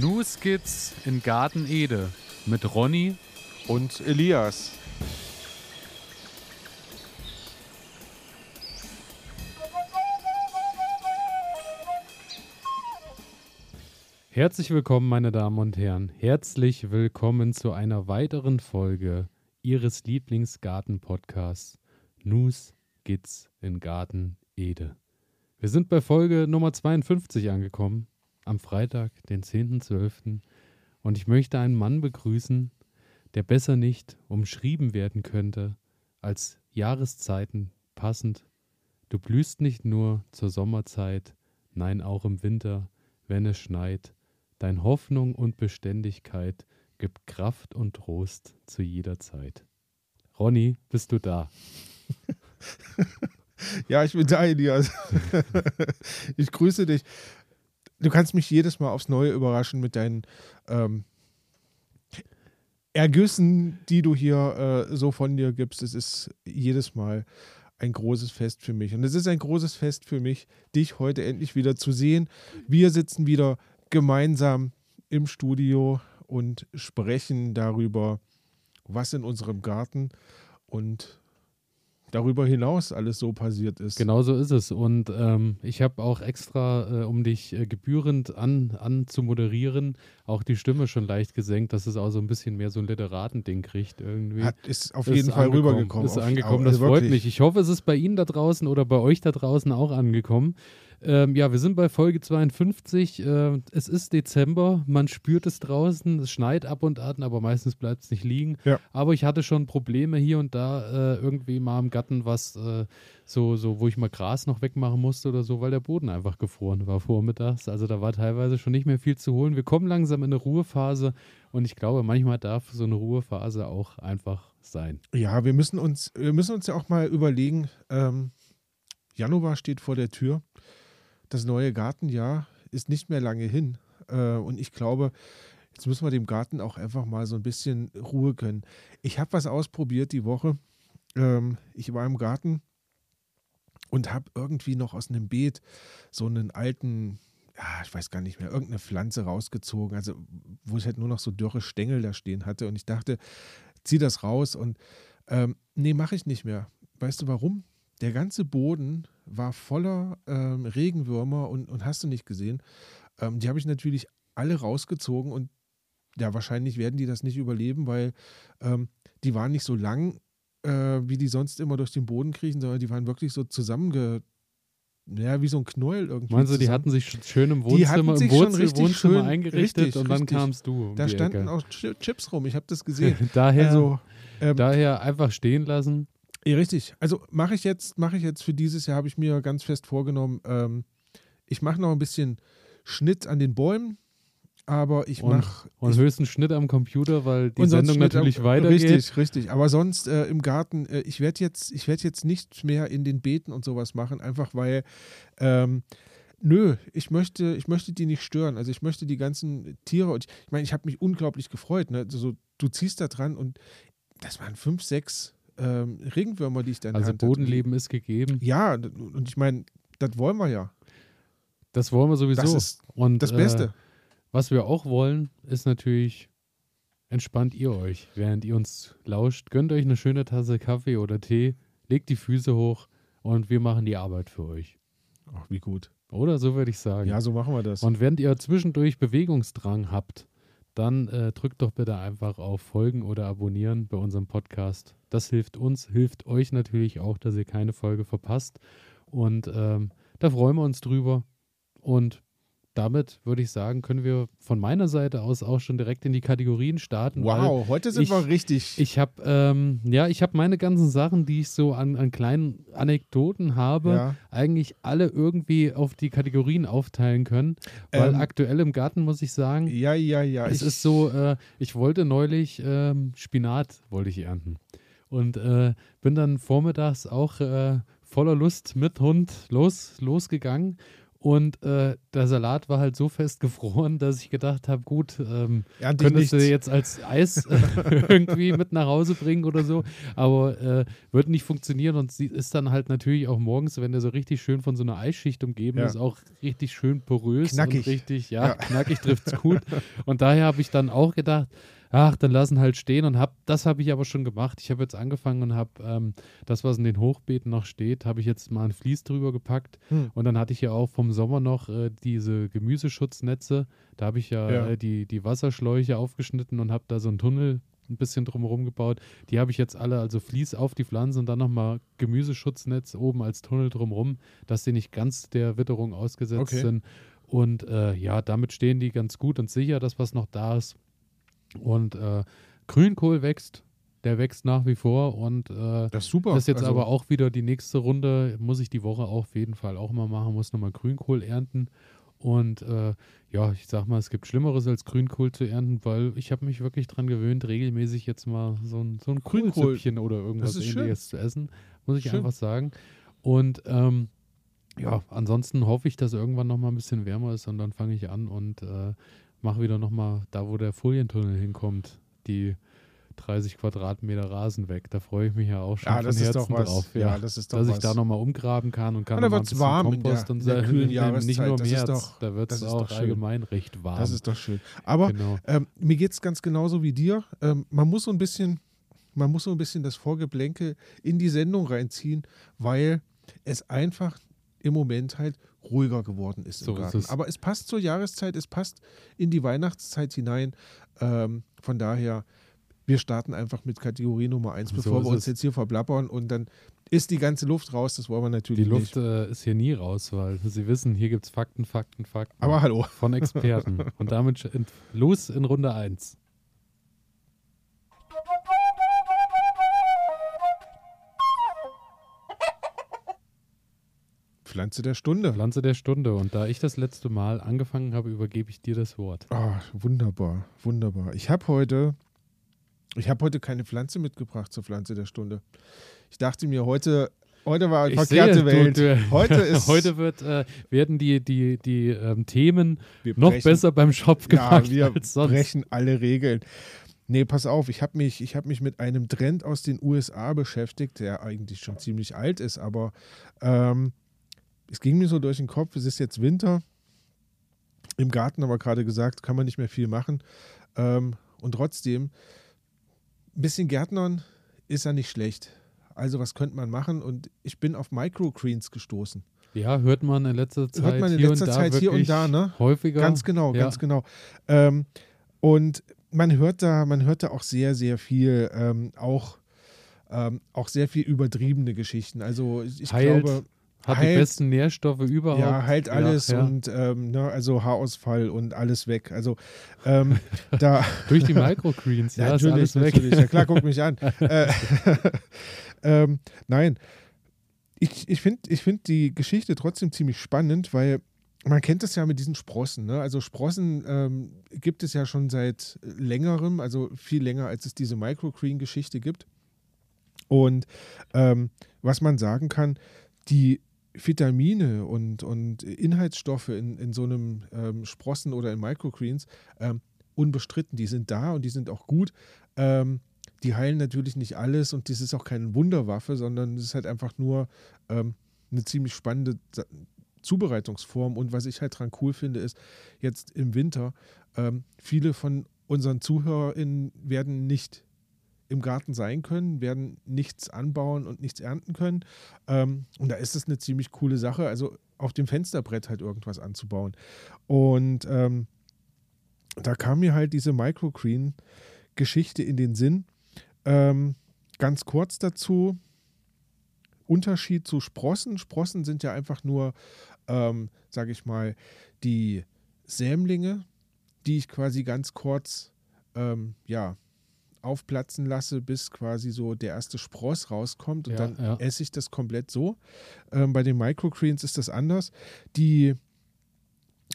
New Skits in Garten Ede mit Ronny und Elias. Herzlich willkommen, meine Damen und Herren. Herzlich willkommen zu einer weiteren Folge Ihres Lieblingsgarten-Podcasts News Skits in Garten Ede. Wir sind bei Folge Nummer 52 angekommen, am Freitag, den 10.12. Und ich möchte einen Mann begrüßen, der besser nicht umschrieben werden könnte als Jahreszeiten passend. Du blühst nicht nur zur Sommerzeit, nein auch im Winter, wenn es schneit. Dein Hoffnung und Beständigkeit gibt Kraft und Trost zu jeder Zeit. Ronny, bist du da? Ja, ich bin da, Elias. ich grüße dich. Du kannst mich jedes Mal aufs Neue überraschen mit deinen ähm, Ergüssen, die du hier äh, so von dir gibst. Es ist jedes Mal ein großes Fest für mich. Und es ist ein großes Fest für mich, dich heute endlich wieder zu sehen. Wir sitzen wieder gemeinsam im Studio und sprechen darüber, was in unserem Garten und darüber hinaus alles so passiert ist. Genau so ist es. Und ähm, ich habe auch extra, äh, um dich äh, gebührend an, an zu moderieren, auch die Stimme schon leicht gesenkt, dass es auch so ein bisschen mehr so ein Literatending kriegt irgendwie. Hat, ist auf jeden ist Fall rübergekommen. Ist angekommen, das freut mich. Ich hoffe, es ist bei Ihnen da draußen oder bei euch da draußen auch angekommen. Ähm, ja, wir sind bei Folge 52. Äh, es ist Dezember, man spürt es draußen, es schneit ab und an, aber meistens bleibt es nicht liegen. Ja. Aber ich hatte schon Probleme hier und da äh, irgendwie mal im Garten was äh, so, so, wo ich mal Gras noch wegmachen musste oder so, weil der Boden einfach gefroren war vormittags. Also da war teilweise schon nicht mehr viel zu holen. Wir kommen langsam in eine Ruhephase und ich glaube, manchmal darf so eine Ruhephase auch einfach sein. Ja, wir müssen uns, wir müssen uns ja auch mal überlegen, ähm, Januar steht vor der Tür das neue Gartenjahr ist nicht mehr lange hin. Äh, und ich glaube, jetzt müssen wir dem Garten auch einfach mal so ein bisschen Ruhe gönnen. Ich habe was ausprobiert die Woche. Ähm, ich war im Garten und habe irgendwie noch aus einem Beet so einen alten, ja, ich weiß gar nicht mehr, irgendeine Pflanze rausgezogen, also wo ich halt nur noch so dürre Stängel da stehen hatte. Und ich dachte, zieh das raus und ähm, nee, mache ich nicht mehr. Weißt du warum? Der ganze Boden war voller ähm, Regenwürmer und, und hast du nicht gesehen. Ähm, die habe ich natürlich alle rausgezogen und ja, wahrscheinlich werden die das nicht überleben, weil ähm, die waren nicht so lang, äh, wie die sonst immer durch den Boden kriechen, sondern die waren wirklich so zusammenge ja, wie so ein Knäuel irgendwie. Meinst du, die hatten sich schön im Wohnzimmer, im Wurzel, Wohnzimmer schön, eingerichtet richtig, und dann richtig. kamst du. Um da standen Ecke. auch Chips rum, ich habe das gesehen. daher, also, ähm, daher einfach stehen lassen. Ja, richtig. Also mache ich jetzt, mache ich jetzt für dieses Jahr, habe ich mir ganz fest vorgenommen, ähm, ich mache noch ein bisschen Schnitt an den Bäumen, aber ich mache. Und, höchsten Schnitt am Computer, weil die Sendung natürlich am, weitergeht. Richtig, richtig. Aber sonst äh, im Garten, äh, ich werde jetzt, ich jetzt nicht mehr in den Beeten und sowas machen, einfach weil. Ähm, Nö, ich möchte, ich möchte die nicht stören. Also ich möchte die ganzen Tiere und ich, ich meine, ich habe mich unglaublich gefreut. Ne? Also, du ziehst da dran und das waren fünf, sechs ähm, Regenwürmer, die ich dann Also Bodenleben ist gegeben. Ja, und ich meine, das wollen wir ja. Das wollen wir sowieso. Das ist und, das Beste. Äh, was wir auch wollen, ist natürlich, entspannt ihr euch, während ihr uns lauscht. Gönnt euch eine schöne Tasse Kaffee oder Tee, legt die Füße hoch und wir machen die Arbeit für euch. Ach, wie gut. Oder so würde ich sagen. Ja, so machen wir das. Und während ihr zwischendurch Bewegungsdrang habt, dann äh, drückt doch bitte einfach auf Folgen oder Abonnieren bei unserem Podcast. Das hilft uns, hilft euch natürlich auch, dass ihr keine Folge verpasst. Und ähm, da freuen wir uns drüber. Und damit würde ich sagen, können wir von meiner Seite aus auch schon direkt in die Kategorien starten. Wow, heute sind ich, wir richtig. Ich habe ähm, ja, ich habe meine ganzen Sachen, die ich so an, an kleinen Anekdoten habe, ja. eigentlich alle irgendwie auf die Kategorien aufteilen können. Weil ähm, aktuell im Garten muss ich sagen, ja, ja, ja. Es ist so, äh, ich wollte neulich ähm, Spinat wollte ich ernten und äh, bin dann vormittags auch äh, voller Lust mit Hund los losgegangen Und äh, der Salat war halt so fest gefroren, dass ich gedacht habe, gut, ähm, Ernte könntest du nichts. jetzt als Eis äh, irgendwie mit nach Hause bringen oder so. Aber äh, wird nicht funktionieren und sie ist dann halt natürlich auch morgens, wenn der so richtig schön von so einer Eisschicht umgeben Ja. ist, auch richtig schön porös Knackig. und richtig, ja, Ja. knackig trifft's gut. Und daher habe ich dann auch gedacht, ach, dann lassen halt stehen und hab, das habe ich aber schon gemacht. Ich habe jetzt angefangen und habe ähm, das, was in den Hochbeeten noch steht, habe ich jetzt mal ein Vlies drüber gepackt Hm. und dann hatte ich ja auch vom Sommer noch äh, diese Gemüseschutznetze. Da habe ich ja, Ja. Äh, die, die Wasserschläuche aufgeschnitten und habe da so einen Tunnel ein bisschen drumherum gebaut. Die habe ich jetzt alle, also Vlies auf die Pflanze und dann nochmal Gemüseschutznetz oben als Tunnel drumherum, dass die nicht ganz der Witterung ausgesetzt Okay. sind. Und äh, ja, damit stehen die ganz gut und sicher, dass was noch da ist. Und äh, Grünkohl wächst, der wächst nach wie vor und äh, Das ist super. das ist jetzt also, aber auch wieder die nächste Runde, muss ich die Woche auch auf jeden Fall auch mal machen, muss nochmal Grünkohl ernten. Und äh, ja, ich sag mal, es gibt Schlimmeres als Grünkohl zu ernten, weil ich habe mich wirklich dran gewöhnt, regelmäßig jetzt mal so ein, so ein Grünkohl. Kohlsüppchen oder irgendwas ist schön. ähnliches zu essen, muss ich Schön. einfach sagen. Und ähm, ja, ansonsten hoffe ich, dass irgendwann nochmal ein bisschen wärmer ist und dann fange ich an und äh, mache wieder nochmal da, wo der Folientunnel hinkommt, die 30 Quadratmeter Rasen weg. Da freue ich mich ja auch schon ja, von das ist doch Herzen was. drauf. Ja, das ist doch dass was. ich da nochmal umgraben kann und kann Und da wird's warm in Kompost der- und in der kühlen nicht nur im Das ist März, doch- da wird das es auch allgemein recht warm. das ist doch schön. Aber genau. Ähm, mir geht es ganz genauso wie dir. Ähm, man muss so ein bisschen, man muss so ein bisschen das Vorgeblänke in die Sendung reinziehen, weil es einfach im Moment halt ruhiger geworden ist So im ist Garten. es. Aber es passt zur Jahreszeit, es passt in die Weihnachtszeit hinein. Ähm, von daher, wir starten einfach mit Kategorie Nummer 1, So bevor ist wir uns es. jetzt hier verblappern und dann ist die ganze Luft raus. Das wollen wir Die natürlich Luft nicht. äh, ist hier nie raus, weil Sie wissen, hier gibt es Fakten, Fakten, Fakten. Aber hallo. von Experten. und damit los in Runde 1. Pflanze der Stunde. Pflanze der Stunde. Und da ich das letzte Mal angefangen habe, übergebe ich dir das Wort. Ah, wunderbar, wunderbar. Ich habe heute, ich habe heute keine Pflanze mitgebracht zur Pflanze der Stunde. Ich dachte mir, heute, heute war eine Ich verkehrte sehe, Welt. Du, du, heute ist, heute wird, äh, werden die, die, die ähm, Themen wir noch brechen- besser beim Shop gemacht Ja, wir brechen alle Regeln. Nee, pass auf, ich habe mich, ich hab mich mit einem Trend aus den USA beschäftigt, der eigentlich schon ziemlich alt ist, aber ähm, es ging mir so durch den Kopf, es ist jetzt Winter. Im Garten aber gerade gesagt, kann man nicht mehr viel machen. Ähm, und trotzdem, ein bisschen Gärtnern ist ja nicht schlecht. Also was könnte man machen? Und ich bin auf Microgreens gestoßen. Ja, hört man in letzter Zeit Hört man in hier letzter und da Zeit hier und da, ne? häufiger. Ganz genau, Ja. ganz genau. Ähm, und man hört da, man hört da auch sehr, sehr viel, ähm, auch, ähm, auch sehr viel übertriebene Geschichten. Also ich, ich glaube, Hat die heilt- besten Nährstoffe überhaupt. ja, halt alles Ja, ja. und ähm, ne, also Haarausfall und alles weg. Also ähm, da Durch die Microgreens, ja, natürlich, alles weg. natürlich. Ja klar, guck mich an. äh, ähm, nein, ich, ich finde ich find die Geschichte trotzdem ziemlich spannend, weil man kennt es ja mit diesen Sprossen. Ne? Also Sprossen ähm, gibt es ja schon seit längerem, also viel länger, als es diese Microgreen-Geschichte gibt. Und ähm, was man sagen kann, die Vitamine und, und Inhaltsstoffe in, in so einem ähm, Sprossen oder in Microgreens, ähm, unbestritten, die sind da und die sind auch gut. Ähm, die heilen natürlich nicht alles und das ist auch keine Wunderwaffe, sondern es ist halt einfach nur ähm, eine ziemlich spannende Zubereitungsform. Und was ich halt dran cool finde, ist, jetzt im Winter, ähm, viele von unseren ZuhörerInnen werden nicht im Garten sein können, werden nichts anbauen und nichts ernten können. Ähm, und da ist es eine ziemlich coole Sache, also auf dem Fensterbrett halt irgendwas anzubauen. Und ähm, da kam mir halt diese Microgreen-Geschichte in den Sinn. Ähm, ganz kurz dazu. Unterschied zu Sprossen. Sprossen sind ja einfach nur, ähm, sage ich mal, die Sämlinge, die ich quasi ganz kurz, ähm, ja, aufplatzen lasse, bis quasi so der erste Spross rauskommt und Ja, dann ja. esse ich das komplett so. Ähm, bei den Microgreens ist das anders. Die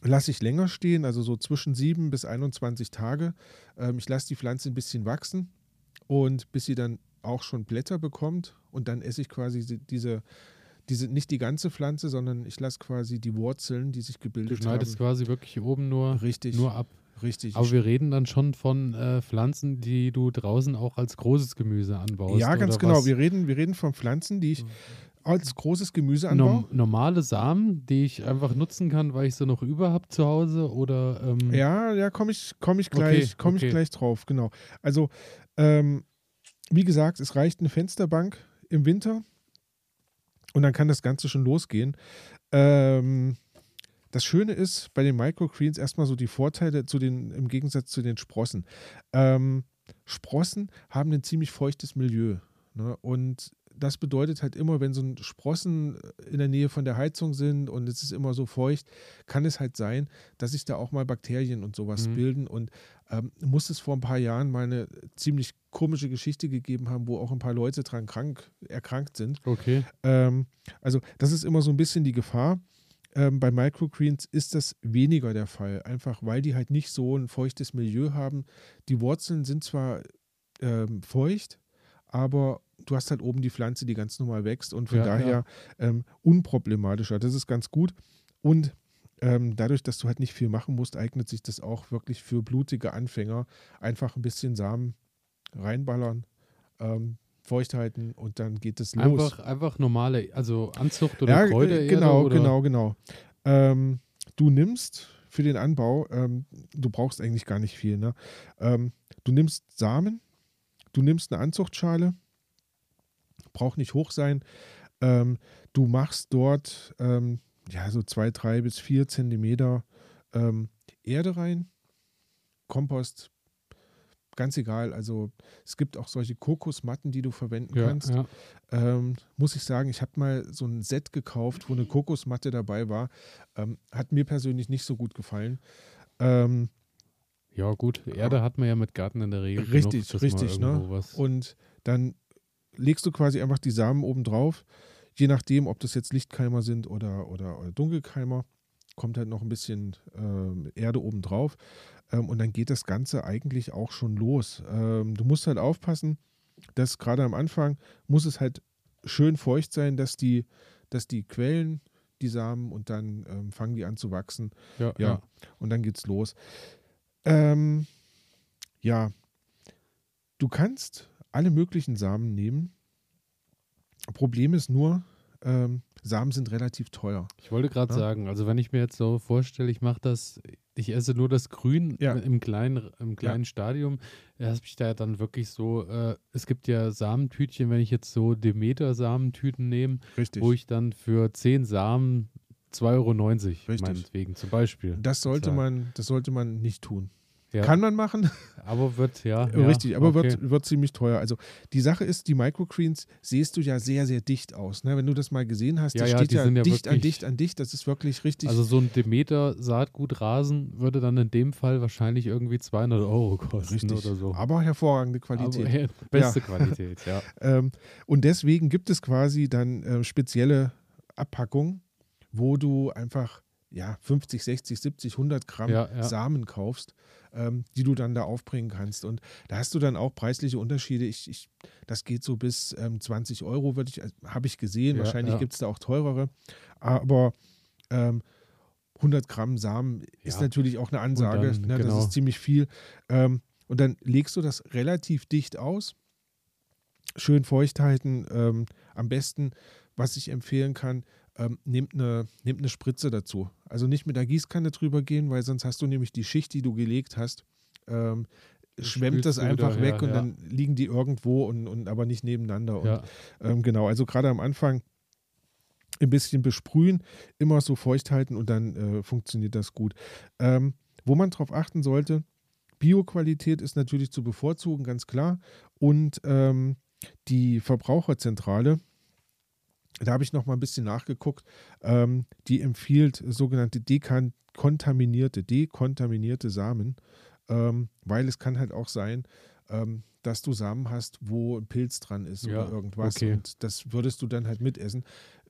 lasse ich länger stehen, also so zwischen 7 bis 21 Tage. Ähm, ich lasse die Pflanze ein bisschen wachsen und bis sie dann auch schon Blätter bekommt und dann esse ich quasi diese, diese, nicht die ganze Pflanze, sondern ich lasse quasi die Wurzeln, die sich Du gebildet schneidest haben. quasi wirklich oben nur, Richtig, nur ab. Richtig. Aber wir reden dann schon von äh, Pflanzen, die du draußen auch als großes Gemüse anbaust. ja, ganz genau. was? Wir reden, wir reden von Pflanzen, die ich als großes Gemüse anbaue. Norm normale Samen, die ich einfach nutzen kann, weil ich sie noch über habe zu Hause oder ähm, Ja, ja, komme ich, komm ich gleich, Okay, komme okay. ich gleich drauf, genau. Also, ähm, wie gesagt, es reicht eine Fensterbank im Winter und dann kann das Ganze schon losgehen. Ähm, das Schöne ist bei den Microgreens erstmal so die Vorteile zu den, im Gegensatz zu den Sprossen. Ähm, Sprossen haben ein ziemlich feuchtes Milieu. Ne? Und das bedeutet halt immer, wenn so ein Sprossen in der Nähe von der Heizung sind und es ist immer so feucht, kann es halt sein, dass sich da auch mal Bakterien und sowas Mhm. bilden. Und ähm, muss es vor ein paar Jahren mal eine ziemlich komische Geschichte gegeben haben, wo auch ein paar Leute dran krank, erkrankt sind. okay. Ähm, also das ist immer so ein bisschen die Gefahr. Ähm, bei Microgreens ist das weniger der Fall, einfach weil die halt nicht so ein feuchtes Milieu haben. Die Wurzeln sind zwar ähm, feucht, aber du hast halt oben die Pflanze, die ganz normal wächst und von Ja, daher ähm, unproblematischer. Das ist ganz gut. Und ähm, dadurch, dass du halt nicht viel machen musst, eignet sich das auch wirklich für blutige Anfänger. Einfach ein bisschen Samen reinballern, ähm, feucht halten und dann geht es los. Einfach, einfach normale, also Anzucht oder Ja, Kräutererde genau, oder? genau, genau. Ähm, du nimmst für den Anbau, ähm, du brauchst eigentlich gar nicht viel. Ne? Ähm, du nimmst Samen, du nimmst eine Anzuchtschale, braucht nicht hoch sein. Ähm, du machst dort ähm, ja so zwei, drei bis vier Zentimeter ähm, Erde rein, Kompost, ganz egal. Also es gibt auch solche Kokosmatten, die du verwenden Ja, kannst ja. ähm, muss ich sagen, ich habe mal so ein Set gekauft, wo eine Kokosmatte dabei war. Ähm, hat mir persönlich nicht so gut gefallen. Ähm, ja, gut. Erde hat man ja mit Garten in der Regel. Richtig, genug, richtig, ne? und dann legst du quasi einfach die Samen oben drauf. Je nachdem, ob das jetzt Lichtkeimer sind oder, oder, oder Dunkelkeimer, kommt halt noch ein bisschen ähm, Erde oben drauf. Ähm, und dann geht das Ganze eigentlich auch schon los. Ähm, du musst halt aufpassen, dass gerade am Anfang muss es halt schön feucht sein, dass die, dass die quellen, die Samen, und dann ähm, fangen die an zu wachsen. ja, ja. ja. Und dann geht's los. Ähm, ja, du kannst alle möglichen Samen nehmen. Problem ist nur, ähm, Samen sind relativ teuer. Ich wollte gerade Ja. sagen, also wenn ich mir jetzt so vorstelle, ich mache das, ich esse nur das Grün Ja. im kleinen, im kleinen Stadium, da habe ich da dann wirklich so, äh, es gibt ja Samentütchen, wenn ich jetzt so Demeter-Samentüten nehme, Richtig. wo ich dann für 10 Samen 2,90 Euro Richtig. meinetwegen zum Beispiel. das sollte man, das sollte man nicht tun. Ja, Kann man machen, aber wird, ja. richtig, aber okay. wird, wird ziemlich teuer. Also die Sache ist, die Microgreens siehst du ja sehr, sehr dicht aus. Ne? Wenn du das mal gesehen hast, Ja, das ja, steht die ja, sind ja dicht an wirklich- dicht an dicht. Das ist wirklich richtig. Also so ein Demeter Saatgutrasen würde dann in dem Fall wahrscheinlich irgendwie 200 Euro kosten richtig. oder so. Aber hervorragende Qualität. Aber, ja, beste Qualität, ja. Ähm, und deswegen gibt es quasi dann äh, spezielle Abpackungen, wo du einfach ja, 50, 60, 70, 100 Gramm Ja, ja. Samen kaufst, ähm, die du dann da aufbringen kannst. Und da hast du dann auch preisliche Unterschiede. Ich, ich, das geht so bis ähm, 20 Euro, würde ich, äh, habe ich gesehen. Ja, Wahrscheinlich gibt es da auch teurere. Aber ähm, 100 Gramm Samen ist natürlich auch eine Ansage. dann, ne, genau. Das ist ziemlich viel. Ähm, und dann legst du das relativ dicht aus. Schön feucht halten. Ähm, am besten, was ich empfehlen kann, ähm, nehmt, eine, nehmt eine Spritze dazu. Also nicht mit der Gießkanne drüber gehen, weil sonst hast du nämlich die Schicht, die du gelegt hast, ähm, schwemmt das einfach wieder weg her, und ja. dann liegen die irgendwo und, und aber nicht nebeneinander. Und ja. ähm, genau, also gerade am Anfang ein bisschen besprühen, immer so feucht halten und dann äh, funktioniert das gut. Ähm, wo man drauf achten sollte, Bioqualität ist natürlich zu bevorzugen, ganz klar. Und ähm, die Verbraucherzentrale, da habe ich noch mal ein bisschen nachgeguckt, ähm, die empfiehlt sogenannte dekontaminierte, dekontaminierte Samen, ähm, weil es kann halt auch sein, ähm, dass du Samen hast, wo ein Pilz dran ist Ja, oder irgendwas. okay. Und das würdest du dann halt mitessen.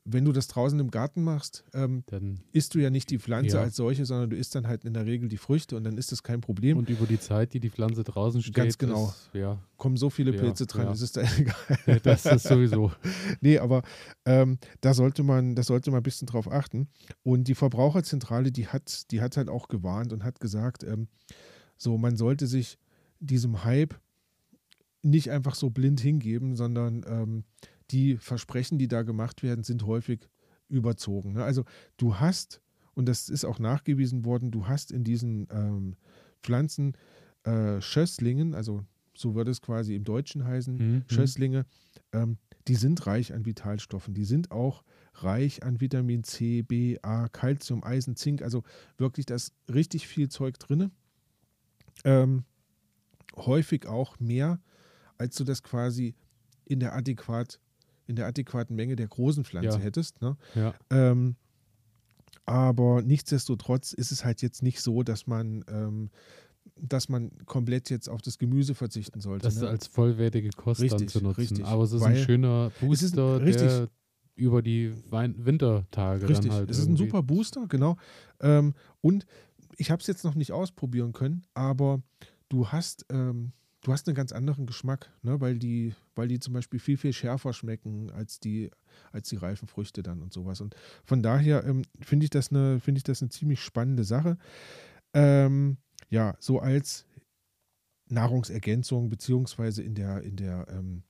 Wenn du das draußen im Garten machst, ähm, Dann, isst du ja nicht die Pflanze Ja. als solche, sondern du isst dann halt in der Regel die Früchte und dann ist das kein Problem. und über die Zeit, die die Pflanze draußen steht, Ganz genau. Ist, ja, Kommen so viele Ja, Pilze dran, das ist da egal. das ist sowieso. Nee, aber ähm, da sollte man, da sollte man ein bisschen drauf achten. Und die Verbraucherzentrale, die hat, die hat halt auch gewarnt und hat gesagt, ähm, so, man sollte sich diesem Hype nicht einfach so blind hingeben, sondern ähm, die Versprechen, die da gemacht werden, sind häufig überzogen. Ne? Also du hast, und das ist auch nachgewiesen worden, du hast in diesen ähm, Pflanzen äh, Schösslingen, also so würde es quasi im Deutschen heißen, Mhm. Schösslinge, ähm, die sind reich an Vitalstoffen. Die sind auch reich an Vitamin C, B, A, Calcium, Eisen, Zink. Also wirklich, da ist richtig viel Zeug drin. Ähm, häufig auch mehr, als du das quasi in der adäquat, in der adäquaten Menge der großen Pflanze Ja. hättest. Ne? Ja, Ähm, aber nichtsdestotrotz ist es halt jetzt nicht so, dass man, ähm, dass man komplett jetzt auf das Gemüse verzichten sollte. das ne? als vollwertige Kost dann Richtig, zu nutzen. richtig. Aber es ist ein schöner Es ist ein- Booster, über die Wein Wintertage Richtig, dann halt es ist ein super Booster, genau. Ähm, und ich habe es jetzt noch nicht ausprobieren können, aber du hast, ähm, du hast einen ganz anderen Geschmack, ne? weil, die, weil die zum Beispiel viel, viel schärfer schmecken als die, als die reifen Früchte dann und sowas. Und von daher ähm, finde ich, das eine- finde ich das eine ziemlich spannende Sache. Ähm, ja, so als Nahrungsergänzung, beziehungsweise in der, in der ähm,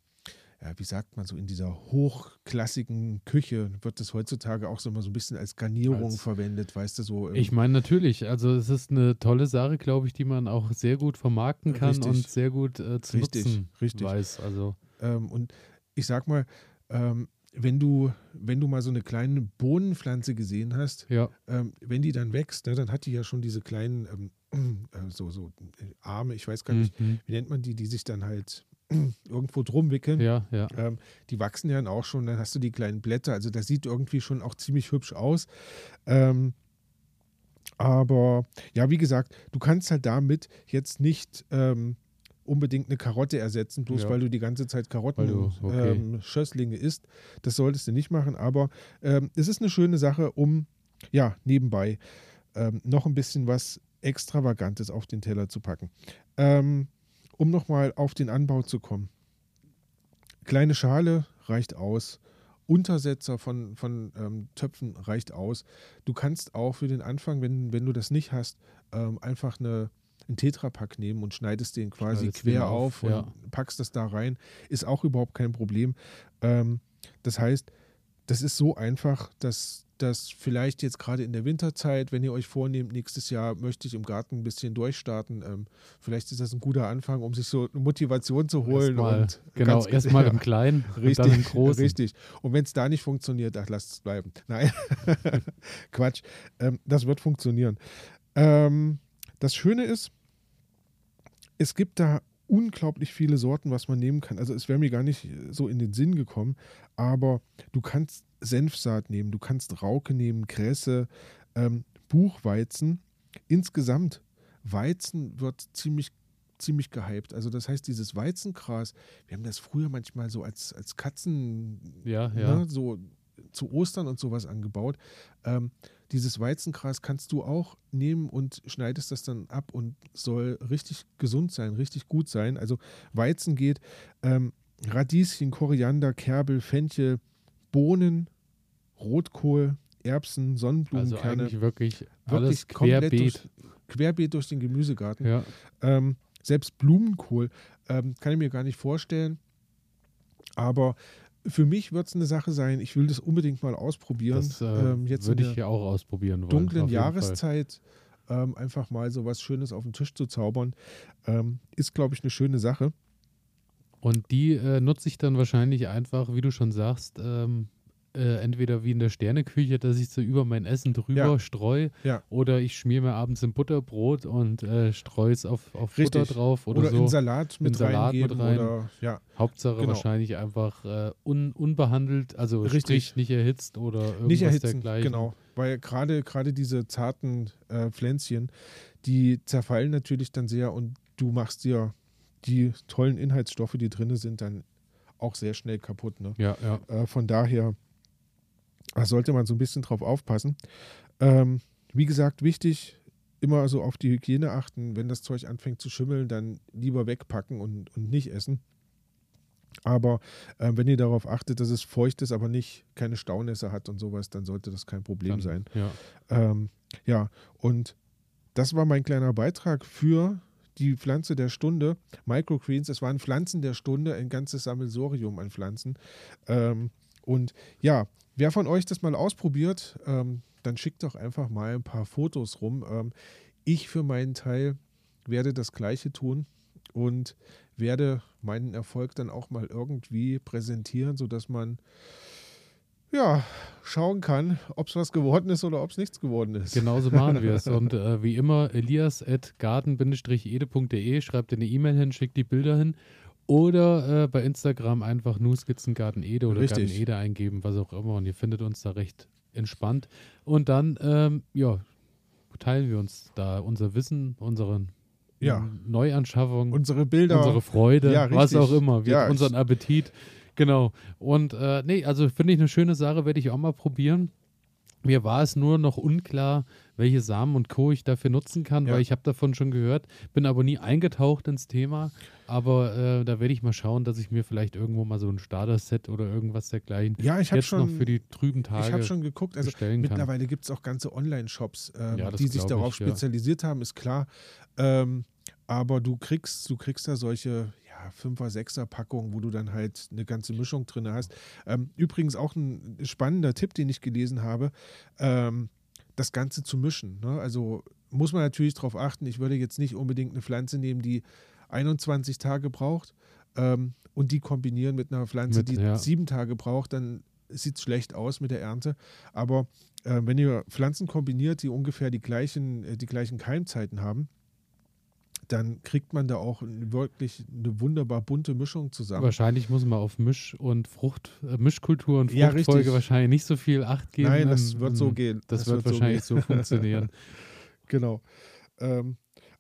wie sagt man so, in dieser hochklassigen Küche wird das heutzutage auch so immer so ein bisschen als Garnierung Als- verwendet, weißt du, so. ähm, Ich meine natürlich, also es ist eine tolle Sache, glaube ich, die man auch sehr gut vermarkten kann Richtig. und sehr gut äh, zu Richtig, nutzen richtig. weiß. Also ähm, und ich sag mal, ähm, wenn du, wenn du mal so eine kleine Bohnenpflanze gesehen hast, ja, ähm, wenn die dann wächst, ne, dann hat die ja schon diese kleinen ähm, äh, so, so äh, Arme, ich weiß gar nicht, mhm. wie nennt man die, die sich dann halt irgendwo drum wickeln. ja, ja. Ähm, die wachsen ja dann auch schon, dann hast du die kleinen Blätter. Also das sieht irgendwie schon auch ziemlich hübsch aus. Ähm, aber ja, wie gesagt, du kannst halt damit jetzt nicht ähm, unbedingt eine Karotte ersetzen, bloß Ja. weil du die ganze Zeit Karotten du- okay. ähm, Schösslinge isst. Das solltest du nicht machen, aber ähm, es ist eine schöne Sache, um ja nebenbei ähm, noch ein bisschen was Extravagantes auf den Teller zu packen. Ähm, um nochmal auf den Anbau zu kommen. Kleine Schale reicht aus. Untersetzer von, von ähm, Töpfen reicht aus. Du kannst auch für den Anfang, wenn, wenn du das nicht hast, ähm, einfach eine, einen Tetrapack nehmen und schneidest den quasi Schneidest den quer auf, auf, und ja. packst das da rein. Ist auch überhaupt kein Problem. Ähm, das heißt, das ist so einfach, dass das vielleicht jetzt gerade in der Winterzeit, wenn ihr euch vornehmt, nächstes Jahr möchte ich im Garten ein bisschen durchstarten, ähm, vielleicht ist das ein guter Anfang, um sich so eine Motivation zu holen. Erstmal, und genau, erstmal ja. im Kleinen Richtig, und dann im Großen. richtig. Und wenn es da nicht funktioniert, ach, lasst es bleiben. Nein, Quatsch. Ähm, das wird funktionieren. Ähm, das Schöne ist, es gibt da unglaublich viele Sorten, was man nehmen kann. Also es wäre mir gar nicht so in den Sinn gekommen, aber du kannst Senfsaat nehmen, du kannst Rauke nehmen, Kresse, ähm, Buchweizen. Insgesamt, Weizen wird ziemlich ziemlich gehypt. Also das heißt, dieses Weizengras, wir haben das früher manchmal so als, als Katzen, Ja, ja. ne, so zu Ostern und sowas angebaut. Ähm, dieses Weizengras kannst du auch nehmen und schneidest das dann ab und soll richtig gesund sein, richtig gut sein. Also Weizen geht, ähm, Radieschen, Koriander, Kerbel, Fenchel, Bohnen, Rotkohl, Erbsen, Also Sonnenblumenkerne. eigentlich wirklich alles wirklich komplett querbeet. durch, querbeet durch den Gemüsegarten. Ja, Ähm, selbst Blumenkohl ähm, kann ich mir gar nicht vorstellen. Aber für mich wird es eine Sache sein, ich will das unbedingt mal ausprobieren. das äh, ähm, jetzt würde ich ja auch ausprobieren wollen. dunklen. Jahreszeit ähm, einfach mal so was Schönes auf den Tisch zu zaubern, ähm, ist, glaube ich, eine schöne Sache. Und die äh, nutze ich dann wahrscheinlich einfach, wie du schon sagst, ähm, äh, entweder wie in der Sterneküche, dass ich so über mein Essen drüber Ja. streue Ja. oder ich schmier mir abends ein Butterbrot und äh, streue es auf, auf Richtig. Butter drauf oder, Oder, so. in Salat mit In Salat mit rein. Oder, ja, Hauptsache Genau. wahrscheinlich einfach äh, un, unbehandelt, also Richtig. sprich nicht erhitzt oder irgendwas nicht erhitzen, dergleichen. genau. Weil gerade gerade diese zarten äh, Pflänzchen, die zerfallen natürlich dann sehr und du machst dir die tollen Inhaltsstoffe, die drin sind, dann auch sehr schnell kaputt. Ne? Ja, ja. Äh, von daher da sollte man so ein bisschen drauf aufpassen. Ähm, wie gesagt, wichtig, immer so auf die Hygiene achten. Wenn das Zeug anfängt zu schimmeln, dann lieber wegpacken und, und nicht essen. Aber äh, wenn ihr darauf achtet, dass es feucht ist, aber nicht keine Staunässe hat und sowas, dann sollte das kein Problem Dann, sein. Ja. Ähm, ja, und das war mein kleiner Beitrag für die Pflanze der Stunde. Microgreens, es waren Pflanzen der Stunde, ein ganzes Sammelsorium an Pflanzen. Ähm, und ja, wer von euch das mal ausprobiert, ähm, dann schickt doch einfach mal ein paar Fotos rum. Ähm, ich für meinen Teil werde das Gleiche tun und werde meinen Erfolg dann auch mal irgendwie präsentieren, sodass man ja, schauen kann, ob es was geworden ist oder ob es nichts geworden ist. Genauso machen wir es. Und äh, wie immer, elias.garten-ede.de, schreibt eine E-Mail hin, schickt die Bilder hin. Oder äh, bei Instagram einfach nur Skizzengarten Ede oder Richtig. Garten Ede eingeben, was auch immer. Und ihr findet uns da recht entspannt. Und dann, ähm, ja, teilen wir uns da unser Wissen, unsere Ja. Neuanschaffung, Unsere Bilder. unsere Freude, Ja, was auch immer, wir, Ja, unseren Appetit. Genau. Und äh, nee, also finde ich eine schöne Sache, werde ich auch mal probieren. Mir war es nur noch unklar, welche Samen und Co. ich dafür nutzen kann, weil ich habe davon schon gehört, bin aber nie eingetaucht ins Thema. Aber äh, da werde ich mal schauen, dass ich mir vielleicht irgendwo mal so ein Starter-Set oder irgendwas dergleichen ja, ich habe jetzt noch schon, für die trüben ich habe Tage schon geguckt. Also mittlerweile gibt es auch ganze Online-Shops, ähm, Ja, die sich darauf ich, ja. spezialisiert haben, ist klar. Ähm, aber du kriegst, du kriegst da solche ja, Fünfer, Sechser Packungen, wo du dann halt eine ganze Mischung drin hast. Ähm, übrigens auch ein spannender Tipp, den ich gelesen habe, ähm, das Ganze zu mischen. Ne? Also muss man natürlich darauf achten. Ich würde jetzt nicht unbedingt eine Pflanze nehmen, die 21 Tage braucht ähm, und die kombinieren mit einer Pflanze, Mit, die ja. sieben Tage braucht, dann sieht es schlecht aus mit der Ernte. Aber äh, wenn ihr Pflanzen kombiniert, die ungefähr die gleichen, äh, die gleichen Keimzeiten haben, dann kriegt man da auch wirklich eine wunderbar bunte Mischung zusammen. Wahrscheinlich muss man auf Misch- und Frucht, äh, Mischkultur und Ja, Fruchtfolge richtig. wahrscheinlich nicht so viel Acht geben. Nein, das Ähm, wird so ähm, gehen. Das, wird wahrscheinlich so, gehen. funktionieren. Genau. Ähm,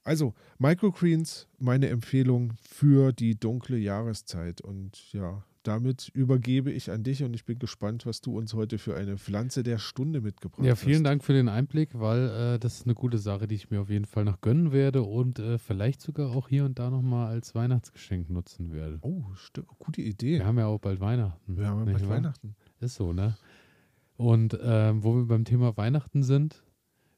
also, Microgreens, meine Empfehlung für die dunkle Jahreszeit. Und ja, damit übergebe ich an dich und ich bin gespannt, was du uns heute für eine Pflanze der Stunde mitgebracht Ja, hast. vielen Dank für den Einblick, weil äh, das ist eine gute Sache, die ich mir auf jeden Fall noch gönnen werde und äh, vielleicht sogar auch hier und da nochmal als Weihnachtsgeschenk nutzen werde. Oh, gute Idee. Wir haben ja auch bald Weihnachten. Wir haben ja bald? Weihnachten. Ist so, ne? Und ähm, wo wir beim Thema Weihnachten sind,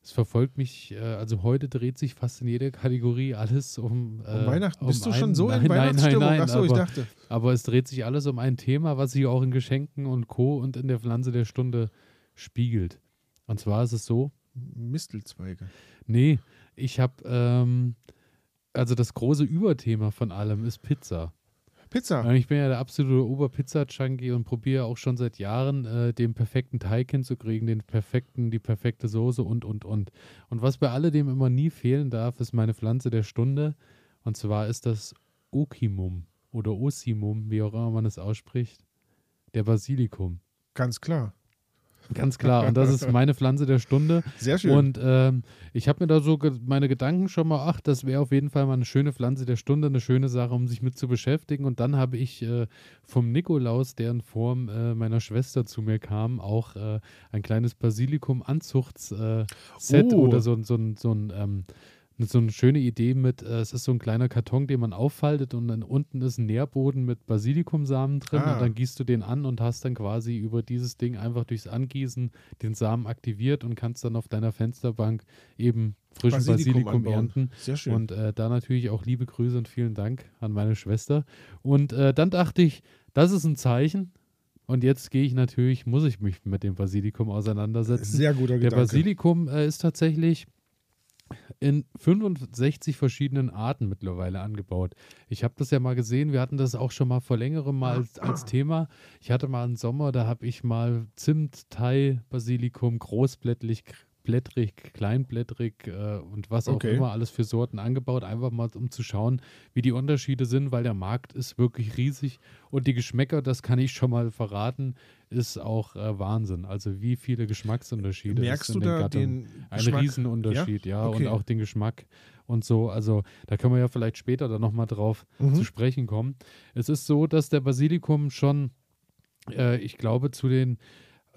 es verfolgt mich, äh, also heute dreht sich fast in jeder Kategorie alles um, äh, Um Weihnachten. Bist du schon so nein, in nein, Weihnachtsstimmung? Nein, nein, Achso, ich aber, dachte. aber es dreht sich alles um ein Thema, was sich auch in Geschenken und Co. und in der Pflanze der Stunde spiegelt. Und zwar ist es so, Mistelzweige. nee, ich habe, ähm, also das große Überthema von allem ist Pizza. Pizza. Ich bin ja der absolute Oberpizza-Junkie und probiere auch schon seit Jahren äh, den perfekten Teig hinzukriegen, den perfekten, die perfekte Soße und, und, und. Und was bei alledem immer nie fehlen darf, ist meine Pflanze der Stunde. Und zwar ist das Okimum oder Osimum, wie auch immer man es ausspricht, der Basilikum. Ganz klar. Ganz klar. Und das ist meine Pflanze der Stunde. Sehr schön. Und ähm, ich habe mir da so ge meine Gedanken schon mal, ach, das wäre auf jeden Fall mal eine schöne Pflanze der Stunde, eine schöne Sache, um sich mit zu beschäftigen. Und dann habe ich äh, vom Nikolaus, der in Form äh, meiner Schwester zu mir kam, auch äh, ein kleines Basilikum-Anzuchts-Set Oh. oder so, ein- so, ein- so, ein, ähm, so eine schöne Idee mit, äh, es ist so ein kleiner Karton, den man auffaltet und dann unten ist ein Nährboden mit Basilikumsamen drin Ah. und dann gießt du den an und hast dann quasi über dieses Ding einfach durchs Angießen den Samen aktiviert und kannst dann auf deiner Fensterbank eben frischen Basilikum, anbauen. ernten. Sehr schön. Und äh, da natürlich auch liebe Grüße und vielen Dank an meine Schwester. Und äh, dann dachte ich, das ist ein Zeichen. Und jetzt gehe ich natürlich, muss ich mich mit dem Basilikum auseinandersetzen. Sehr guter Der Gedanke. Basilikum äh, ist tatsächlich in 65 verschiedenen Arten mittlerweile angebaut. Ich habe das ja mal gesehen, wir hatten das auch schon mal vor längerem mal als, als Thema. Ich hatte mal einen Sommer, da habe ich mal Zimt, Thai, Basilikum, großblättlich, großblättrig, kleinblättrig äh, und was auch Okay. immer alles für Sorten angebaut, einfach mal um zu schauen, wie die Unterschiede sind, weil der Markt ist wirklich riesig und die Geschmäcker, das kann ich schon mal verraten, ist auch äh, Wahnsinn. Also wie viele Geschmacksunterschiede Merkst es du in den da Gattungen. den Ein Geschmack? Riesenunterschied, ja, Okay. und auch den Geschmack und so. Also da können wir ja vielleicht später dann nochmal drauf Mhm. zu sprechen kommen. Es ist so, dass der Basilikum schon, äh, ich glaube, zu den,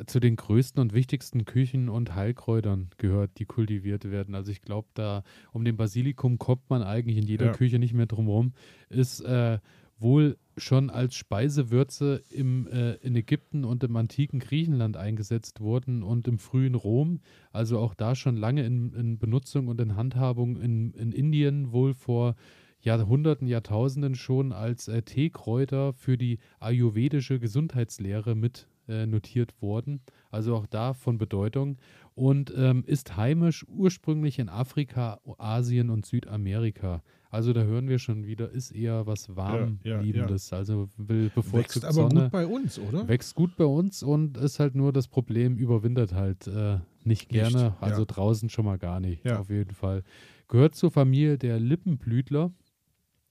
zu den größten und wichtigsten Küchen und Heilkräutern gehört, die kultiviert werden. Also ich glaube, da um den Basilikum kommt man eigentlich in jeder Ja. Küche nicht mehr drum rum. Ist äh, wohl schon als Speisewürze im, äh, in Ägypten und im antiken Griechenland eingesetzt worden und im frühen Rom, also auch da schon lange in, in Benutzung und in Handhabung in, in Indien wohl vor Jahrhunderten, Jahrtausenden schon als äh, Teekräuter für die ayurvedische Gesundheitslehre mit äh, notiert worden. Also auch da von Bedeutung. Und ähm, ist heimisch ursprünglich in Afrika, Asien und Südamerika. Also da hören wir schon wieder, ist eher was ja, Warmliebendes. Also will Wächst bevorzugt aber Sonne. gut bei uns, oder? Wächst gut bei uns und ist halt nur das Problem, überwintert halt äh, nicht gerne. Nicht, also ja. draußen schon mal gar nicht, Ja. auf jeden Fall. Gehört zur Familie der Lippenblütler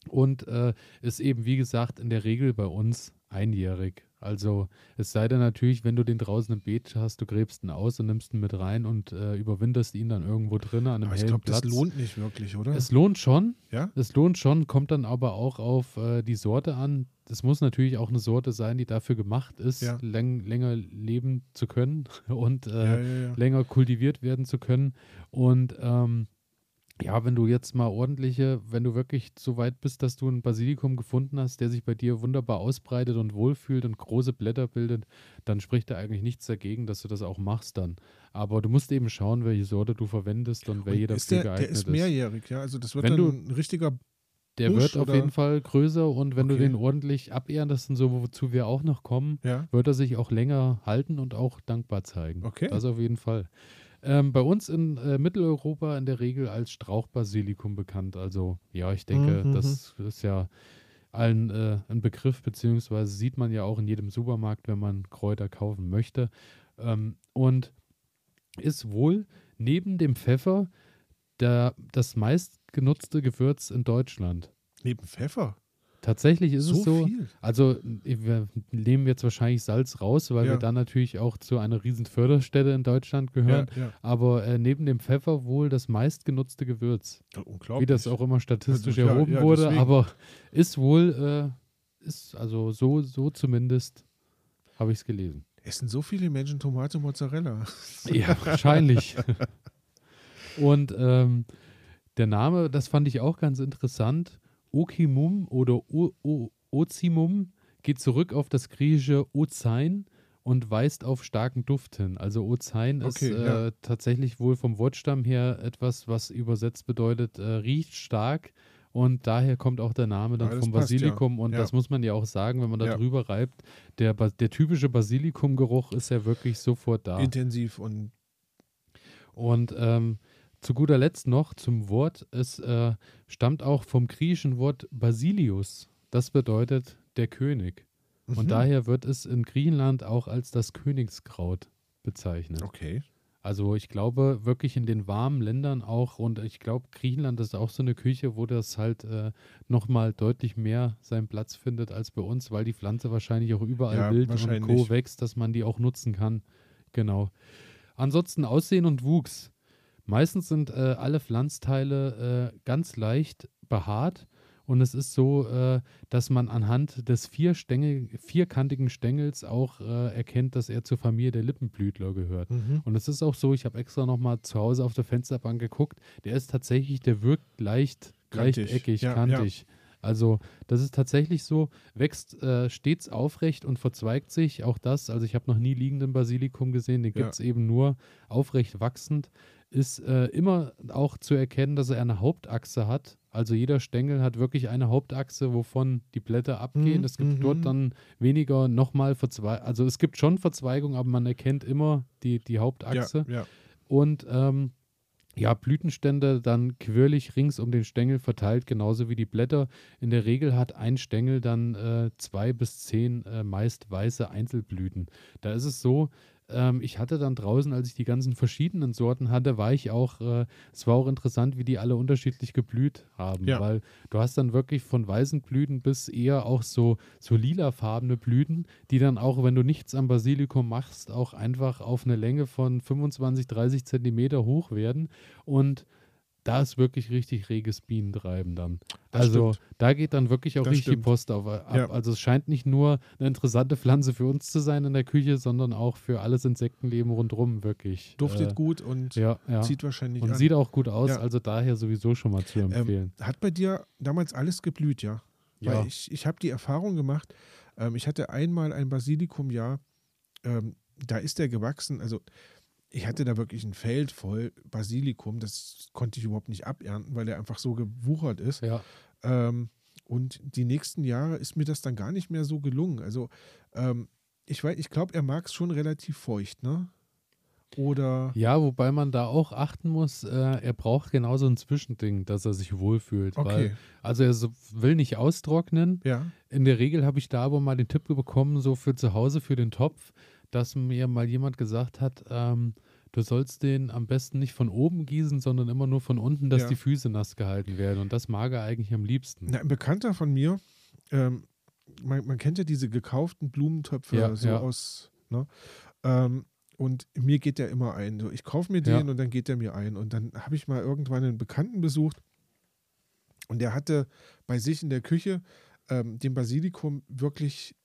und äh, ist eben, wie gesagt, in der Regel bei uns einjährig. Also es sei denn natürlich, wenn du den draußen im Beet hast, du gräbst ihn aus und nimmst ihn mit rein und äh, überwinterst ihn dann irgendwo drinnen an einem Aber ich hellen glaube, Platz. das lohnt nicht wirklich, oder? Es lohnt schon, ja? es lohnt schon, kommt dann aber auch auf äh, die Sorte an. Es muss natürlich auch eine Sorte sein, die dafür gemacht ist, Ja. läng länger leben zu können und äh, ja. länger kultiviert werden zu können. Und ähm, ja, wenn du jetzt mal ordentliche, wenn du wirklich so weit bist, dass du ein Basilikum gefunden hast, der sich bei dir wunderbar ausbreitet und wohlfühlt und große Blätter bildet, dann spricht da eigentlich nichts dagegen, dass du das auch machst dann. Aber du musst eben schauen, welche Sorte du verwendest und wer Und jeder ist der, der geeignet ist mehrjährig, ja? Also das wird Wenn dann du- ein richtiger Der Busch wird auf oder- jeden Fall größer und wenn du Okay. den ordentlich abehrendest und so, wozu wir auch noch kommen, Ja, wird er sich auch länger halten und auch dankbar zeigen. Okay. Das auf jeden Fall. Ähm, bei uns in äh, Mitteleuropa in der Regel als Strauchbasilikum bekannt. Also ja, ich denke, Mhm, das ist ja allen äh, ein Begriff, beziehungsweise sieht man ja auch in jedem Supermarkt, wenn man Kräuter kaufen möchte. Ähm, und ist wohl neben dem Pfeffer der, das meistgenutzte Gewürz in Deutschland. neben Pfeffer. Tatsächlich ist so es so. viel. Also wir nehmen jetzt wahrscheinlich Salz raus, weil Ja. wir dann natürlich auch zu einer riesen Förderstelle in Deutschland gehören. Ja, ja. Aber äh, neben dem Pfeffer wohl das meistgenutzte Gewürz. Unglaublich. Wie das auch immer statistisch Also, erhoben wurde, deswegen. aber ist wohl, äh, ist also so, so zumindest habe ich es gelesen. Essen so viele Menschen Tomate und Mozzarella. Ja, wahrscheinlich. Und ähm, der Name, das fand ich auch ganz interessant. Okimum oder o o Ozimum geht zurück auf das griechische Ozein und weist auf starken Duft hin. Also Ozein ist Okay, äh, ja. tatsächlich wohl vom Wortstamm her etwas, was übersetzt bedeutet, äh, riecht stark. Und daher kommt auch der Name dann Ja, vom passt, ja. Basilikum. Und Ja. das muss man ja auch sagen, wenn man da drüber reibt. Der, der typische Basilikumgeruch ist ja wirklich sofort da. Intensiv und Und ähm, zu guter Letzt noch zum Wort. Es äh, stammt auch vom griechischen Wort Basilius. Das bedeutet der König. Und Mhm. daher wird es in Griechenland auch als das Königskraut bezeichnet. Okay. Also ich glaube wirklich in den warmen Ländern auch und ich glaube Griechenland ist auch so eine Küche, wo das halt äh, nochmal deutlich mehr seinen Platz findet als bei uns, weil die Pflanze wahrscheinlich auch überall Ja, wild und. Co. wächst, dass man die auch nutzen kann. Genau. Ansonsten Aussehen und Wuchs. Meistens sind äh, alle Pflanzteile äh, ganz leicht behaart und es ist so, äh, dass man anhand des vier Stängel, vierkantigen Stängels auch äh, erkennt, dass er zur Familie der Lippenblütler gehört. Mhm. Und es ist auch so, ich habe extra nochmal zu Hause auf der Fensterbank geguckt, der ist tatsächlich, der wirkt leicht, leicht Kantig. eckig, Ja, kantig. Also das ist tatsächlich so, wächst äh, stets aufrecht und verzweigt sich. Auch das, also ich habe noch nie liegenden Basilikum gesehen, den Ja. gibt es eben nur aufrecht wachsend. Ist äh, immer auch zu erkennen, dass er eine Hauptachse hat. Also jeder Stängel hat wirklich eine Hauptachse, wovon die Blätter abgehen. Mhm, Es gibt mhm. dort dann weniger nochmal Verzweigung. Also es gibt schon Verzweigung, aber man erkennt immer die, die Hauptachse. Ja, ja. Und ähm, ja, Blütenstände dann quirlig rings um den Stängel verteilt, genauso wie die Blätter. In der Regel hat ein Stängel dann äh, zwei bis zehn äh, meist weiße Einzelblüten. Da ist es so, ähm, ich hatte dann draußen, als ich die ganzen verschiedenen Sorten hatte, war ich auch, äh, es war auch interessant, wie die alle unterschiedlich geblüht haben, Ja. weil du hast dann wirklich von weißen Blüten bis eher auch so, so lilafarbene Blüten, die dann auch, wenn du nichts am Basilikum machst, auch einfach auf eine Länge von 25, 30 Zentimeter hoch werden und da ist wirklich richtig reges Bienentreiben dann. Das also stimmt. da geht dann wirklich auch Das richtig die stimmt. Post auf, ab. Ja. Also es scheint nicht nur eine interessante Pflanze für uns zu sein in der Küche, sondern auch für alles Insektenleben rundherum wirklich. Duftet äh, gut und Ja, ja. zieht wahrscheinlich Und an. sieht auch gut aus, Ja. also daher sowieso schon mal zu empfehlen. Hat bei dir damals alles geblüht, ja? Ja. Weil ich, ich habe die Erfahrung gemacht, ähm, ich hatte einmal ein Basilikumjahr, ähm, da ist der gewachsen, also ich hatte da wirklich ein Feld voll Basilikum, das konnte ich überhaupt nicht abernten, weil der einfach so gewuchert ist. ja. Ähm, und die nächsten Jahre ist mir das dann gar nicht mehr so gelungen. Also ähm, ich weiß, ich glaube, er mag es schon relativ feucht, ne? Oder Ja, wobei man da auch achten muss, äh, er braucht genauso ein Zwischending, dass er sich wohlfühlt. okay, Weil, also er so, will nicht austrocknen. ja, In der Regel habe ich da aber mal den Tipp bekommen, so für zu Hause, für den Topf, dass mir mal jemand gesagt hat, ähm, du sollst den am besten nicht von oben gießen, sondern immer nur von unten, dass Ja. die Füße nass gehalten werden. Und das mag er eigentlich am liebsten. Na, ein Bekannter von mir, ähm, man, man kennt ja diese gekauften Blumentöpfe Ja, so ja. aus, ne? Ähm, und mir geht der immer ein. So, ich kaufe mir den und dann geht der mir ein. Und dann habe ich mal irgendwann einen Bekannten besucht und der hatte bei sich in der Küche ähm, den Basilikum wirklich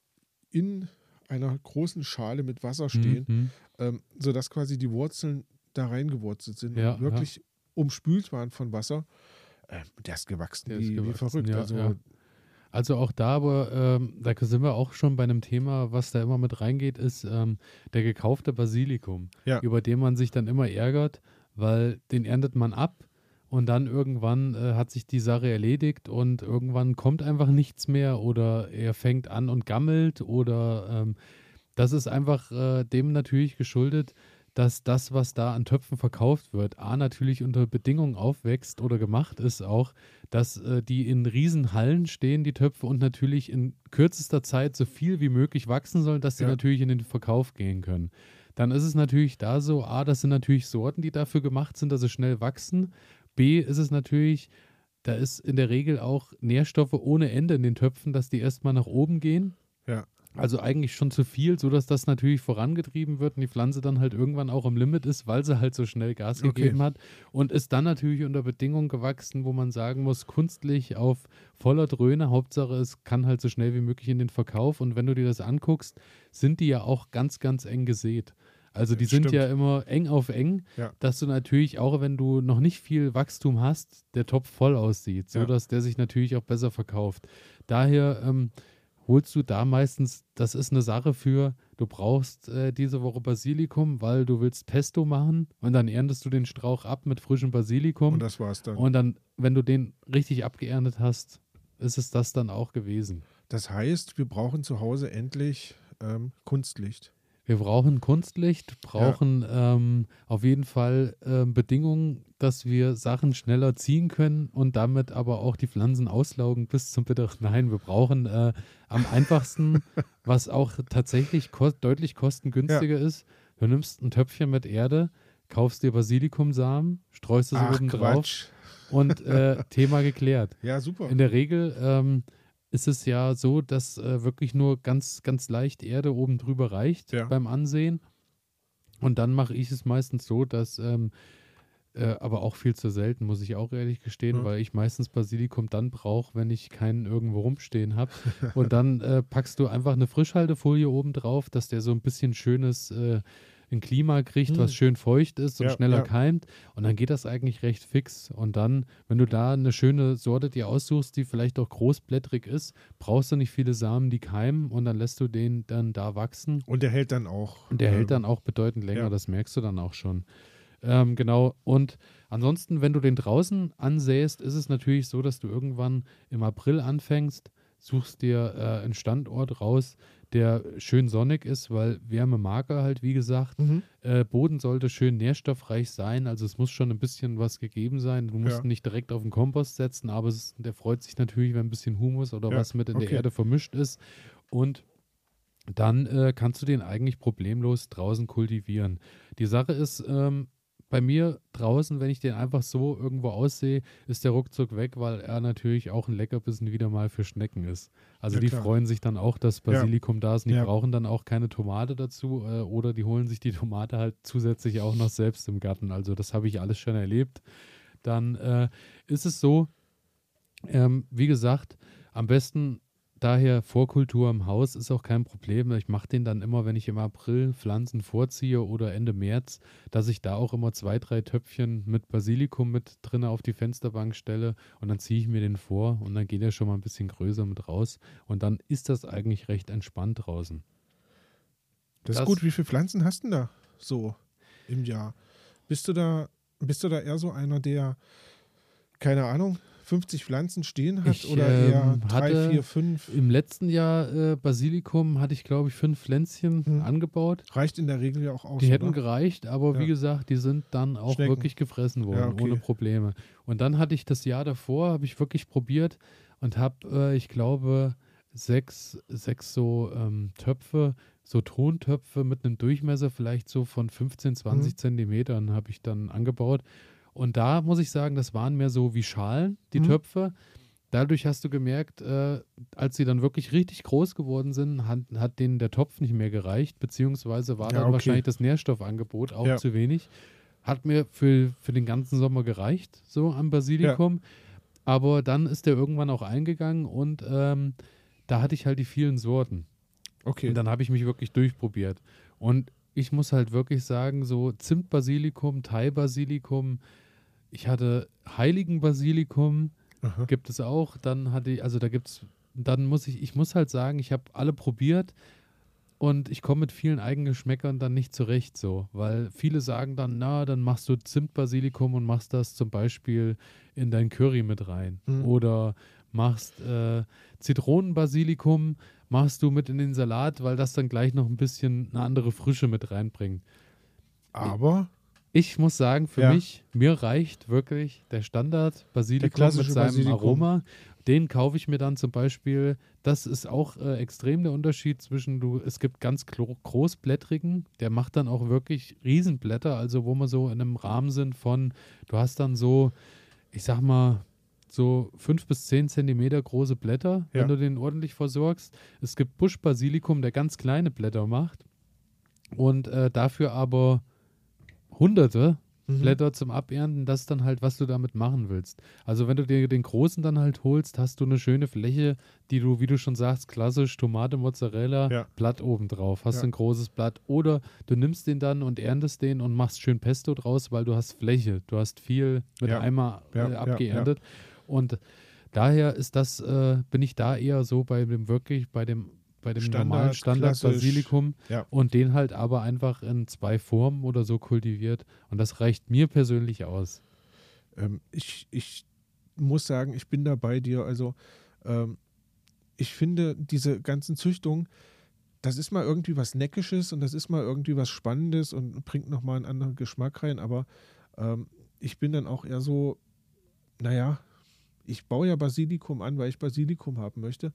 in einer großen Schale mit Wasser stehen, Mhm. ähm, sodass quasi die Wurzeln da reingewurzelt sind Ja, und wirklich umspült waren von Wasser. Ähm, der ist gewachsen, Der ist wie, wie gewachsen, verrückt. ja, also ja. Also auch da, aber ähm, da sind wir auch schon bei einem Thema, was da immer mit reingeht, ist ähm, der gekaufte Basilikum, Ja. über den man sich dann immer ärgert, weil den erntet man ab und dann irgendwann äh, hat sich die Sache erledigt und irgendwann kommt einfach nichts mehr oder er fängt an und gammelt oder ähm, das ist einfach äh, dem natürlich geschuldet, dass das, was da an Töpfen verkauft wird, A natürlich unter Bedingungen aufwächst oder gemacht ist auch, dass äh, die in riesen Hallen stehen, die Töpfe, und natürlich in kürzester Zeit so viel wie möglich wachsen sollen, dass sie Ja. natürlich in den Verkauf gehen können. Dann ist es natürlich da so, A, das sind natürlich Sorten, die dafür gemacht sind, dass sie schnell wachsen. B, ist es natürlich, da ist in der Regel auch Nährstoffe ohne Ende in den Töpfen, dass die erstmal nach oben gehen. Ja. Also eigentlich schon zu viel, sodass das natürlich vorangetrieben wird und die Pflanze dann halt irgendwann auch im Limit ist, weil sie halt so schnell Gas Okay. gegeben hat und ist dann natürlich unter Bedingungen gewachsen, wo man sagen muss, kunstlich auf voller Dröhne, Hauptsache es kann halt so schnell wie möglich in den Verkauf und wenn du dir das anguckst, sind die ja auch ganz, ganz eng gesät. Also die sind Stimmt. ja immer eng auf eng, Ja. dass du natürlich auch, wenn du noch nicht viel Wachstum hast, der Topf voll aussieht, Ja. sodass der sich natürlich auch besser verkauft. Daher ähm, holst du da meistens, das ist eine Sache für, du brauchst äh, diese Woche Basilikum, weil du willst Pesto machen und dann erntest du den Strauch ab mit frischem Basilikum Und und, das war's dann. dann, wenn du den richtig abgeerntet hast, ist es das dann auch gewesen. Das heißt, wir brauchen zu Hause endlich ähm, Kunstlicht. Wir brauchen Kunstlicht, brauchen ähm, auf jeden Fall ähm, Bedingungen, dass wir Sachen schneller ziehen können und damit aber auch die Pflanzen auslaugen bis zum bitteren Nein. Wir brauchen äh, am einfachsten, was auch tatsächlich kos deutlich kostengünstiger ist. Du nimmst ein Töpfchen mit Erde, kaufst dir Basilikumsamen, streust es Ach, oben drauf und äh, Thema geklärt. Ja, super. In der Regel ähm, ist es ja so, dass äh, wirklich nur ganz, ganz leicht Erde oben drüber reicht Ja. beim Ansehen. Und dann mache ich es meistens so, dass, ähm, äh, aber auch viel zu selten, muss ich auch ehrlich gestehen, Ja. weil ich meistens Basilikum dann brauche, wenn ich keinen irgendwo rumstehen habe. Und dann äh, packst du einfach eine Frischhaltefolie oben drauf, dass der so ein bisschen schönes äh, ein Klima kriegt, Hm. was schön feucht ist und Ja, schneller ja. keimt. Und dann geht das eigentlich recht fix. Und dann, wenn du da eine schöne Sorte dir aussuchst, die vielleicht auch großblättrig ist, brauchst du nicht viele Samen, die keimen und dann lässt du den dann da wachsen. Und der hält dann auch. Und der hält ähm, dann auch bedeutend länger, ja. das merkst du dann auch schon. Ähm, genau. Und ansonsten, wenn du den draußen ansäst, ist es natürlich so, dass du irgendwann im April anfängst, suchst dir äh, einen Standort raus, der schön sonnig ist, weil Wärme mag er halt, wie gesagt. Mhm. Äh, Boden sollte schön nährstoffreich sein, also es muss schon ein bisschen was gegeben sein. Du musst Ja. nicht direkt auf den Kompost setzen, aber es der freut sich natürlich, wenn ein bisschen Humus oder Ja, was mit in der okay. Erde vermischt ist. Und dann äh, kannst du den eigentlich problemlos draußen kultivieren. Die Sache ist, ähm, bei mir draußen, wenn ich den einfach so irgendwo aussehe, ist der ruckzuck weg, weil er natürlich auch ein Leckerbissen wieder mal für Schnecken ist. Also Ja, die klar. freuen sich dann auch, dass Basilikum da ist und die Ja. brauchen dann auch keine Tomate dazu äh, oder die holen sich die Tomate halt zusätzlich auch noch selbst im Garten. Also das habe ich alles schon erlebt. Dann äh, ist es so, ähm, wie gesagt, am besten daher Vorkultur im Haus ist auch kein Problem. Ich mache den dann immer, wenn ich im April Pflanzen vorziehe oder Ende März, dass ich da auch immer zwei, drei Töpfchen mit Basilikum mit drin auf die Fensterbank stelle und dann ziehe ich mir den vor und dann geht er schon mal ein bisschen größer mit raus und dann ist das eigentlich recht entspannt draußen. Das, Das- ist gut. Wie viele Pflanzen hast du denn da so im Jahr? Bist du da, bist du da eher so einer, der, keine Ahnung, 50 Pflanzen stehen hat Ich, oder ähm, eher drei, hatte- vier, fünf? Im letzten Jahr äh, Basilikum hatte ich, glaube ich, fünf Pflänzchen Mhm. angebaut. Reicht in der Regel ja auch aus. Die hätten oder? gereicht, aber Ja. wie gesagt, die sind dann auch Schnecken. wirklich gefressen worden, Ja, okay. ohne Probleme. Und dann hatte ich das Jahr davor, habe ich wirklich probiert und habe, äh, ich glaube, sechs, sechs so ähm, Töpfe, so Tontöpfe mit einem Durchmesser vielleicht so von 15, 20 Mhm. Zentimetern habe ich dann angebaut. Und da muss ich sagen, das waren mehr so wie Schalen, die Mhm. Töpfe. Dadurch hast du gemerkt, äh, als sie dann wirklich richtig groß geworden sind, hat, hat denen der Topf nicht mehr gereicht, beziehungsweise war Ja, dann okay. wahrscheinlich das Nährstoffangebot auch Ja. zu wenig. Hat mir für, für den ganzen Sommer gereicht, so am Basilikum. Aber dann ist der irgendwann auch eingegangen und ähm, da hatte ich halt die vielen Sorten. Okay. Und dann habe ich mich wirklich durchprobiert. Und ich muss halt wirklich sagen, so Zimtbasilikum, Thai-Basilikum, ich hatte Heiligen Basilikum, Aha. gibt es auch. Dann hatte ich, also da gibt es, dann muss ich, ich muss halt sagen, ich habe alle probiert und ich komme mit vielen Eigengeschmäckern dann nicht zurecht so, weil viele sagen dann, na, dann machst du Zimtbasilikum und machst das zum Beispiel in dein Curry mit rein. Mhm. Oder machst äh, Zitronenbasilikum, machst du mit in den Salat, weil das dann gleich noch ein bisschen eine andere Frische mit reinbringt. Aber Ich muss sagen, für Ja. mich, mir reicht wirklich der Standard Basilikum klassische mit seinem Basilikum. Aroma. Den kaufe ich mir dann zum Beispiel. Das ist auch äh, extrem der Unterschied zwischen du. Es gibt ganz gro- großblättrigen, der macht dann auch wirklich Riesenblätter, also wo wir so in einem Rahmen sind von, du hast dann so, ich sag mal, so fünf bis zehn Zentimeter große Blätter, Ja. wenn du den ordentlich versorgst. Es gibt Buschbasilikum, der ganz kleine Blätter macht und äh, dafür aber hunderte Mhm. Blätter zum Abernten, das ist dann halt, was du damit machen willst. Also wenn du dir den großen dann halt holst, hast du eine schöne Fläche, die du, wie du schon sagst, klassisch Tomate, Mozzarella, Ja. Blatt oben drauf, hast Ja. ein großes Blatt. Oder du nimmst den dann und erntest den und machst schön Pesto draus, weil du hast Fläche, du hast viel mit Ja. Eimer Ja, äh, ja, abgeerntet. Und daher ist das, äh, bin ich da eher so bei dem wirklich, bei dem bei dem Standard, normalen Standard klassisch. Basilikum Ja. und den halt aber einfach in zwei Formen oder so kultiviert. Und das reicht mir persönlich aus. Ähm, ich, ich muss sagen, ich bin da bei dir. Also, ähm, ich finde, diese ganzen Züchtungen, das ist mal irgendwie was Neckisches und das ist mal irgendwie was Spannendes und bringt nochmal einen anderen Geschmack rein. Aber ähm, ich bin dann auch eher so, naja, ich baue ja Basilikum an, weil ich Basilikum haben möchte.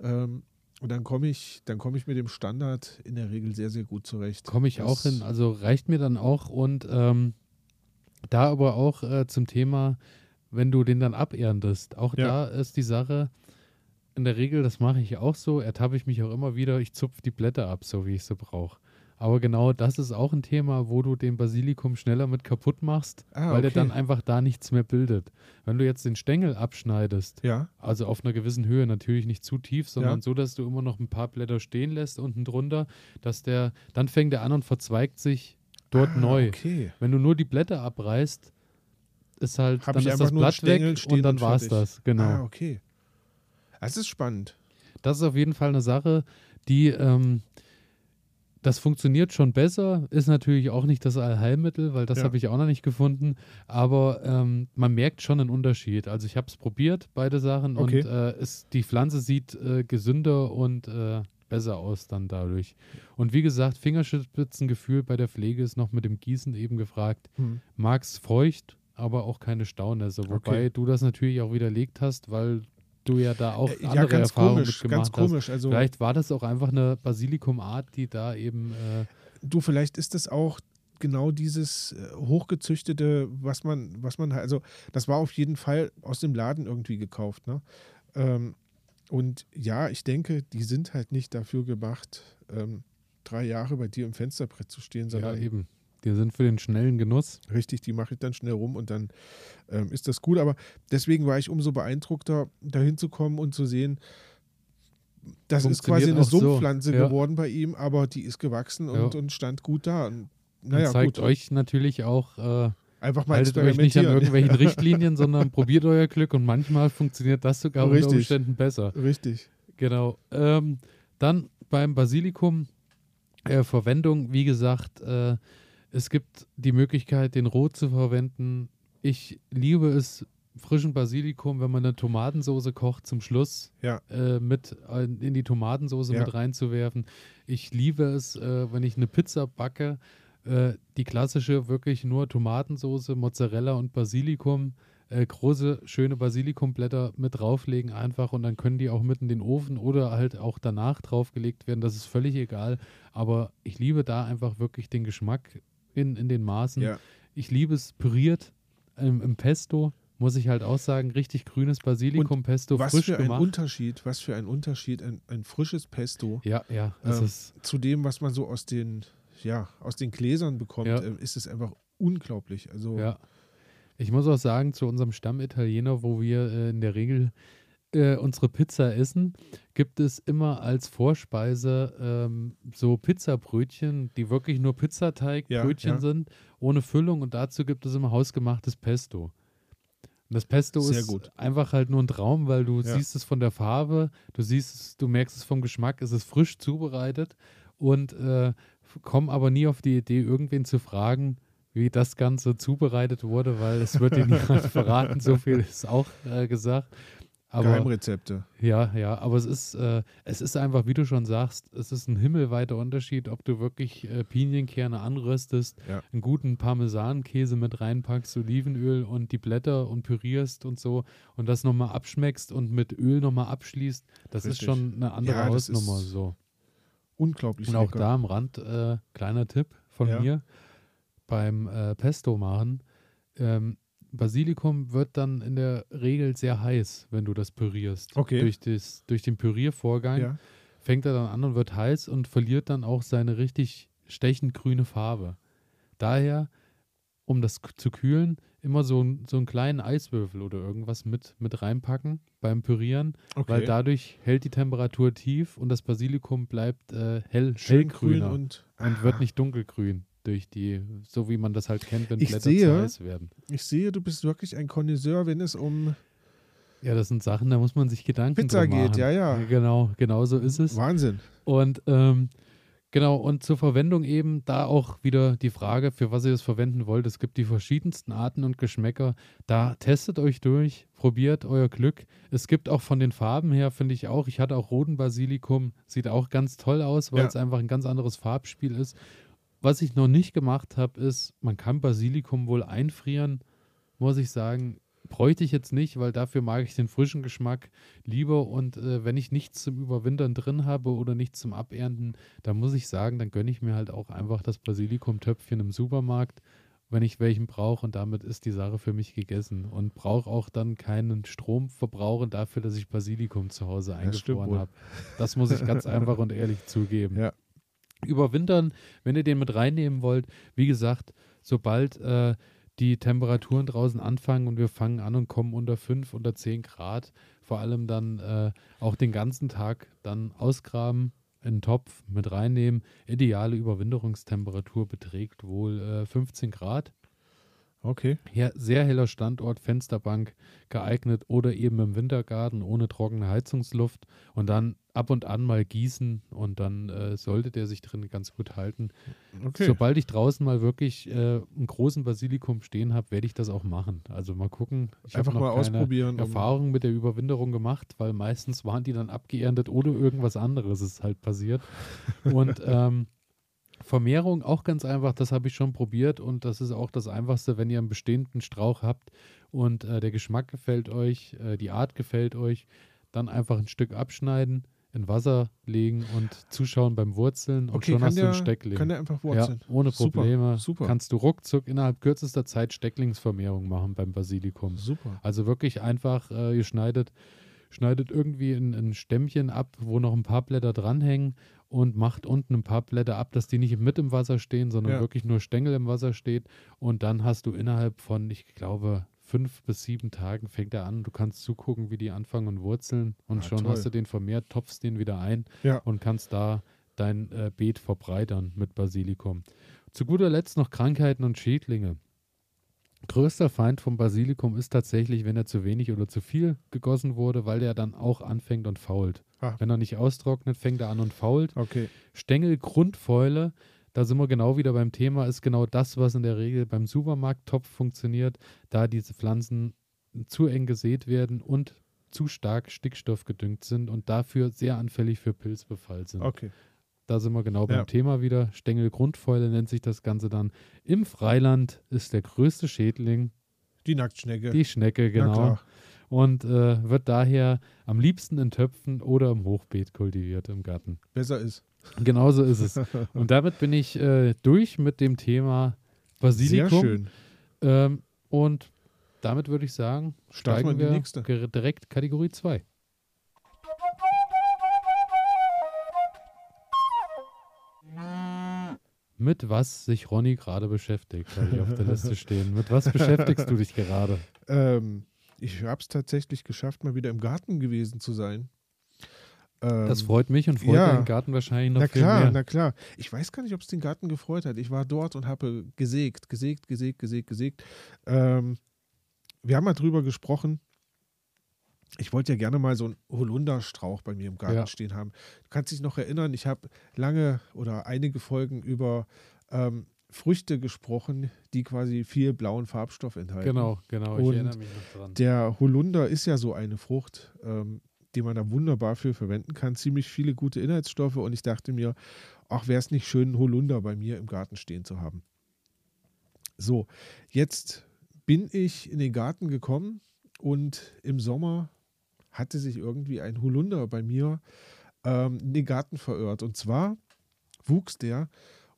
Ähm, und dann komme ich, dann komme ich mit dem Standard in der Regel sehr, sehr gut zurecht. Komme ich Das- auch hin. Also reicht mir dann auch. Und ähm, da aber auch äh, zum Thema, wenn du den dann aberntest, auch Ja. da ist die Sache, in der Regel, das mache ich auch so, ertappe ich mich auch immer wieder, ich zupfe die Blätter ab, so wie ich sie brauche. Aber genau das ist auch ein Thema, wo du den Basilikum schneller mit kaputt machst, Ah, weil der okay. dann einfach da nichts mehr bildet. Wenn du jetzt den Stängel abschneidest, Ja, also auf einer gewissen Höhe, natürlich nicht zu tief, sondern Ja. so, dass du immer noch ein paar Blätter stehen lässt unten drunter, dass der, dann fängt der an und verzweigt sich dort ah, neu. Okay. Wenn du nur die Blätter abreißt, ist halt, Hab dann ist das Blatt weg und dann war es das. Genau. Ah, okay. Das ist spannend. Das ist auf jeden Fall eine Sache, die, ähm, das funktioniert schon besser, ist natürlich auch nicht das Allheilmittel, weil das Ja. habe ich auch noch nicht gefunden, aber ähm, man merkt schon einen Unterschied. Also ich habe es probiert, beide Sachen, Okay. und äh, es, die Pflanze sieht äh, gesünder und äh, besser aus dann dadurch. Und wie gesagt, Fingerspitzengefühl bei der Pflege ist noch mit dem Gießen eben gefragt. Hm. Mag's feucht, aber auch keine Staunässe. Wobei Okay. du das natürlich auch widerlegt hast, weil du ja da auch Äh, andere ja, ganz Erfahrungen komisch, mitgemacht ganz komisch. hast. Also Vielleicht war das auch einfach eine Basilikumart, die da eben äh, du, vielleicht ist das auch genau dieses äh, hochgezüchtete, was man, was man halt, also das war auf jeden Fall aus dem Laden irgendwie gekauft, ne? Ähm, und ja, ich denke, die sind halt nicht dafür gemacht, ähm, drei Jahre bei dir im Fensterbrett zu stehen, ja sondern eben. Die sind für den schnellen Genuss. Richtig, die mache ich dann schnell rum und dann ähm, ist das gut. Aber deswegen war ich umso beeindruckter, dahin zu kommen und zu sehen, das ist quasi eine auch so, Sumpfpflanze ja. geworden bei ihm, aber die ist gewachsen und, Ja. und stand gut da. Und, Und naja, zeigt gut. euch natürlich auch, äh, Einfach mal haltet euch nicht an irgendwelchen Richtlinien, sondern probiert euer Glück und manchmal funktioniert das sogar unter Richtig. Umständen besser. Richtig. Genau. Ähm, dann beim Basilikum äh, Verwendung, wie gesagt, äh, es gibt die Möglichkeit, den roh zu verwenden. Ich liebe es, frischen Basilikum, wenn man eine Tomatensauce kocht, zum Schluss Ja. äh, mit äh, in die Tomatensauce Ja. mit reinzuwerfen. Ich liebe es, äh, wenn ich eine Pizza backe, äh, die klassische wirklich nur Tomatensauce, Mozzarella und Basilikum, äh, große, schöne Basilikumblätter mit drauflegen einfach und dann können die auch mit in den Ofen oder halt auch danach draufgelegt werden. Das ist völlig egal. Aber ich liebe da einfach wirklich den Geschmack in, in den Maßen. Ja. Ich liebe es püriert ähm, im Pesto. Muss ich halt auch sagen, richtig grünes Basilikum-Pesto, Was frisch für ein gemacht. Unterschied, was für ein Unterschied, ein, ein frisches Pesto Ja, ja, Ähm, zu dem, was man so aus den, ja, aus den Gläsern bekommt, Ja. ähm, ist es einfach unglaublich. Also Ja. Ich muss auch sagen, zu unserem Stammitaliener, wo wir äh, in der Regel äh, unsere Pizza essen, gibt es immer als Vorspeise ähm, so Pizzabrötchen, die wirklich nur Pizzateigbrötchen Ja, ja. sind, ohne Füllung und dazu gibt es immer hausgemachtes Pesto. Und das Pesto Sehr ist gut. einfach halt nur ein Traum, weil du Ja. siehst es von der Farbe, du siehst es, du merkst es vom Geschmack, es ist frisch zubereitet und äh, komm aber nie auf die Idee, irgendwen zu fragen, wie das Ganze zubereitet wurde, weil es wird dir niemand verraten, so viel ist auch äh, gesagt. Aber Geheimrezepte. ja, ja, aber es ist, äh, es ist einfach, wie du schon sagst, es ist ein himmelweiter Unterschied, ob du wirklich äh, Pinienkerne anröstest, Ja. einen guten Parmesankäse mit reinpackst, Olivenöl und die Blätter und pürierst und so und das nochmal abschmeckst und mit Öl nochmal abschließt. Das ist Richtig. schon eine andere Ja, Hausnummer ist so. Unglaublich Und auch lecker. da am Rand, äh, kleiner Tipp von Ja. mir, beim äh, Pesto machen, ähm, Basilikum wird dann in der Regel sehr heiß, wenn du das pürierst. Okay. Durch, das, durch den Püriervorgang Ja. fängt er dann an und wird heiß und verliert dann auch seine richtig stechend grüne Farbe. Daher, um das zu kühlen, immer so, so einen kleinen Eiswürfel oder irgendwas mit, mit reinpacken beim Pürieren, Okay. weil dadurch hält die Temperatur tief und das Basilikum bleibt äh, hell, Schön grün hellgrüner und, und wird nicht dunkelgrün durch die, so wie man das halt kennt, wenn Ich Blätter sehe- zu heiß werden. Ich sehe, du bist wirklich ein Connoisseur, wenn es um Ja, das sind Sachen, da muss man sich Gedanken Pizza drum geht. machen. Ja, ja. Genau, genau so ist es. Wahnsinn. Und ähm, genau, und zur Verwendung eben da auch wieder die Frage, für was ihr es verwenden wollt. Es gibt die verschiedensten Arten und Geschmäcker. Da testet euch durch, probiert euer Glück. Es gibt auch von den Farben her, finde ich auch, ich hatte auch roten Basilikum, sieht auch ganz toll aus, weil Ja. es einfach ein ganz anderes Farbspiel ist. Was ich noch nicht gemacht habe, ist, man kann Basilikum wohl einfrieren, muss ich sagen. Bräuchte ich jetzt nicht, weil dafür mag ich den frischen Geschmack lieber. Und äh, wenn ich nichts zum Überwintern drin habe oder nichts zum Abernten, dann muss ich sagen, dann gönne ich mir halt auch einfach das Basilikumtöpfchen im Supermarkt, wenn ich welchen brauche. Und damit ist die Sache für mich gegessen. Und brauche auch dann keinen Strom verbrauchen dafür, dass ich Basilikum zu Hause eingefroren habe. Das muss ich ganz einfach und ehrlich zugeben Ja. Überwintern, wenn ihr den mit reinnehmen wollt. Wie gesagt, sobald äh, die Temperaturen draußen anfangen und wir fangen an und kommen unter 5, unter 10 Grad, vor allem dann äh, auch den ganzen Tag dann ausgraben, in den Topf mit reinnehmen. Ideale Überwinterungstemperatur beträgt wohl äh, 15 Grad. Okay. Hier sehr heller Standort, Fensterbank geeignet oder eben im Wintergarten ohne trockene Heizungsluft und dann ab und an mal gießen und dann äh, sollte der sich drin ganz gut halten. Okay. Sobald ich draußen mal wirklich äh, einen großen Basilikum stehen habe, werde ich das auch machen. Also mal gucken. Ich habe Einfach noch mal keine ausprobieren. Erfahrung mit der Überwinterung gemacht, weil meistens waren die dann abgeerntet oder irgendwas anderes ist halt passiert. Und ähm, Vermehrung auch ganz einfach, das habe ich schon probiert und das ist auch das Einfachste, wenn ihr einen bestehenden Strauch habt und äh, der Geschmack gefällt euch, äh, die Art gefällt euch, dann einfach ein Stück abschneiden, in Wasser legen und zuschauen beim Wurzeln und Okay, schon hast du der, einen Steckling. kann der einfach ja, wurzeln? ohne Super, Probleme. super. Kannst du ruckzuck innerhalb kürzester Zeit Stecklingsvermehrung machen beim Basilikum. Super. Also wirklich einfach, äh, ihr schneidet, schneidet irgendwie ein, ein Stämmchen ab, wo noch ein paar Blätter dranhängen und macht unten ein paar Blätter ab, dass die nicht mit im Wasser stehen, sondern Ja. wirklich nur Stängel im Wasser steht. Und dann hast du innerhalb von, ich glaube, fünf bis sieben Tagen fängt er an. Du kannst zugucken, wie die anfangen und wurzeln. Und Ah, schon toll. hast du den vermehrt, topfst den wieder ein Ja. und kannst da dein äh, Beet verbreitern mit Basilikum. Zu guter Letzt noch Krankheiten und Schädlinge. Größter Feind vom Basilikum ist tatsächlich, wenn er zu wenig oder zu viel gegossen wurde, weil der dann auch anfängt und fault. Ah. Wenn er nicht austrocknet, fängt er an und fault. Okay. Stängel, Grundfäule, da sind wir genau wieder beim Thema, ist genau das, was in der Regel beim Supermarkttopf funktioniert, da diese Pflanzen zu eng gesät werden und zu stark stickstoffgedüngt sind und dafür sehr anfällig für Pilzbefall sind. Okay. Da sind wir genau Ja. beim Thema wieder. Stängel-Grundfäule nennt sich das Ganze dann. Im Freiland ist der größte Schädling Die Nacktschnecke. die Schnecke, Na genau. Und äh, wird daher am liebsten in Töpfen oder im Hochbeet kultiviert im Garten. Besser ist. Genauso ist es. Und damit bin ich äh, durch mit dem Thema Basilikum. Sehr schön. Ähm, und damit würde ich sagen, Starten wir steigen in die wir nächste. direkt Kategorie 2. Mit was sich Ronny gerade beschäftigt, habe ich auf der Liste stehen. Mit was beschäftigst du dich gerade? Ähm, ich habe es tatsächlich geschafft, mal wieder im Garten gewesen zu sein. Ähm, Das freut mich und freut ja. den Garten wahrscheinlich noch na viel klar, mehr. na klar. Ich weiß gar nicht, ob es den Garten gefreut hat. Ich war dort und habe gesägt, gesägt, gesägt, gesägt, gesägt. Ähm, wir haben mal drüber gesprochen. Ich wollte ja gerne mal so einen Holunderstrauch bei mir im Garten Ja. stehen haben. Du kannst dich noch erinnern, ich habe lange oder einige Folgen über ähm, Früchte gesprochen, die quasi viel blauen Farbstoff enthalten. Genau, genau, ich Und erinnere mich noch dran. Der Holunder ist ja so eine Frucht, ähm, die man da wunderbar für verwenden kann. Ziemlich viele gute Inhaltsstoffe und ich dachte mir, ach, wäre es nicht schön, einen Holunder bei mir im Garten stehen zu haben. So, jetzt bin ich in den Garten gekommen und im Sommer hatte sich irgendwie ein Holunder bei mir ähm, in den Garten verirrt. Und zwar wuchs der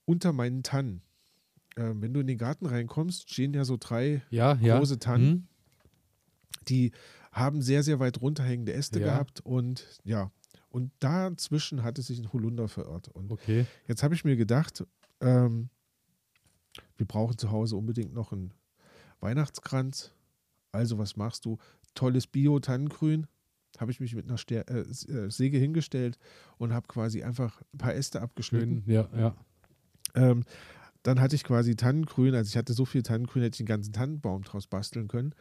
unter meinen Tannen. Ähm, wenn du in den Garten reinkommst, stehen ja so drei ja, ja. große Tannen. Hm? die haben sehr, sehr weit runterhängende Äste Ja. gehabt und ja, und dazwischen hatte sich ein Holunder verirrt. Und Okay. jetzt habe ich mir gedacht, ähm, wir brauchen zu Hause unbedingt noch einen Weihnachtskranz. Also was machst du? Tolles Bio-Tannengrün. Habe ich mich mit einer Ster äh, äh, Säge hingestellt und habe quasi einfach ein paar Äste abgeschnitten. Ja, ja. Ähm, dann hatte ich quasi Tannengrün, also ich hatte so viel Tannengrün, hätte ich den ganzen Tannenbaum draus basteln können.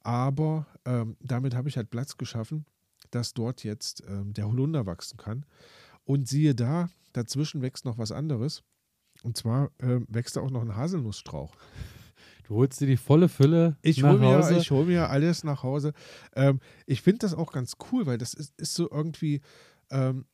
Aber ähm, damit habe ich halt Platz geschaffen, dass dort jetzt ähm, der Holunder wachsen kann. Und siehe da, dazwischen wächst noch was anderes. Und zwar ähm, wächst da auch noch ein Haselnussstrauch. Du holst dir die volle Fülle Ich hole mir, Hause. ich hol mir alles nach Hause. Ähm, ich finde das auch ganz cool, weil das ist, ist so irgendwie, ähm,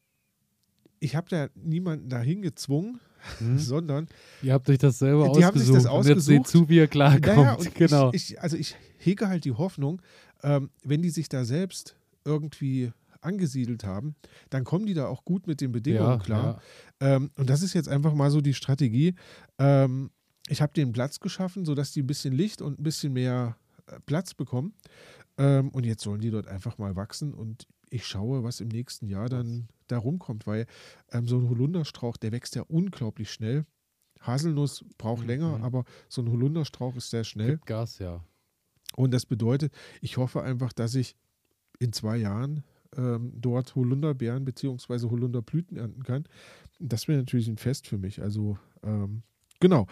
ich habe da niemanden dahin gezwungen, Hm? sondern Ihr habt euch das selber Die haben ausgesucht. sich das Und jetzt seht ausgesucht. zu, wie ihr klarkommt. Naja, genau. ich, ich, also ich hege halt die Hoffnung, ähm, wenn die sich da selbst irgendwie angesiedelt haben, dann kommen die da auch gut mit den Bedingungen klar. Ähm, und das ist jetzt einfach mal so die Strategie. Ähm, ich habe den Platz geschaffen, sodass die ein bisschen Licht und ein bisschen mehr äh, Platz bekommen. Ähm, und jetzt sollen die dort einfach mal wachsen und ich schaue, was im nächsten Jahr dann da rumkommt, weil ähm, so ein Holunderstrauch, der wächst ja unglaublich schnell. Haselnuss braucht Mhm. länger, aber so ein Holunderstrauch ist sehr schnell. Gibt Gas, ja. Und das bedeutet, ich hoffe einfach, dass ich in zwei Jahren ähm, dort Holunderbeeren bzw. Holunderblüten ernten kann. Das wäre natürlich ein Fest für mich. Also ähm, genau.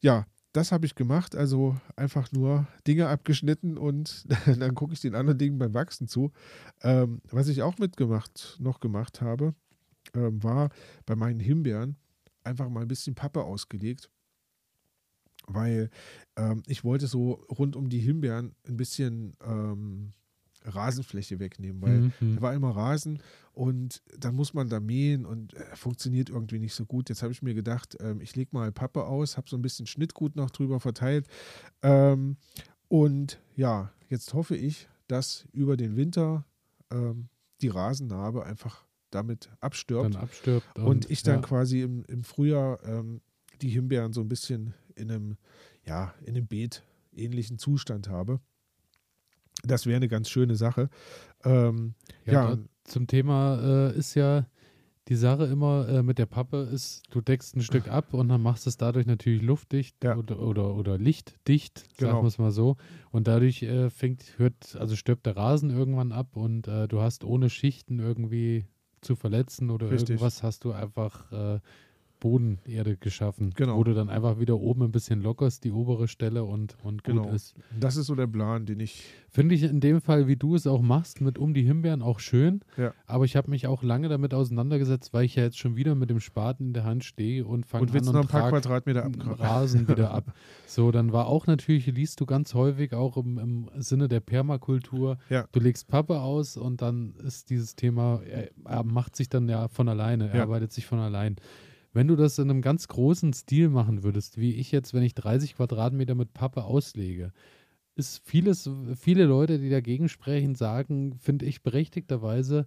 Ja, das habe ich gemacht. Also einfach nur Dinge abgeschnitten und dann gucke ich den anderen Dingen beim Wachsen zu. Ähm, was ich auch mitgemacht, noch gemacht habe, ähm, war bei meinen Himbeeren einfach mal ein bisschen Pappe ausgelegt. Weil ähm, ich wollte so rund um die Himbeeren ein bisschen ähm, Rasenfläche wegnehmen, weil Mhm, da war immer Rasen und dann muss man da mähen und äh, funktioniert irgendwie nicht so gut. Jetzt habe ich mir gedacht, ähm, ich lege mal Pappe aus, habe so ein bisschen Schnittgut noch drüber verteilt. Ähm, und ja, jetzt hoffe ich, dass über den Winter ähm, die Rasennarbe einfach damit abstirbt. Abstirbt. Und, ich dann ja. quasi im, im Frühjahr ähm, die Himbeeren so ein bisschen in einem, ja, in einem Beet ähnlichen Zustand habe. Das wäre eine ganz schöne Sache. Ähm, Ja, ja, zum Thema äh, ist ja die Sache immer äh, mit der Pappe ist, du deckst ein Stück ab und dann machst es dadurch natürlich luftdicht Ja. oder, oder, oder lichtdicht, Genau. sagen wir es mal so. Und dadurch äh, fängt, hört, also stirbt der Rasen irgendwann ab und äh, du hast ohne Schichten irgendwie zu verletzen oder Richtig. irgendwas, hast du einfach äh, Bodenerde geschaffen, Genau. wo du dann einfach wieder oben ein bisschen lockerst, die obere Stelle und, und gut Genau. ist. das ist so der Plan, den ich. Finde ich in dem Fall, wie du es auch machst, mit um die Himbeeren auch schön. Ja. Aber ich habe mich auch lange damit auseinandergesetzt, weil ich ja jetzt schon wieder mit dem Spaten in der Hand stehe und fange Und an und noch ein paar Quadratmeter abgraben? Rasen wieder ab. So, dann war auch natürlich, liest du ganz häufig auch im, im Sinne der Permakultur, Ja. du legst Pappe aus und dann ist dieses Thema, er, er macht sich dann ja von alleine, er Ja. arbeitet sich von allein. Wenn du das in einem ganz großen Stil machen würdest, wie ich jetzt, wenn ich 30 Quadratmeter mit Pappe auslege, ist vieles, viele Leute, die dagegen sprechen, sagen, finde ich berechtigterweise,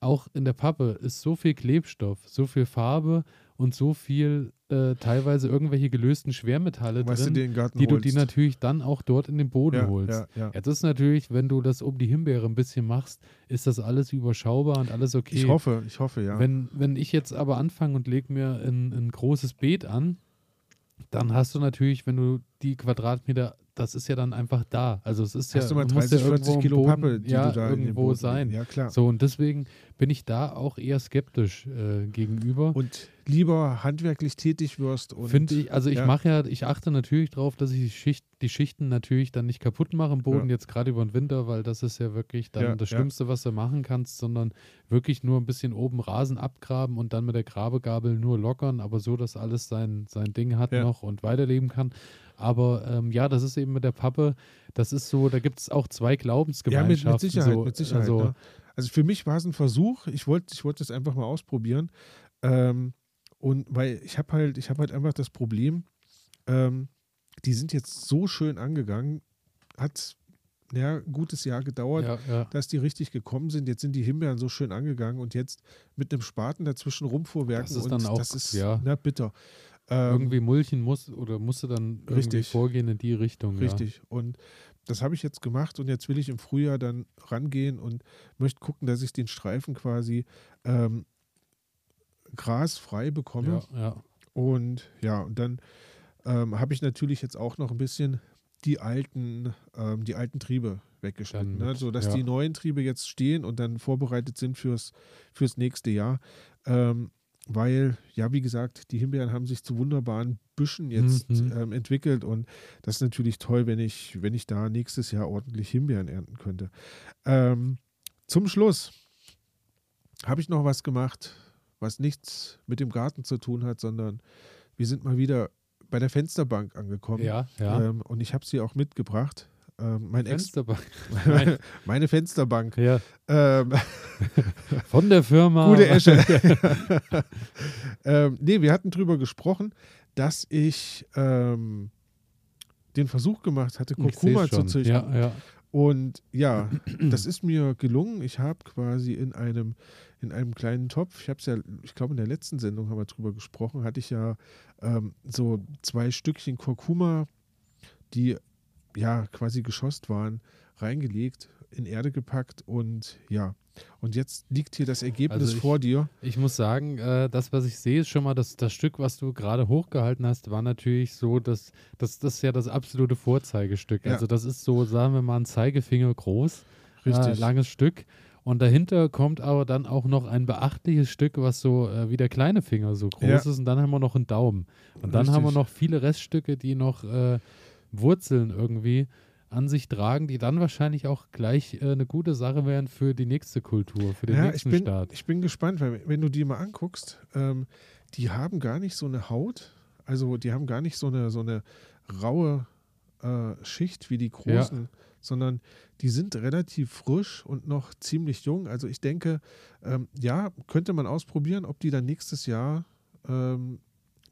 auch in der Pappe ist so viel Klebstoff, so viel Farbe und so viel äh, teilweise irgendwelche gelösten Schwermetalle du drin, dir in den Garten die du holst. die natürlich dann auch dort in den Boden ja, holst. ja, ja. Jetzt ist natürlich, wenn du das um die Himbeere ein bisschen machst, ist das alles überschaubar und alles okay. Ich hoffe, ich hoffe, ja. Wenn, wenn ich jetzt aber anfange und lege mir ein, ein großes Beet an, dann hast du natürlich, wenn du die Quadratmeter, das ist ja dann einfach da. Also es ist ja, Hast du mal muss 30, ja irgendwo 40 im Kilo Boden, Pappe, die ja, du da irgendwo sein. Ja, klar. So, und deswegen bin ich da auch eher skeptisch äh, gegenüber. Und lieber handwerklich tätig wirst. und Finde ich, also ich ja. mache ja, ich achte natürlich darauf, dass ich die, Schicht, die Schichten natürlich dann nicht kaputt mache im Boden, Ja. jetzt gerade über den Winter, weil das ist ja wirklich dann Ja, das ja. Schlimmste, was du machen kannst, sondern wirklich nur ein bisschen oben Rasen abgraben und dann mit der Grabegabel nur lockern, aber so, dass alles sein, sein Ding hat Ja. noch und weiterleben kann. Aber ähm, ja, das ist eben mit der Pappe, das ist so, da gibt es auch zwei Ja, Glaubensgemeinschaften. mit, mit Sicherheit, so, mit Sicherheit. Also, ne? also für mich war es ein Versuch. Ich wollte ich wollte es einfach mal ausprobieren. Ähm, und weil ich habe halt, ich habe halt einfach das Problem, ähm, die sind jetzt so schön angegangen, hat ja, ein gutes Jahr gedauert, ja, ja. dass die richtig gekommen sind. Jetzt sind die Himbeeren so schön angegangen und jetzt mit einem Spaten dazwischen rumfuhrwerken Das ist dann auch, das ist ja. na, bitter. Ähm, irgendwie mulchen muss oder musste dann Richtig. vorgehen in die Richtung. Richtig. Und das habe ich jetzt gemacht und jetzt will ich im Frühjahr dann rangehen und möchte gucken, dass ich den Streifen quasi ähm, grasfrei Ja, bekomme. ja, ja. Und ja, und dann ähm, habe ich natürlich jetzt auch noch ein bisschen die alten, ähm, die alten Triebe weggeschnitten, Dann ne? sodass ja. die neuen Triebe jetzt stehen und dann vorbereitet sind fürs, fürs nächste Jahr. Ähm, weil, ja, wie gesagt, die Himbeeren haben sich zu wunderbaren Büschen jetzt Mhm. ähm, entwickelt und das ist natürlich toll, wenn ich, wenn ich da nächstes Jahr ordentlich Himbeeren ernten könnte. Ähm, zum Schluss habe ich noch was gemacht, was nichts mit dem Garten zu tun hat, sondern wir sind mal wieder bei der Fensterbank angekommen. ja, ja. Ähm, und ich habe sie auch mitgebracht. Ähm, mein Ex, Fensterbank. meine Fensterbank. ja, Ähm, von der Firma. Gute Esche. ähm, nee, wir hatten drüber gesprochen, dass ich ähm, den Versuch gemacht hatte, Kurkuma zu züchten. Ja, ja. Und ja, das ist mir gelungen. Ich habe quasi in einem, in einem kleinen Topf, ich habe es ja, ich glaube in der letzten Sendung haben wir drüber gesprochen, hatte ich ja ähm, so zwei Stückchen Kurkuma, die ja quasi geschosst waren, reingelegt, in Erde gepackt und ja. Und jetzt liegt hier das Ergebnis Also ich- vor dir. Ich muss sagen, äh, das, was ich sehe, ist schon mal, das, das Stück, was du gerade hochgehalten hast, war natürlich so, dass das, das ist ja das absolute Vorzeigestück. Ja. Also das ist so, sagen wir mal, ein Zeigefinger groß, Richtig. Äh, langes Stück. Und dahinter kommt aber dann auch noch ein beachtliches Stück, was so äh, wie der kleine Finger so groß Ja. ist. Und dann haben wir noch einen Daumen. Und dann haben wir Richtig. noch viele Reststücke, die noch äh, Wurzeln irgendwie an sich tragen, die dann wahrscheinlich auch gleich äh, eine gute Sache wären für die nächste Kultur, für den ja, ich nächsten bin, Start. ich bin gespannt, weil wenn du die mal anguckst, ähm, die haben gar nicht so eine Haut, also die haben gar nicht so eine, so eine raue äh, Schicht wie die großen, sondern die sind relativ frisch und noch ziemlich jung. Also ich denke, ähm, ja, könnte man ausprobieren, ob die dann nächstes Jahr ähm,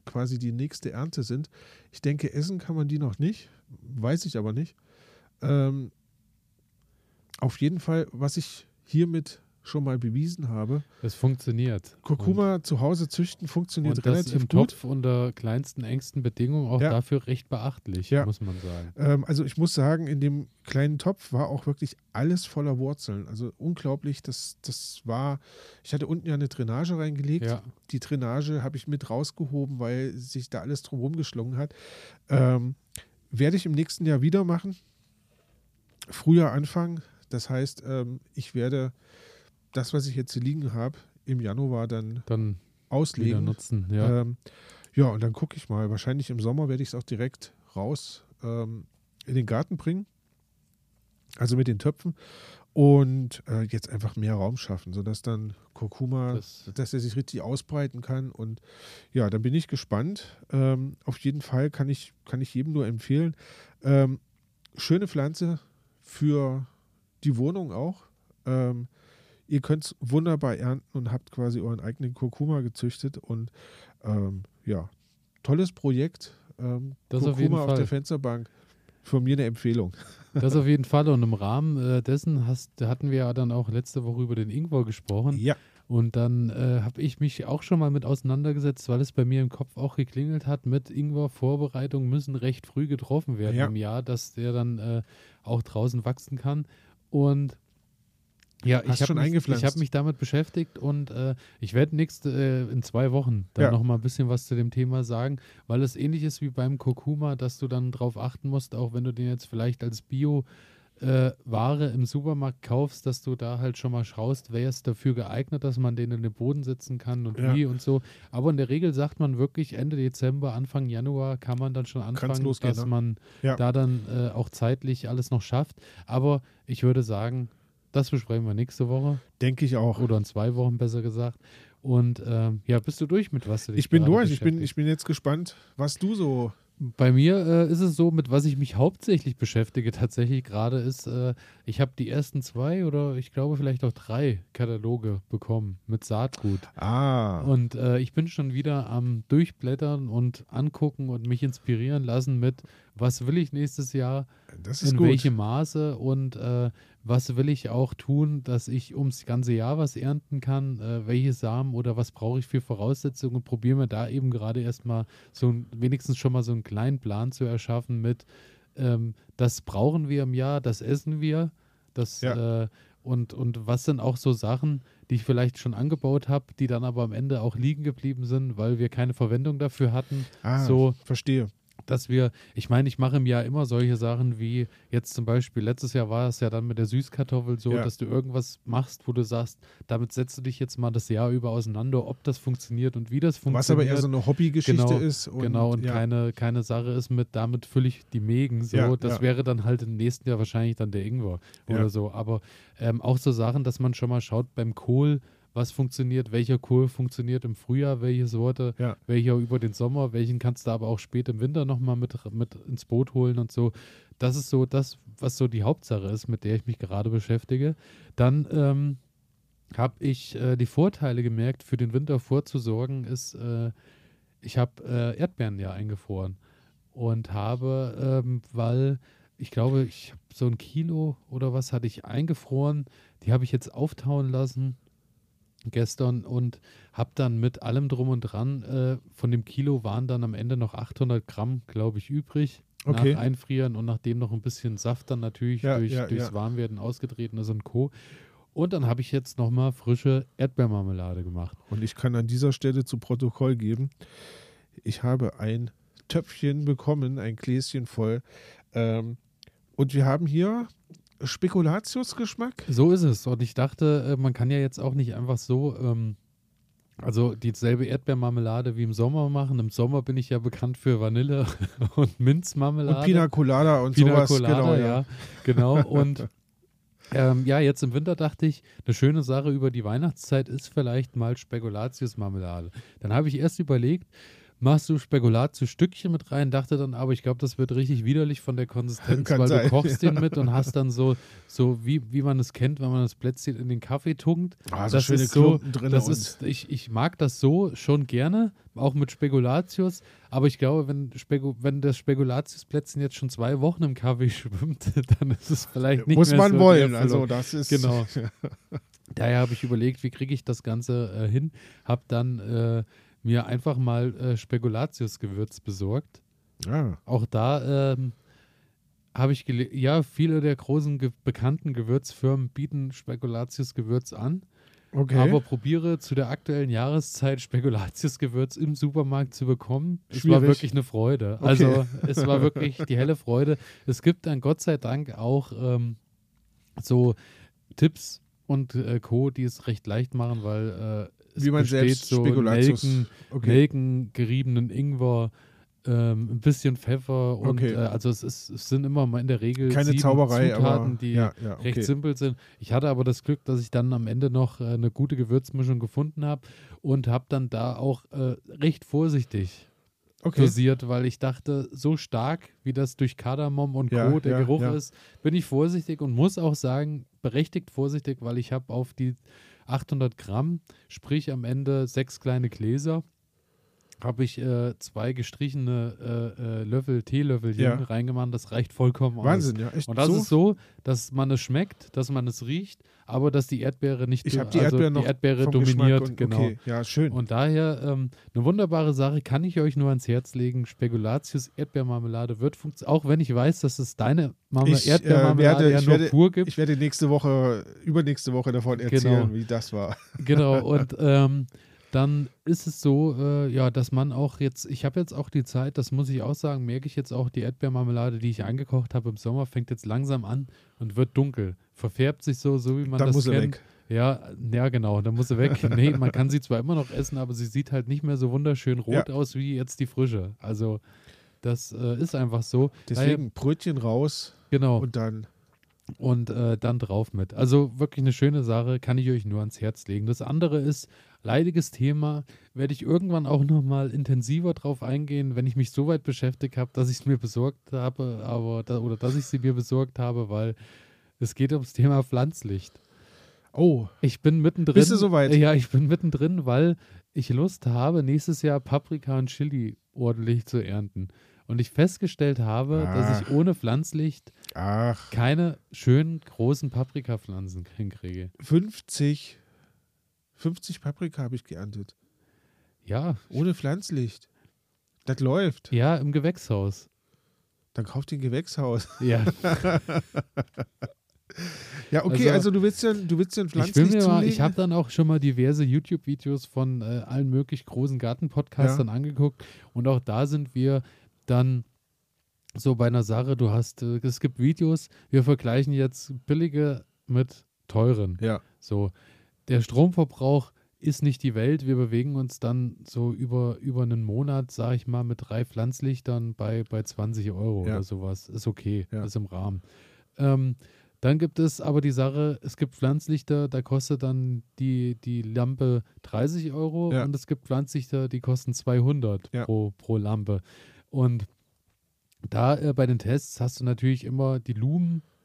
quasi die nächste Ernte sind. Ich denke, essen kann man die noch nicht, weiß ich aber nicht. Ähm, auf jeden Fall, was ich hiermit schon mal bewiesen habe. Es funktioniert. Kurkuma zu Hause züchten funktioniert und das relativ im gut. Topf unter kleinsten, engsten Bedingungen auch Ja. dafür recht beachtlich, Ja. muss man sagen. Ähm, also ich muss sagen, in dem kleinen Topf war auch wirklich alles voller Wurzeln. Also unglaublich, das, das war, ich hatte unten ja eine Drainage reingelegt. Ja, Die Drainage habe ich mit rausgehoben, weil sich da alles drumherum geschlungen hat. Ähm, werde ich im nächsten Jahr wieder machen. Früher anfangen. Das heißt, ähm, ich werde das, was ich jetzt hier liegen habe, im Januar dann dann auslegen. nutzen. Ja. Ähm, ja und dann gucke ich mal. Wahrscheinlich im Sommer werde ich es auch direkt raus ähm, in den Garten bringen. Also mit den Töpfen. Und äh, jetzt einfach mehr Raum schaffen, sodass dann Kurkuma, Das- dass er sich richtig ausbreiten kann. Und ja, dann bin ich gespannt. Ähm, auf jeden Fall kann ich, kann ich jedem nur empfehlen. Ähm, schöne Pflanze für die Wohnung auch. Ihr könnt es wunderbar ernten und habt quasi euren eigenen Kurkuma gezüchtet. Und ähm, ja, tolles Projekt. Ähm, Das auf Kurkuma jeden auf Fall. der Fensterbank. Von mir eine Empfehlung. Das auf jeden Fall. Und im Rahmen äh, dessen hast, hatten wir ja dann auch letzte Woche über den Ingwer gesprochen. Ja, Und dann äh, habe ich mich auch schon mal mit auseinandergesetzt, weil es bei mir im Kopf auch geklingelt hat, mit Ingwer-Vorbereitungen müssen recht früh getroffen werden Ja. im Jahr, dass der dann äh, auch draußen wachsen kann. Und ja, Hast ich habe mich, ich hab mich damit beschäftigt und äh, ich werde nächste äh, in zwei Wochen dann Ja. noch mal ein bisschen was zu dem Thema sagen, weil es ähnlich ist wie beim Kurkuma, dass du dann drauf achten musst, auch wenn du den jetzt vielleicht als Bio äh, Ware im Supermarkt kaufst, dass du da halt schon mal schaust, wer ist dafür geeignet, dass man den in den Boden setzen kann und Ja. wie und so. Aber in der Regel sagt man wirklich Ende Dezember, Anfang Januar kann man dann schon anfangen, losgehen, dass ne? man Ja. da dann äh, auch zeitlich alles noch schafft. Aber ich würde sagen, das besprechen wir nächste Woche denke ich auch. oder in zwei Wochen besser gesagt. Und ähm, ja, bist du durch mit was du dich Ich bin durch. Ich bin, ich bin jetzt gespannt, was du so. Bei mir äh, ist es so, mit was ich mich hauptsächlich beschäftige tatsächlich gerade ist, äh, ich habe die ersten zwei oder ich glaube vielleicht auch drei Kataloge bekommen mit Saatgut. Ah, Und äh, ich bin schon wieder am Durchblättern und angucken und mich inspirieren lassen mit, was will ich nächstes Jahr, in gut. welchem Maße und äh, was will ich auch tun, dass ich ums ganze Jahr was ernten kann, äh, welche Samen oder was brauche ich für Voraussetzungen und probiere mir da eben gerade erstmal so ein, wenigstens schon mal so einen kleinen Plan zu erschaffen mit, ähm, das brauchen wir im Jahr, das essen wir, das Ja. äh, und, und was sind auch so Sachen, die ich vielleicht schon angebaut habe, die dann aber am Ende auch liegen geblieben sind, weil wir keine Verwendung dafür hatten ah, so- verstehe. Dass wir, ich meine, ich mache im Jahr immer solche Sachen wie jetzt zum Beispiel, letztes Jahr war es ja dann mit der Süßkartoffel so, Ja. dass du irgendwas machst, wo du sagst, damit setzt du dich jetzt mal das Jahr über auseinander, ob das funktioniert und wie das funktioniert. Was aber eher so eine Hobbygeschichte Genau, ist. Und, genau, und ja, keine, keine Sache ist mit, damit fülle ich die Mägen so. Ja, das wäre dann halt im nächsten Jahr wahrscheinlich dann der Ingwer oder so. Aber ähm, auch so Sachen, dass man schon mal schaut beim Kohl, was funktioniert, welcher Kohl funktioniert im Frühjahr, welche Sorte, Ja. welcher über den Sommer, welchen kannst du aber auch spät im Winter nochmal mit, mit ins Boot holen und so. Das ist so das, was so die Hauptsache ist, mit der ich mich gerade beschäftige. Dann ähm, habe ich äh, die Vorteile gemerkt, für den Winter vorzusorgen, ist, äh, ich habe äh, Erdbeeren ja eingefroren und habe, ähm, weil ich glaube, ich habe so ein Kilo oder was hatte ich eingefroren, die habe ich jetzt auftauen lassen gestern und habe dann mit allem drum und dran, äh, von dem Kilo waren dann am Ende noch 800 Gramm, glaube ich, übrig. Okay. Nach Einfrieren und nachdem noch ein bisschen Saft dann natürlich Ja, durch, ja, durchs ja. Warmwerden ausgetreten ist und Co. Und dann habe ich jetzt nochmal frische Erdbeermarmelade gemacht. Und ich kann an dieser Stelle zu Protokoll geben, ich habe ein Töpfchen bekommen, ein Gläschen voll. Ähm, und wir haben hier Spekulatiusgeschmack. So ist es. Und ich dachte, äh, man kann ja jetzt auch nicht einfach so, ähm, also dieselbe Erdbeermarmelade wie im Sommer machen. Im Sommer bin ich ja bekannt für Vanille und Minzmarmelade. Und Pina Colada und Pina sowas. Colada, genau, ja. Genau. Und ähm, ja, jetzt im Winter dachte ich, eine schöne Sache über die Weihnachtszeit ist vielleicht mal Spekulatiusmarmelade. Dann habe ich erst überlegt, machst du Spekulatius-Stückchen mit rein, dachte dann aber, ich glaube, das wird richtig widerlich von der Konsistenz, Kann weil sein, du kochst den mit und hast dann so, so wie, wie man es kennt, wenn man das Plätzchen in den Kaffee tunkt. Ah, so das schöne ist so, Klumpen drin. das ist, ich, ich mag das so schon gerne, auch mit Spekulatius, aber ich glaube, wenn, Spegu wenn das Spekulatiusplätzchen jetzt schon zwei Wochen im Kaffee schwimmt, dann ist es vielleicht nicht muss mehr man so wollen. Also das ist Genau. Daher habe ich überlegt, wie kriege ich das Ganze äh, hin. Habe dann äh, mir einfach mal äh, Spekulatius-Gewürz besorgt. Ah, Auch da ähm, habe ich gele- ja, viele der großen ge bekannten Gewürzfirmen bieten Spekulatius-Gewürz an. okay. Aber probiere zu der aktuellen Jahreszeit Spekulatius-Gewürz im Supermarkt zu bekommen. Es war Schwierig. wirklich eine Freude. Okay. Also es war wirklich die helle Freude. Es gibt dann Gott sei Dank auch ähm, so Tipps und äh, Co., die es recht leicht machen, weil äh, Wie man selbst so Spekulatius. Nelken, okay. Nelken, geriebenen Ingwer, ähm, ein bisschen Pfeffer und Okay. äh, also es, ist, es sind immer mal in der Regel Keine Zauberei, Zutaten, aber die ja, ja, recht okay. simpel sind. Ich hatte aber das Glück, dass ich dann am Ende noch äh, eine gute Gewürzmischung gefunden habe und habe dann da auch äh, recht vorsichtig okay. dosiert, weil ich dachte, so stark wie das durch Kardamom und Ja, Co. der Geruch ist, bin ich vorsichtig und muss auch sagen, berechtigt vorsichtig, weil ich habe auf die 800 Gramm, sprich am Ende sechs kleine Gläser, habe ich äh, zwei gestrichene äh, äh, Löffel, Teelöffelchen Ja. reingemacht. Das reicht vollkommen aus. Wahnsinn, ja. Echt Und das so? ist so, dass man es schmeckt, dass man es riecht, aber dass die Erdbeere nicht ich habe die also Erdbeere noch die Erdbeere dominiert, und, genau. Okay, ja, schön. Und daher ähm, eine wunderbare Sache, kann ich euch nur ans Herz legen. Spekulatius Erdbeermarmelade wird funktionieren, auch wenn ich weiß, dass es deine Marmel Ich, äh, Erdbeermarmelade werde- ja nur werde- pur gibt. ich werde nächste Woche, übernächste Woche davon erzählen, Genau. wie das war. Genau, und ähm, dann ist es so, äh, ja, dass man auch jetzt, ich habe jetzt auch die Zeit, das muss ich auch sagen, merke ich jetzt auch, die Erdbeermarmelade, die ich eingekocht habe im Sommer, fängt jetzt langsam an und wird dunkel. Verfärbt sich so, so wie man Dann das muss er kennt. weg. Ja, ja, genau, dann muss sie weg. nee, man kann sie zwar immer noch essen, aber sie sieht halt nicht mehr so wunderschön rot Ja. aus wie jetzt die frische. Also, das äh, ist einfach so. Deswegen Brötchen raus Daher, genau. und dann. und äh, dann drauf mit. Also wirklich eine schöne Sache, kann ich euch nur ans Herz legen. Das andere ist, leidiges Thema, werde ich irgendwann auch nochmal intensiver drauf eingehen, wenn ich mich so weit beschäftigt habe, dass ich es mir besorgt habe, aber da, oder dass ich sie mir besorgt habe, weil es geht ums Thema Pflanzlicht. Oh, Ich bin mittendrin. Bist du soweit? Ja, ich bin mittendrin, weil ich Lust habe, nächstes Jahr Paprika und Chili ordentlich zu ernten. Und ich festgestellt habe, dass ich Ah. ohne Pflanzlicht ach, keine schönen großen Paprikapflanzen hinkriege. 50, 50 Paprika habe ich geerntet. Ja, Ohne Pflanzlicht. Das läuft. ja, im Gewächshaus. Dann kauft ihr ein Gewächshaus. Ja, Ja, okay, Also, also, du willst ja, du willst ja ein ich Pflanzlicht mir mal, ich habe dann auch schon mal diverse YouTube-Videos von äh, allen möglich großen Gartenpodcastern angeguckt und auch da sind wir dann so bei einer Sache, du hast, äh, es gibt Videos, wir vergleichen jetzt billige mit teuren. ja, So, der Stromverbrauch ist nicht die Welt. Wir bewegen uns dann so über, über einen Monat, sage ich mal, mit drei Pflanzlichtern bei, bei 20 Euro Ja. oder sowas. Ist okay, Ja. ist im Rahmen. Ähm, dann gibt es aber die Sache, es gibt Pflanzlichter, da kostet dann die, die Lampe 30 Euro Ja. und es gibt Pflanzlichter, die kosten 200 Ja. pro, pro Lampe. Und da äh, bei den Tests hast du natürlich immer die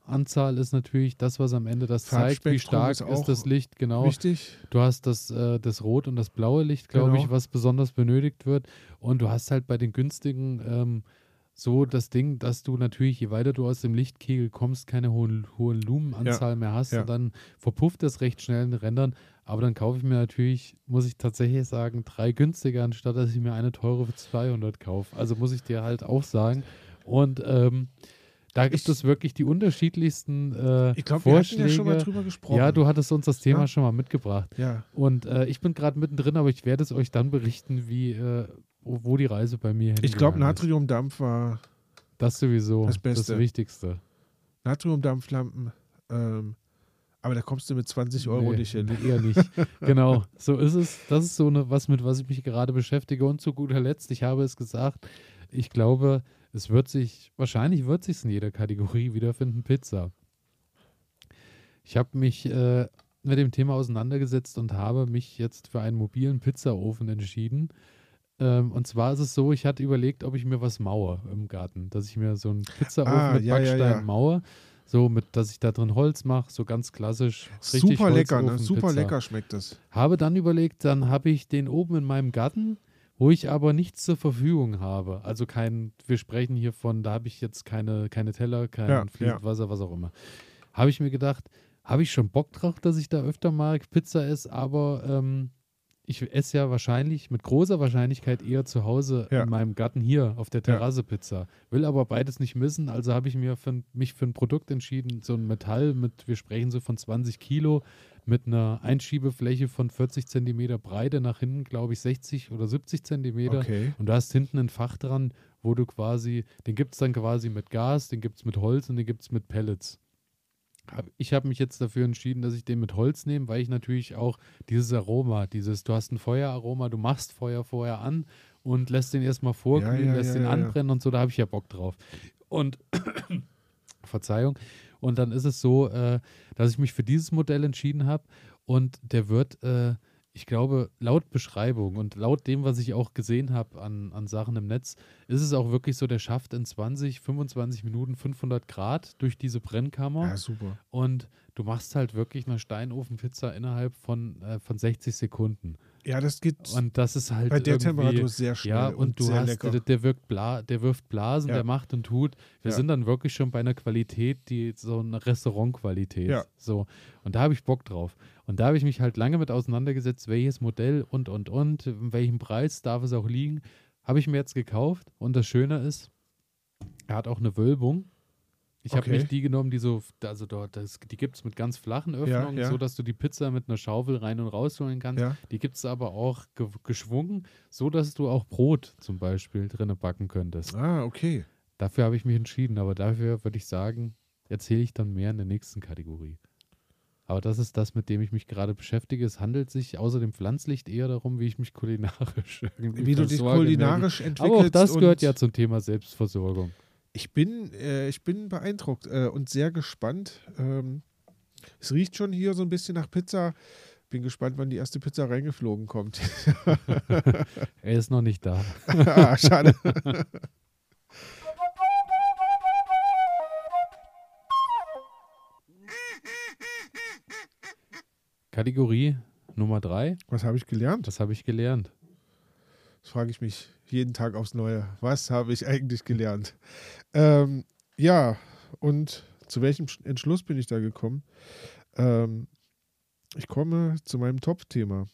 Lumenanzahl ist natürlich das, was am Ende das zeigt, wie stark ist ist, das Licht, genau. wichtig. Du hast das, äh, das Rot und das blaue Licht, glaube Genau. ich, was besonders benötigt wird. Und du hast halt bei den günstigen ähm, so das Ding, dass du natürlich, je weiter du aus dem Lichtkegel kommst, keine hohen, hohen Lumenanzahl mehr hast. ja. Und dann verpufft das recht schnell in den Rändern. Aber dann kaufe ich mir natürlich, muss ich tatsächlich sagen, drei günstiger, anstatt dass ich mir eine teure für 200 kaufe. Also muss ich dir halt auch sagen. Und ähm, da gibt Ich- es wirklich die unterschiedlichsten äh, Ich glaube, wir hatten Vorschläge. ja schon mal drüber gesprochen. ja, du hattest uns das Thema Ja. schon mal mitgebracht. Ja, Und äh, ich bin gerade mittendrin, aber ich werde es euch dann berichten, wie, äh, wo, die Reise bei mir ich glaube. Natriumdampf war Das sowieso. das Das, Beste. Wichtigste. Natriumdampflampen. Ähm, aber da kommst du mit 20 Euro Nee, nicht hin. Eher nicht. genau, so ist es. Das ist so eine, was, mit was ich mich gerade beschäftige. Und zu guter Letzt, ich habe es gesagt, ich glaube, es wird sich, wahrscheinlich wird sich in jeder Kategorie wiederfinden, Pizza. Ich habe mich äh, mit dem Thema auseinandergesetzt und habe mich jetzt für einen mobilen Pizzaofen entschieden. Ähm, und zwar ist es so, ich hatte überlegt, ob ich mir was mauere im Garten, dass ich mir so einen Pizzaofen Ah, mit ja, ja, Backstein ja. mauere, so mit, dass ich da drin Holz mache, so ganz klassisch. richtig Super lecker, ne? Super lecker schmeckt das. Habe dann überlegt, dann habe ich den oben in meinem Garten, wo ich aber nichts zur Verfügung habe. Also kein, wir sprechen hier von, da habe ich jetzt keine, keine Teller, kein Ja, fließend Wasser, was auch immer. Habe ich mir gedacht, habe ich schon Bock drauf, dass ich da öfter mal Pizza esse, aber ähm, ich esse ja wahrscheinlich mit großer Wahrscheinlichkeit eher zu Hause Ja. in meinem Garten hier auf der Terrasse Pizza. Will aber beides nicht missen, also habe ich mir für, mich für ein Produkt entschieden, so ein Metall mit, wir sprechen so von 20 Kilo, mit einer Einschiebefläche von 40 Zentimeter Breite, nach hinten glaube ich 60 oder 70 Zentimeter. Okay. Und du hast hinten ein Fach dran, wo du quasi, den gibt es dann quasi mit Gas, den gibt es mit Holz und den gibt es mit Pellets. Ich habe mich jetzt dafür entschieden, dass ich den mit Holz nehme, weil ich natürlich auch dieses Aroma, dieses, du hast ein Feueraroma, du machst Feuer vorher an und lässt den erstmal vorglühen, ja, lässt ja, den ja, ja. anbrennen und so, da habe ich ja Bock drauf. Und Verzeihung. Und dann ist es so, äh, dass ich mich für dieses Modell entschieden habe und der wird, äh, ich glaube, laut Beschreibung und laut dem, was ich auch gesehen habe an, an Sachen im Netz, ist es auch wirklich so, der schafft in 20, 25 Minuten 500 Grad durch diese Brennkammer Ja, super. und du machst halt wirklich eine Steinofenpizza innerhalb von, äh, von 60 Sekunden. Ja, das geht Und das ist halt bei der Temperatur sehr schnell ja, und, du sehr hast, lecker. der, der wirkt bla, der wirft Blasen, Ja. der macht und tut. Wir Ja. sind dann wirklich schon bei einer Qualität, die so eine Restaurantqualität. Ja. So. Und da habe ich Bock drauf. Und da habe ich mich halt lange mit auseinandergesetzt, welches Modell und und und, in welchem Preis darf es auch liegen. Habe ich mir jetzt gekauft. Und das Schöne ist, er hat auch eine Wölbung. Ich habe Okay. nicht die genommen, die so, also dort, das, die gibt es mit ganz flachen Öffnungen, ja. so dass du die Pizza mit einer Schaufel rein und rausholen kannst. Ja. Die gibt es aber auch ge geschwungen, so dass du auch Brot zum Beispiel drinne backen könntest. Ah, okay. Dafür habe ich mich entschieden, aber dafür würde ich sagen, erzähle ich dann mehr in der nächsten Kategorie. Aber das ist das, mit dem ich mich gerade beschäftige. Es handelt sich außer dem Pflanzlicht eher darum, wie ich mich kulinarisch irgendwie Wie du dich kulinarisch entwickelst. Aber auch das gehört ja zum Thema Selbstversorgung. Ich bin, äh, ich bin beeindruckt äh, und sehr gespannt. Ähm, es riecht schon hier so ein bisschen nach Pizza. Bin gespannt, wann die erste Pizza reingeflogen kommt. Er ist noch nicht da. ah, schade. Kategorie Nummer drei. Was habe ich gelernt? Das habe ich gelernt. Das frage ich mich jeden Tag aufs Neue. Was habe ich eigentlich gelernt? Ähm, ja, und zu welchem Sch- Entschluss bin ich da gekommen? Ähm, ich komme zu meinem Top-Thema.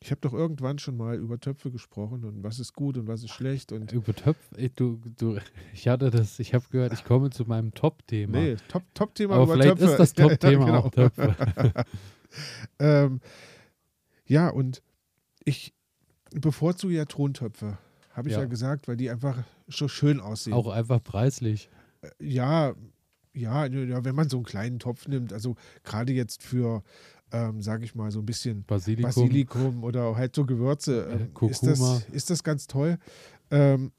Ich habe doch irgendwann schon mal über Töpfe gesprochen und was ist gut und was ist schlecht und Über Töpfe, ey, du, du, ich hatte das, ich habe gehört, ich komme zu meinem Top-Thema. nee, Top- Top-Thema Aber über vielleicht Töpfe. ist das Ja, Top-Thema genau. auch Töpfe. ähm, ja, und ich bevorzuge ja Tontöpfe, habe ich ja. Ja. gesagt, weil die einfach so schön aussehen. Auch einfach preislich. Ja, ja, ja, wenn man so einen kleinen Topf nimmt, also gerade jetzt für, ähm, sage ich mal, so ein bisschen Basilikum. Basilikum oder halt so Gewürze, Äh, ähm, ist, das, ist das ganz toll. Ähm,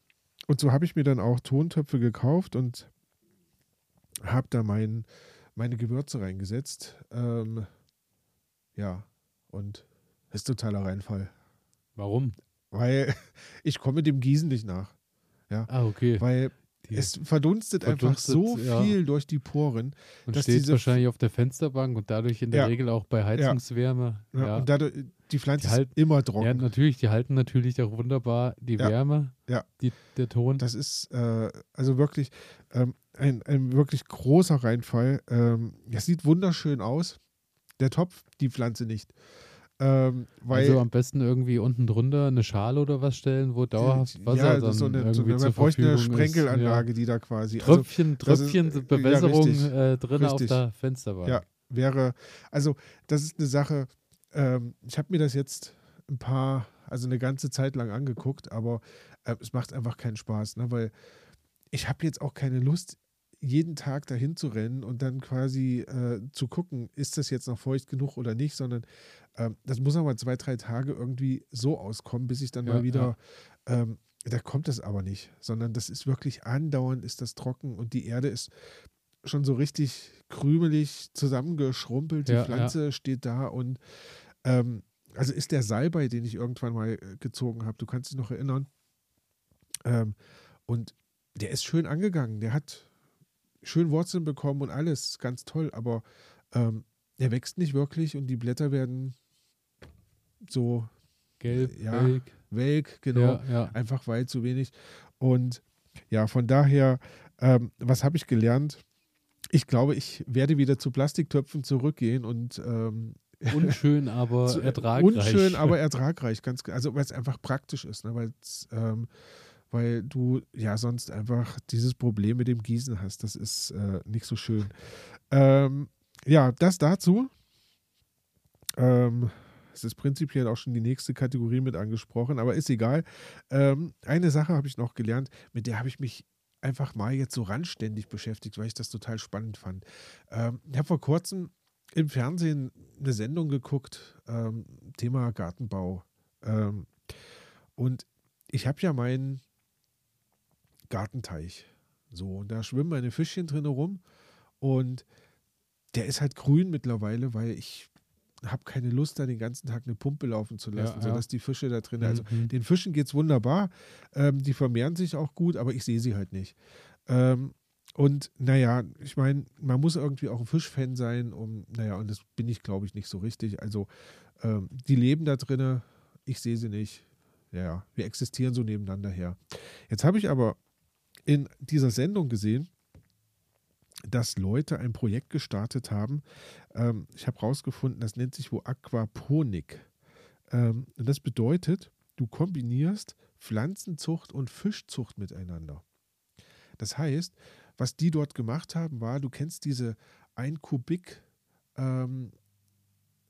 und so habe ich mir dann auch Tontöpfe gekauft und habe da mein, meine Gewürze reingesetzt. Ähm, ja, und ist totaler Reinfall, Warum? Weil ich komme dem Gießen nicht nach, Ah, okay. weil Die, es verdunstet, einfach Verdunstet, so ja. viel durch die Poren. und dass steht diese- wahrscheinlich auf der Fensterbank und dadurch in der Ja. Regel auch bei Heizungswärme. Ja, Ja, Und dadurch, die Pflanze Die halt- ist immer ja. trocken. natürlich, die halten natürlich auch wunderbar die Ja. Wärme, Ja. die, der Ton. Das ist äh, also wirklich ähm, ein, ein wirklich großer Reinfall. Ähm, es sieht wunderschön aus. Der Topf, die Pflanze nicht. Ähm, weil also am besten irgendwie unten drunter eine Schale oder was stellen, wo dauerhaft Wasser ja, dann das ist so eine, so irgendwie eine, zur man bräuchte eine Verfügung ist. Sprenkelanlage, die da quasi. Ja. Also Tröpfchen, ist- Tröpfchen, ja, Bewässerung richtig. äh, drin auf Richtig. der Fensterbank. Ja. wäre, also das ist eine Sache, ähm, ich habe mir das jetzt ein paar, also eine ganze Zeit lang angeguckt, aber äh, es macht einfach keinen Spaß, ne? weil ich habe jetzt auch keine Lust, jeden Tag dahin zu rennen und dann quasi äh, zu gucken, ist das jetzt noch feucht genug oder nicht, sondern ähm, das muss aber zwei, drei Tage irgendwie so auskommen, bis ich dann Ja, mal wieder, ähm, da kommt es aber nicht, sondern das ist wirklich andauernd, ist das trocken und die Erde ist schon so richtig krümelig zusammengeschrumpelt, die Ja, Pflanze steht da und ähm, also ist der Salbei, den ich irgendwann mal äh, gezogen habe, du kannst dich noch erinnern, ähm, und der ist schön angegangen, der hat schön Wurzeln bekommen und alles, ganz toll, aber ähm, er wächst nicht wirklich und die Blätter werden so Gelb, Ja, welk. welk, genau, Ja, ja. einfach weil zu wenig. Und ja, von daher, ähm, was habe ich gelernt? ich glaube, ich werde wieder zu Plastiktöpfen zurückgehen und ähm, unschön, aber zu- ertragreich. Unschön, aber ertragreich, ganz also weil es einfach praktisch ist, ne? Weil's, ähm, weil du ja sonst einfach dieses Problem mit dem Gießen hast. Das ist äh, nicht so schön. Ähm, ja, das dazu. Ähm, es ist prinzipiell auch schon die nächste Kategorie mit angesprochen, aber ist egal. Ähm, eine Sache habe ich noch gelernt, mit der habe ich mich einfach mal jetzt so randständig beschäftigt, weil ich das total spannend fand. Ähm, ich habe vor kurzem im Fernsehen eine Sendung geguckt, ähm, Thema Gartenbau. Ähm, und ich habe ja meinen Gartenteich. So, und da schwimmen meine Fischchen drin rum. Und der ist halt grün mittlerweile, weil ich habe keine Lust, da den ganzen Tag eine Pumpe laufen zu lassen, Ja, ja. sodass die Fische da drin, also Mhm. den Fischen geht es wunderbar. Ähm, die vermehren sich auch gut, aber ich sehe sie halt nicht. Ähm, und naja, ich meine, man muss irgendwie auch ein Fischfan sein, um, naja, und das bin ich, glaube ich, nicht so richtig. Also, ähm, die leben da drinnen, ich sehe sie nicht. Ja, wir existieren so nebeneinander her. Jetzt habe ich aber in dieser Sendung gesehen, dass Leute ein Projekt gestartet haben. Ähm, ich habe rausgefunden, das nennt sich wo Aquaponik. Ähm, und das bedeutet, du kombinierst Pflanzenzucht und Fischzucht miteinander. Das heißt, was die dort gemacht haben, war, du kennst diese 1 Kubik ähm,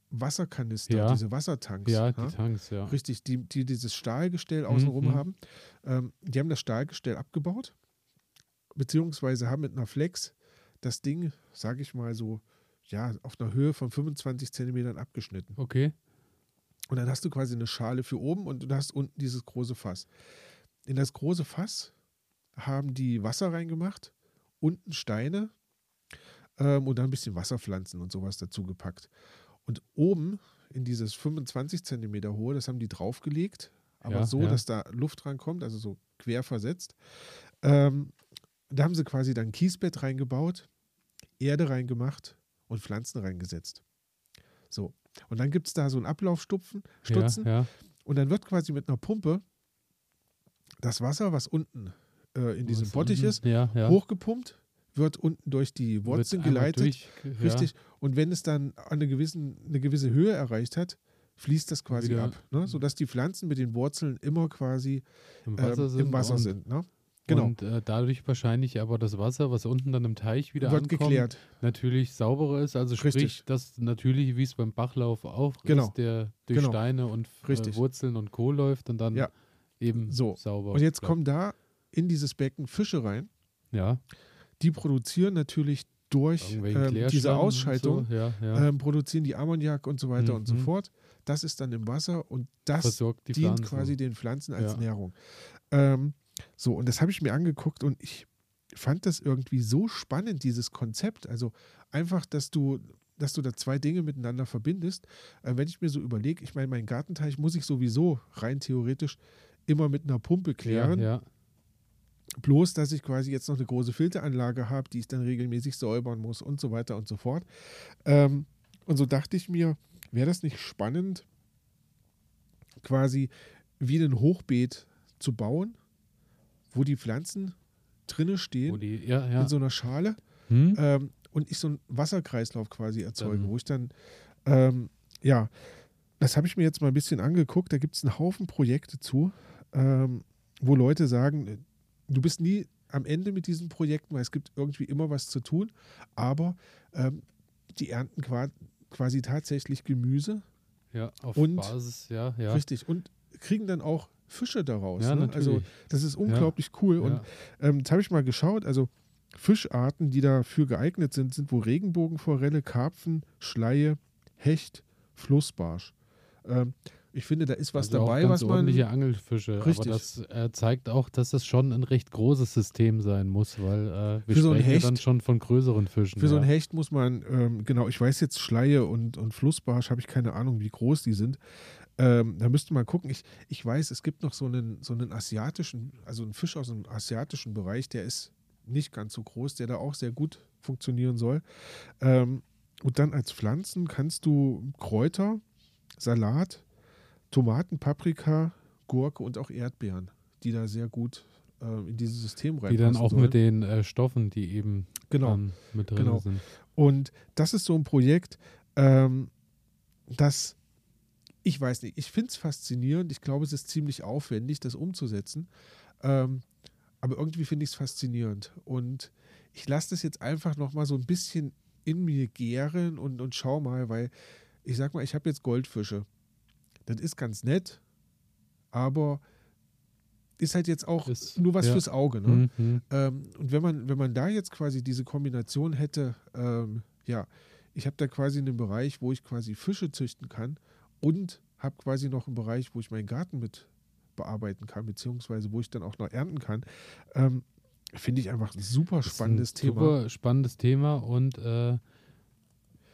Wasserkanister, Ja. diese Wassertanks. Ja, ja? die Tanks, ja. Richtig, die, die dieses Stahlgestell außenrum Mhm. haben. Ähm, die haben das Stahlgestell abgebaut, beziehungsweise haben mit einer Flex das Ding, sage ich mal so, ja, auf einer Höhe von 25 Zentimetern abgeschnitten. Okay. Und dann hast du quasi eine Schale für oben und du hast unten dieses große Fass. In das große Fass haben die Wasser reingemacht, unten Steine ähm, und dann ein bisschen Wasserpflanzen und sowas dazu gepackt. Und oben in dieses 25 Zentimeter hohe, das haben die draufgelegt, aber Ja, so, ja. dass da Luft rankommt, also so quer versetzt. Ähm, da haben sie quasi dann Kiesbett reingebaut, Erde reingemacht und Pflanzen reingesetzt. So. Und dann gibt es da so einen Ablaufstupfen, Stutzen, Ja, ja. und dann wird quasi mit einer Pumpe das Wasser, was unten äh, in diesem Was Bottich unten- ist, ja, hochgepumpt, wird unten durch die Wurzeln geleitet. durch-. Richtig. Und wenn es dann eine, gewissen, eine gewisse Höhe erreicht hat, fließt das quasi Wieder- ab, ne? sodass die Pflanzen mit den Wurzeln immer quasi Im ähm, Wasser sind. im Wasser sind. Ne? Genau. Und äh, dadurch wahrscheinlich aber das Wasser, was unten dann im Teich wieder wird ankommt, geklärt. natürlich sauberer ist. Also sprich, Richtig. dass natürlich, wie es beim Bachlauf auch Genau. ist, der durch Genau. Steine und äh. Wurzeln und Co. läuft und dann Ja. eben So. sauber. Und jetzt bleibt. kommen da in dieses Becken Fische rein. ja, Die produzieren natürlich durch ähm, diese Ausschaltung, So. Ja, ja. ähm, produzieren die Ammoniak und so weiter und so Mhm. fort. Das ist dann im Wasser und das Versorgt die dient Pflanzen. quasi den Pflanzen als Ja. Nährung. Ähm, so, und das habe ich mir angeguckt und ich fand das irgendwie so spannend, dieses Konzept. Also einfach, dass du, dass du da zwei Dinge miteinander verbindest. Äh, wenn ich mir so überlege, ich meine, meinen Gartenteich muss ich sowieso rein theoretisch immer mit einer Pumpe klären. Ja, ja. Bloß, dass ich quasi jetzt noch eine große Filteranlage habe, die ich dann regelmäßig säubern muss und so weiter und so fort. Ähm, und so dachte ich mir, wäre das nicht spannend, quasi wie ein Hochbeet zu bauen, wo die Pflanzen drinne stehen, die, ja, ja. in so einer Schale hm? ähm, und ich so einen Wasserkreislauf quasi erzeuge, Dann- wo ich dann, ähm, ja, das habe ich mir jetzt mal ein bisschen angeguckt. Da gibt es einen Haufen Projekte zu, ähm, wo Leute sagen, äh, du bist nie am Ende mit diesen Projekten, weil es gibt irgendwie immer was zu tun, aber ähm, die ernten qua quasi tatsächlich Gemüse, ja, auf und- Basis, ja, ja. richtig, und kriegen dann auch Fische daraus. Ja, ne? Also das ist unglaublich cool. Und ja. ähm, jetzt habe ich mal geschaut, also Fischarten, die dafür geeignet sind, sind wo Regenbogenforelle, Karpfen, Schleie, Hecht, Flussbarsch. Ähm, ich finde, da ist was also dabei, ganz was man. ordentliche Angelfische. Richtig. Aber das äh, zeigt auch, dass das schon ein recht großes System sein muss, weil äh, wir Für so sprechen ja dann schon von größeren Fischen. Für so ja. ein Hecht muss man, ähm, genau, ich weiß jetzt Schleie und, und Flussbarsch, habe ich keine Ahnung, wie groß die sind. Ähm, da müsste man gucken. Ich, ich weiß, es gibt noch so einen, so einen asiatischen, also einen Fisch aus dem asiatischen Bereich, der ist nicht ganz so groß, der da auch sehr gut funktionieren soll. Ähm, und dann als Pflanzen kannst du Kräuter, Salat, Tomaten, Paprika, Gurke und auch Erdbeeren, die da sehr gut äh, in dieses System Die reinpassen dann auch sollen. mit den äh, Stoffen, die eben Genau. dann mit drin Genau. sind. Und das ist so ein Projekt, ähm, das, ich weiß nicht, ich finde es faszinierend. Ich glaube, es ist ziemlich aufwendig, das umzusetzen. Ähm, aber irgendwie finde ich es faszinierend. Und ich lasse das jetzt einfach nochmal so ein bisschen in mir gären und, und schau mal, weil ich sag mal, ich habe jetzt Goldfische. Das ist ganz nett, aber ist halt jetzt auch Ist- nur was ja. fürs Auge. Ne? Mhm. Ähm, und wenn man, wenn man da jetzt quasi diese Kombination hätte, ähm, ja, ich habe da quasi einen Bereich, wo ich quasi Fische züchten kann und habe quasi noch einen Bereich, wo ich meinen Garten mit bearbeiten kann, beziehungsweise wo ich dann auch noch ernten kann, ähm, finde ich einfach ein super Ist ein spannendes Thema. Super spannendes Thema und äh,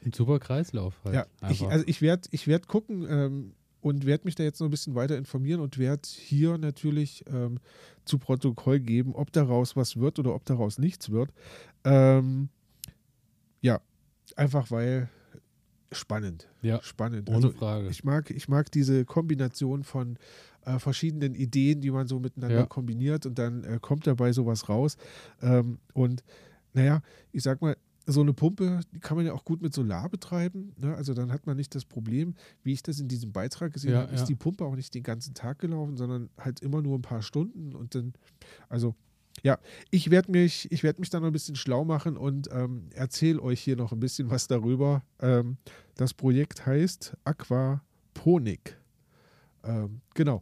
ein super Kreislauf halt. Ja, ich, also ich werde ich werd gucken ähm, und werde mich da jetzt noch ein bisschen weiter informieren und werde hier natürlich ähm, zu Protokoll geben, ob daraus was wird oder ob daraus nichts wird. Ähm, ja, einfach weil spannend. Ja, spannend. ohne Also Frage. ich mag, ich mag diese Kombination von äh, verschiedenen Ideen, die man so miteinander Ja. kombiniert und dann äh, kommt dabei sowas raus. Ähm, und naja, ich sag mal, so eine Pumpe, die kann man ja auch gut mit Solar betreiben. Ne? Also dann hat man nicht das Problem, wie ich das in diesem Beitrag gesehen Ja, habe, ist ja. die Pumpe auch nicht den ganzen Tag gelaufen, sondern halt immer nur ein paar Stunden und dann, also ja, ich werde mich, ich werde mich da noch ein bisschen schlau machen und ähm, erzähle euch hier noch ein bisschen was darüber. Ähm, das Projekt heißt Aquaponik. Ähm, genau.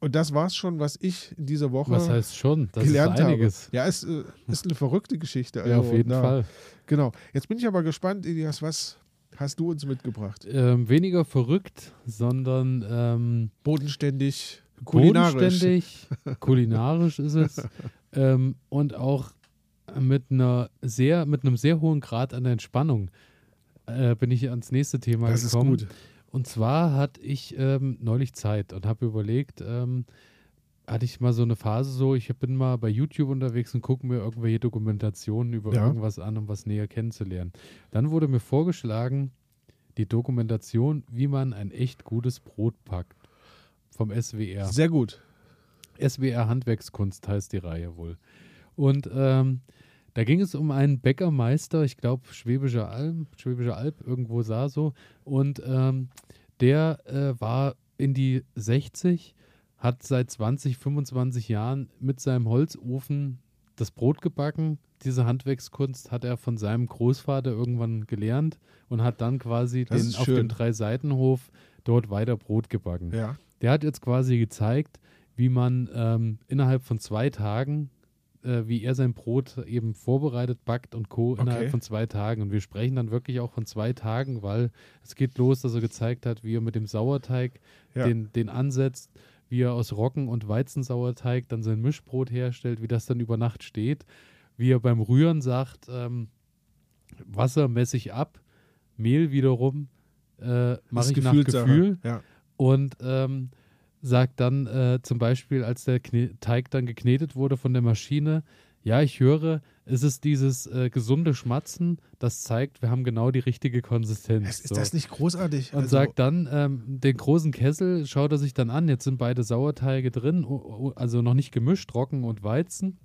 Und das war's schon, was ich in dieser Woche Was heißt schon? Das gelernt ist einiges. habe. Ja, es äh, ist eine verrückte Geschichte. Ja, auf Also, jeden na, Fall. Genau. Jetzt bin ich aber gespannt, Elias, was hast du uns mitgebracht? Ähm, weniger verrückt, sondern ähm, Bodenständig, kulinarisch. bodenständig, kulinarisch ist es ähm, und auch mit einer sehr, mit einem sehr hohen Grad an Entspannung äh, bin ich ans nächste Thema Das ist gekommen. gut. Und zwar hatte ich ähm, neulich Zeit und habe überlegt, ähm, hatte ich mal so eine Phase so, ich bin mal bei YouTube unterwegs und gucke mir irgendwelche Dokumentationen über Ja. irgendwas an, um was näher kennenzulernen. Dann wurde mir vorgeschlagen, die Dokumentation, wie man ein echt gutes Brot packt. Vom SWR. Sehr gut. SWR Handwerkskunst heißt die Reihe wohl. Und ähm, da ging es um einen Bäckermeister, ich glaube Schwäbischer Alb, Schwäbischer Alb, irgendwo sah so. Und ähm, der äh, war in die 60, hat seit 20, 25 Jahren mit seinem Holzofen das Brot gebacken. Diese Handwerkskunst hat er von seinem Großvater irgendwann gelernt und hat dann quasi den, auf dem Dreiseitenhof dort weiter Brot gebacken. Ja. Der hat jetzt quasi gezeigt, wie man ähm, innerhalb von zwei Tagen, äh, wie er sein Brot eben vorbereitet, backt und Co. innerhalb Okay. von zwei Tagen. Und wir sprechen dann wirklich auch von zwei Tagen, weil es geht los, dass er gezeigt hat, wie er mit dem Sauerteig Ja. den, den ansetzt, wie er aus Roggen- und Weizensauerteig dann sein Mischbrot herstellt, wie das dann über Nacht steht, wie er beim Rühren sagt, ähm, Wasser messe ich ab, Mehl wiederum äh, mache ich nach. Gefühl Ja. und ähm, sagt dann äh, zum Beispiel, als der Kne Teig dann geknetet wurde von der Maschine, ja, ich höre, es ist dieses äh, gesunde Schmatzen, das zeigt, wir haben genau die richtige Konsistenz. Ist, So. das nicht großartig? Und Also, sagt dann, ähm, den großen Kessel schaut er sich dann an, jetzt sind beide Sauerteige drin, also noch nicht gemischt, Roggen und Weizen.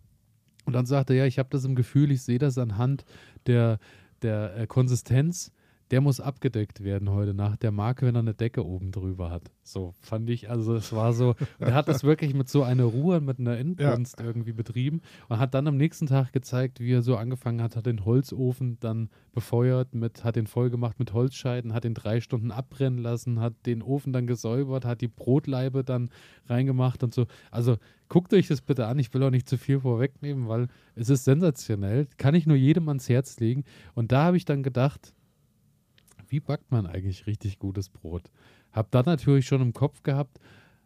Und dann sagt er, ja, ich habe das im Gefühl, ich sehe das anhand der, der äh, Konsistenz, der muss abgedeckt werden heute Nacht. Der mag, wenn er eine Decke oben drüber hat. So fand ich, also es war so, und er hat das wirklich mit so einer Ruhe, mit einer Inbrunst irgendwie betrieben und hat dann am nächsten Tag gezeigt, wie er so angefangen hat, hat den Holzofen dann befeuert, mit, hat den voll gemacht mit Holzscheiden, hat den drei Stunden abbrennen lassen, hat den Ofen dann gesäubert, hat die Brotleibe dann reingemacht und so. Also guckt euch das bitte an. Ich will auch nicht zu viel vorwegnehmen, weil es ist sensationell. Kann ich nur jedem ans Herz legen. Und da habe ich dann gedacht, wie backt man eigentlich richtig gutes Brot? Hab dann natürlich schon im Kopf gehabt,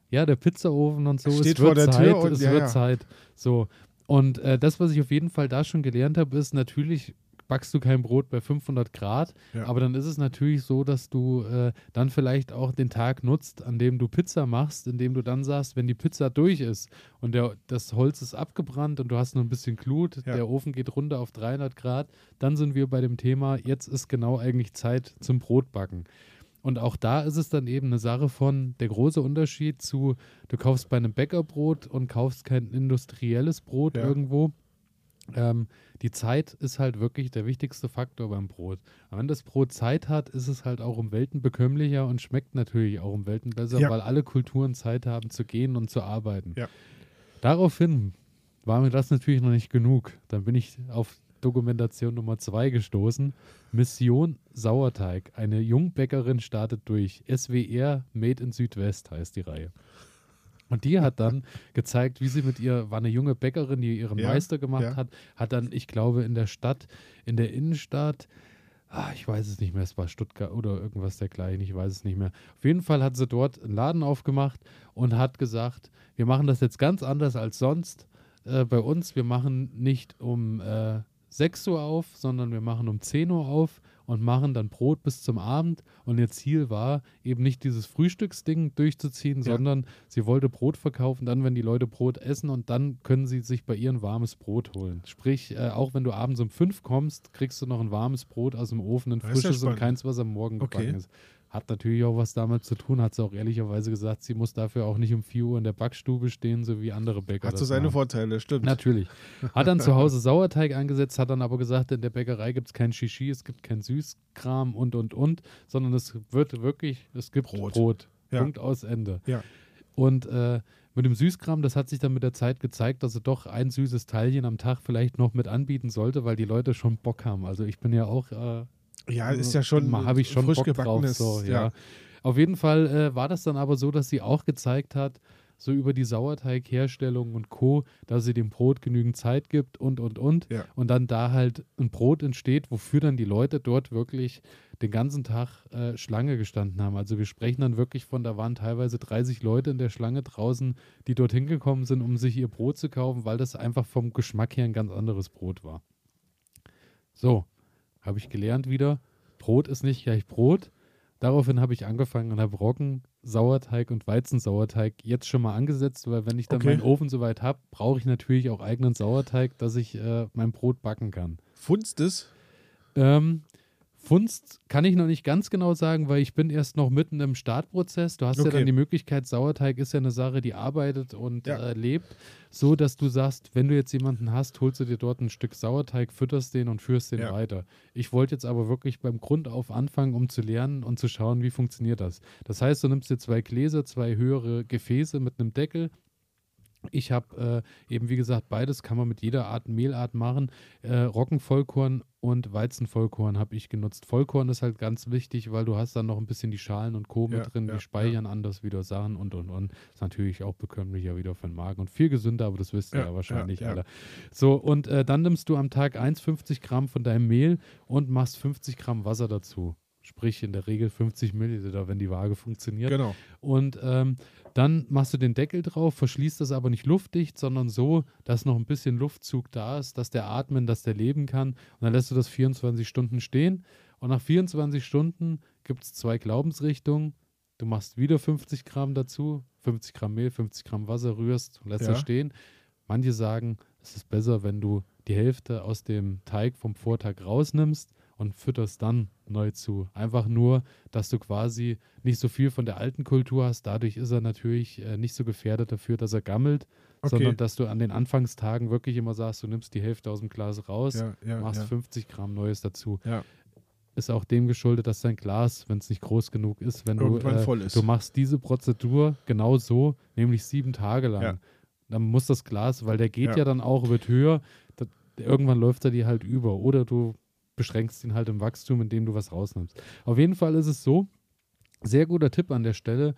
ja, der Pizzaofen und so, Steht es wird vor der Zeit, Tür und- es ja, wird ja. Zeit. So. Und äh, das, was ich auf jeden Fall da schon gelernt habe, ist natürlich backst du kein Brot bei 500 Grad, Ja. aber dann ist es natürlich so, dass du äh, dann vielleicht auch den Tag nutzt, an dem du Pizza machst, indem du dann sagst, wenn die Pizza durch ist und der, das Holz ist abgebrannt und du hast nur ein bisschen Glut, Ja. der Ofen geht runter auf 300 Grad, dann sind wir bei dem Thema, jetzt ist genau eigentlich Zeit zum Brotbacken. Und auch da ist es dann eben eine Sache von der große Unterschied zu, du kaufst bei einem Bäckerbrot und kaufst kein industrielles Brot Ja. irgendwo, ähm, die Zeit ist halt wirklich der wichtigste Faktor beim Brot. Aber wenn das Brot Zeit hat, ist es halt auch um Welten bekömmlicher und schmeckt natürlich auch um Welten besser, Ja. weil alle Kulturen Zeit haben zu gehen und zu arbeiten. Ja. Daraufhin war mir das natürlich noch nicht genug. Dann bin ich auf Dokumentation Nummer zwei gestoßen. Mission Sauerteig. Eine Jungbäckerin startet durch. SWR Made in Südwest heißt die Reihe. Und die hat dann gezeigt, wie sie mit ihr, war eine junge Bäckerin, die ihren Ja, Meister gemacht ja. hat, hat dann, ich glaube, in der Stadt, in der Innenstadt, ah, ich weiß es nicht mehr, es war Stuttgart oder irgendwas dergleichen, ich weiß es nicht mehr. Auf jeden Fall hat sie dort einen Laden aufgemacht und hat gesagt, wir machen das jetzt ganz anders als sonst äh, bei uns. Wir machen nicht um äh, 6 Uhr auf, sondern wir machen um 10 Uhr auf und machen dann Brot bis zum Abend. Und ihr Ziel war eben nicht dieses Frühstücksding durchzuziehen, Ja. sondern sie wollte Brot verkaufen, dann, wenn die Leute Brot essen und dann können sie sich bei ihr ein warmes Brot holen. Sprich, äh, auch wenn du abends um 5 kommst, kriegst du noch ein warmes Brot aus dem Ofen, ein Das ist ja frisches und keins, was am Morgen Okay. gebacken ist. Hat natürlich auch was damit zu tun, hat sie auch ehrlicherweise gesagt, sie muss dafür auch nicht um 4 Uhr in der Backstube stehen, so wie andere Bäcker. Hat so seine machen. Vorteile, stimmt. Natürlich. Hat dann zu Hause Sauerteig angesetzt, hat dann aber gesagt, in der Bäckerei gibt es kein Shishi, es gibt kein Süßkram und, und, und, sondern es wird wirklich, es gibt Brot. Brot. Ja. Punkt aus Ende. Ja. Und äh, mit dem Süßkram, das hat sich dann mit der Zeit gezeigt, dass sie doch ein süßes Teilchen am Tag vielleicht noch mit anbieten sollte, weil die Leute schon Bock haben. Also ich bin ja auch äh, Ja, ist ja schon habe ich schon frisch Bock drauf. gebackenes, So, ja. ja. Auf jeden Fall äh, war das dann aber so, dass sie auch gezeigt hat, so über die Sauerteigherstellung und Co., dass sie dem Brot genügend Zeit gibt und, und, und. Ja. Und dann da halt ein Brot entsteht, wofür dann die Leute dort wirklich den ganzen Tag äh, Schlange gestanden haben. Also wir sprechen dann wirklich von, da waren teilweise 30 Leute in der Schlange draußen, die dorthin gekommen sind, um sich ihr Brot zu kaufen, weil das einfach vom Geschmack her ein ganz anderes Brot war. So, habe ich gelernt wieder, Brot ist nicht gleich Brot. Daraufhin habe ich angefangen und habe Roggen, Sauerteig und Weizensauerteig jetzt schon mal angesetzt, weil wenn ich dann Okay. meinen Ofen soweit habe, brauche ich natürlich auch eigenen Sauerteig, dass ich äh, mein Brot backen kann. Funst es? Ähm, Funst kann ich noch nicht ganz genau sagen, weil ich bin erst noch mitten im Startprozess. Du hast ja Okay. dann die Möglichkeit, Sauerteig ist ja eine Sache, die arbeitet und Ja. äh, lebt, so dass du sagst, wenn du jetzt jemanden hast, holst du dir dort ein Stück Sauerteig, fütterst den und führst den Ja. weiter. Ich wollte jetzt aber wirklich beim Grund auf anfangen, um zu lernen und zu schauen, wie funktioniert das. Das heißt, du nimmst dir zwei Gläser, zwei höhere Gefäße mit einem Deckel, ich habe äh, eben, wie gesagt, beides kann man mit jeder Art Mehlart machen. Äh, Roggenvollkorn und Weizenvollkorn habe ich genutzt. Vollkorn ist halt ganz wichtig, weil du hast dann noch ein bisschen die Schalen und Co. mit Ja, drin, ja, die speichern anders wieder Sachen und und und. Ist natürlich auch bekömmlicher wieder für den Magen und viel gesünder, aber das wisst ihr Ja, ja, wahrscheinlich ja, ja. alle. So, und äh, dann nimmst du am Tag 1,50 Gramm von deinem Mehl und machst 50 Gramm Wasser dazu. Sprich in der Regel 50 Milliliter, wenn die Waage funktioniert. Genau. Und ähm, dann machst du den Deckel drauf, verschließt das aber nicht luftdicht, sondern so, dass noch ein bisschen Luftzug da ist, dass der atmen, dass der leben kann. Und dann lässt du das 24 Stunden stehen. Und nach 24 Stunden gibt es zwei Glaubensrichtungen. Du machst wieder 50 Gramm dazu, 50 Gramm Mehl, 50 Gramm Wasser, rührst und lässt Ja. es stehen. Manche sagen, es ist besser, wenn du die Hälfte aus dem Teig vom Vortag rausnimmst und fütterst dann neu zu. Einfach nur, dass du quasi nicht so viel von der alten Kultur hast. Dadurch ist er natürlich äh, nicht so gefährdet dafür, dass er gammelt, Okay. sondern dass du an den Anfangstagen wirklich immer sagst, du nimmst die Hälfte aus dem Glas raus, Ja, ja, machst ja. 50 Gramm Neues dazu. Ist auch dem geschuldet, dass dein Glas, wenn es nicht groß genug ist, wenn du, Irgendwann äh, voll ist. du machst diese Prozedur genau so, nämlich sieben Tage lang. Dann muss das Glas, weil der geht Ja. ja, dann auch, wird höher, da, irgendwann läuft er dir halt über. Oder du beschränkst ihn halt im Wachstum, indem du was rausnimmst. Auf jeden Fall ist es so, sehr guter Tipp an der Stelle,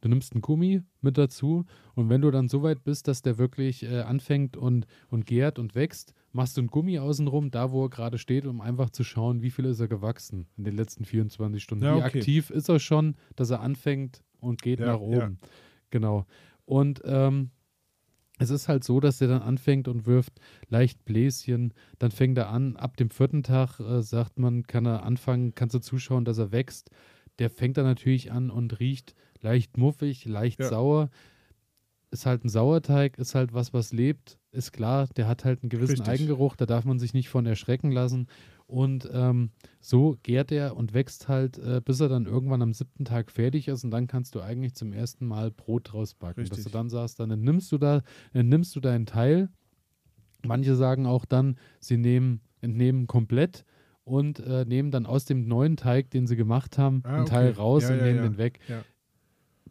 du nimmst einen Gummi mit dazu und wenn du dann so weit bist, dass der wirklich äh, anfängt und, und gärt und wächst, machst du einen Gummi außenrum, da wo er gerade steht, um einfach zu schauen, wie viel ist er gewachsen in den letzten 24 Stunden. Ja, Wie okay. aktiv ist er schon, dass er anfängt und geht Ja, nach oben. ja. Genau. Und ähm, es ist halt so, dass er dann anfängt und wirft leicht Bläschen. Dann fängt er an, ab dem vierten Tag, äh, sagt man, kann er anfangen, kannst du zuschauen, dass er wächst. Der fängt dann natürlich an und riecht leicht muffig, leicht Ja. sauer. Ist halt ein Sauerteig, ist halt was, was lebt. Ist klar, der hat halt einen gewissen Richtig. Eigengeruch, da darf man sich nicht von erschrecken lassen. Und ähm, so gärt er und wächst halt, äh, bis er dann irgendwann am siebten Tag fertig ist und dann kannst du eigentlich zum ersten Mal Brot draus backen. Dass Richtig. du dann sagst, dann nimmst du da, dann nimmst du deinen Teil, Manche sagen auch dann, sie nehmen, entnehmen komplett und äh, nehmen dann aus dem neuen Teig, den sie gemacht haben, Ah, einen Teil okay. raus Ja, und ja, nehmen ja. den weg.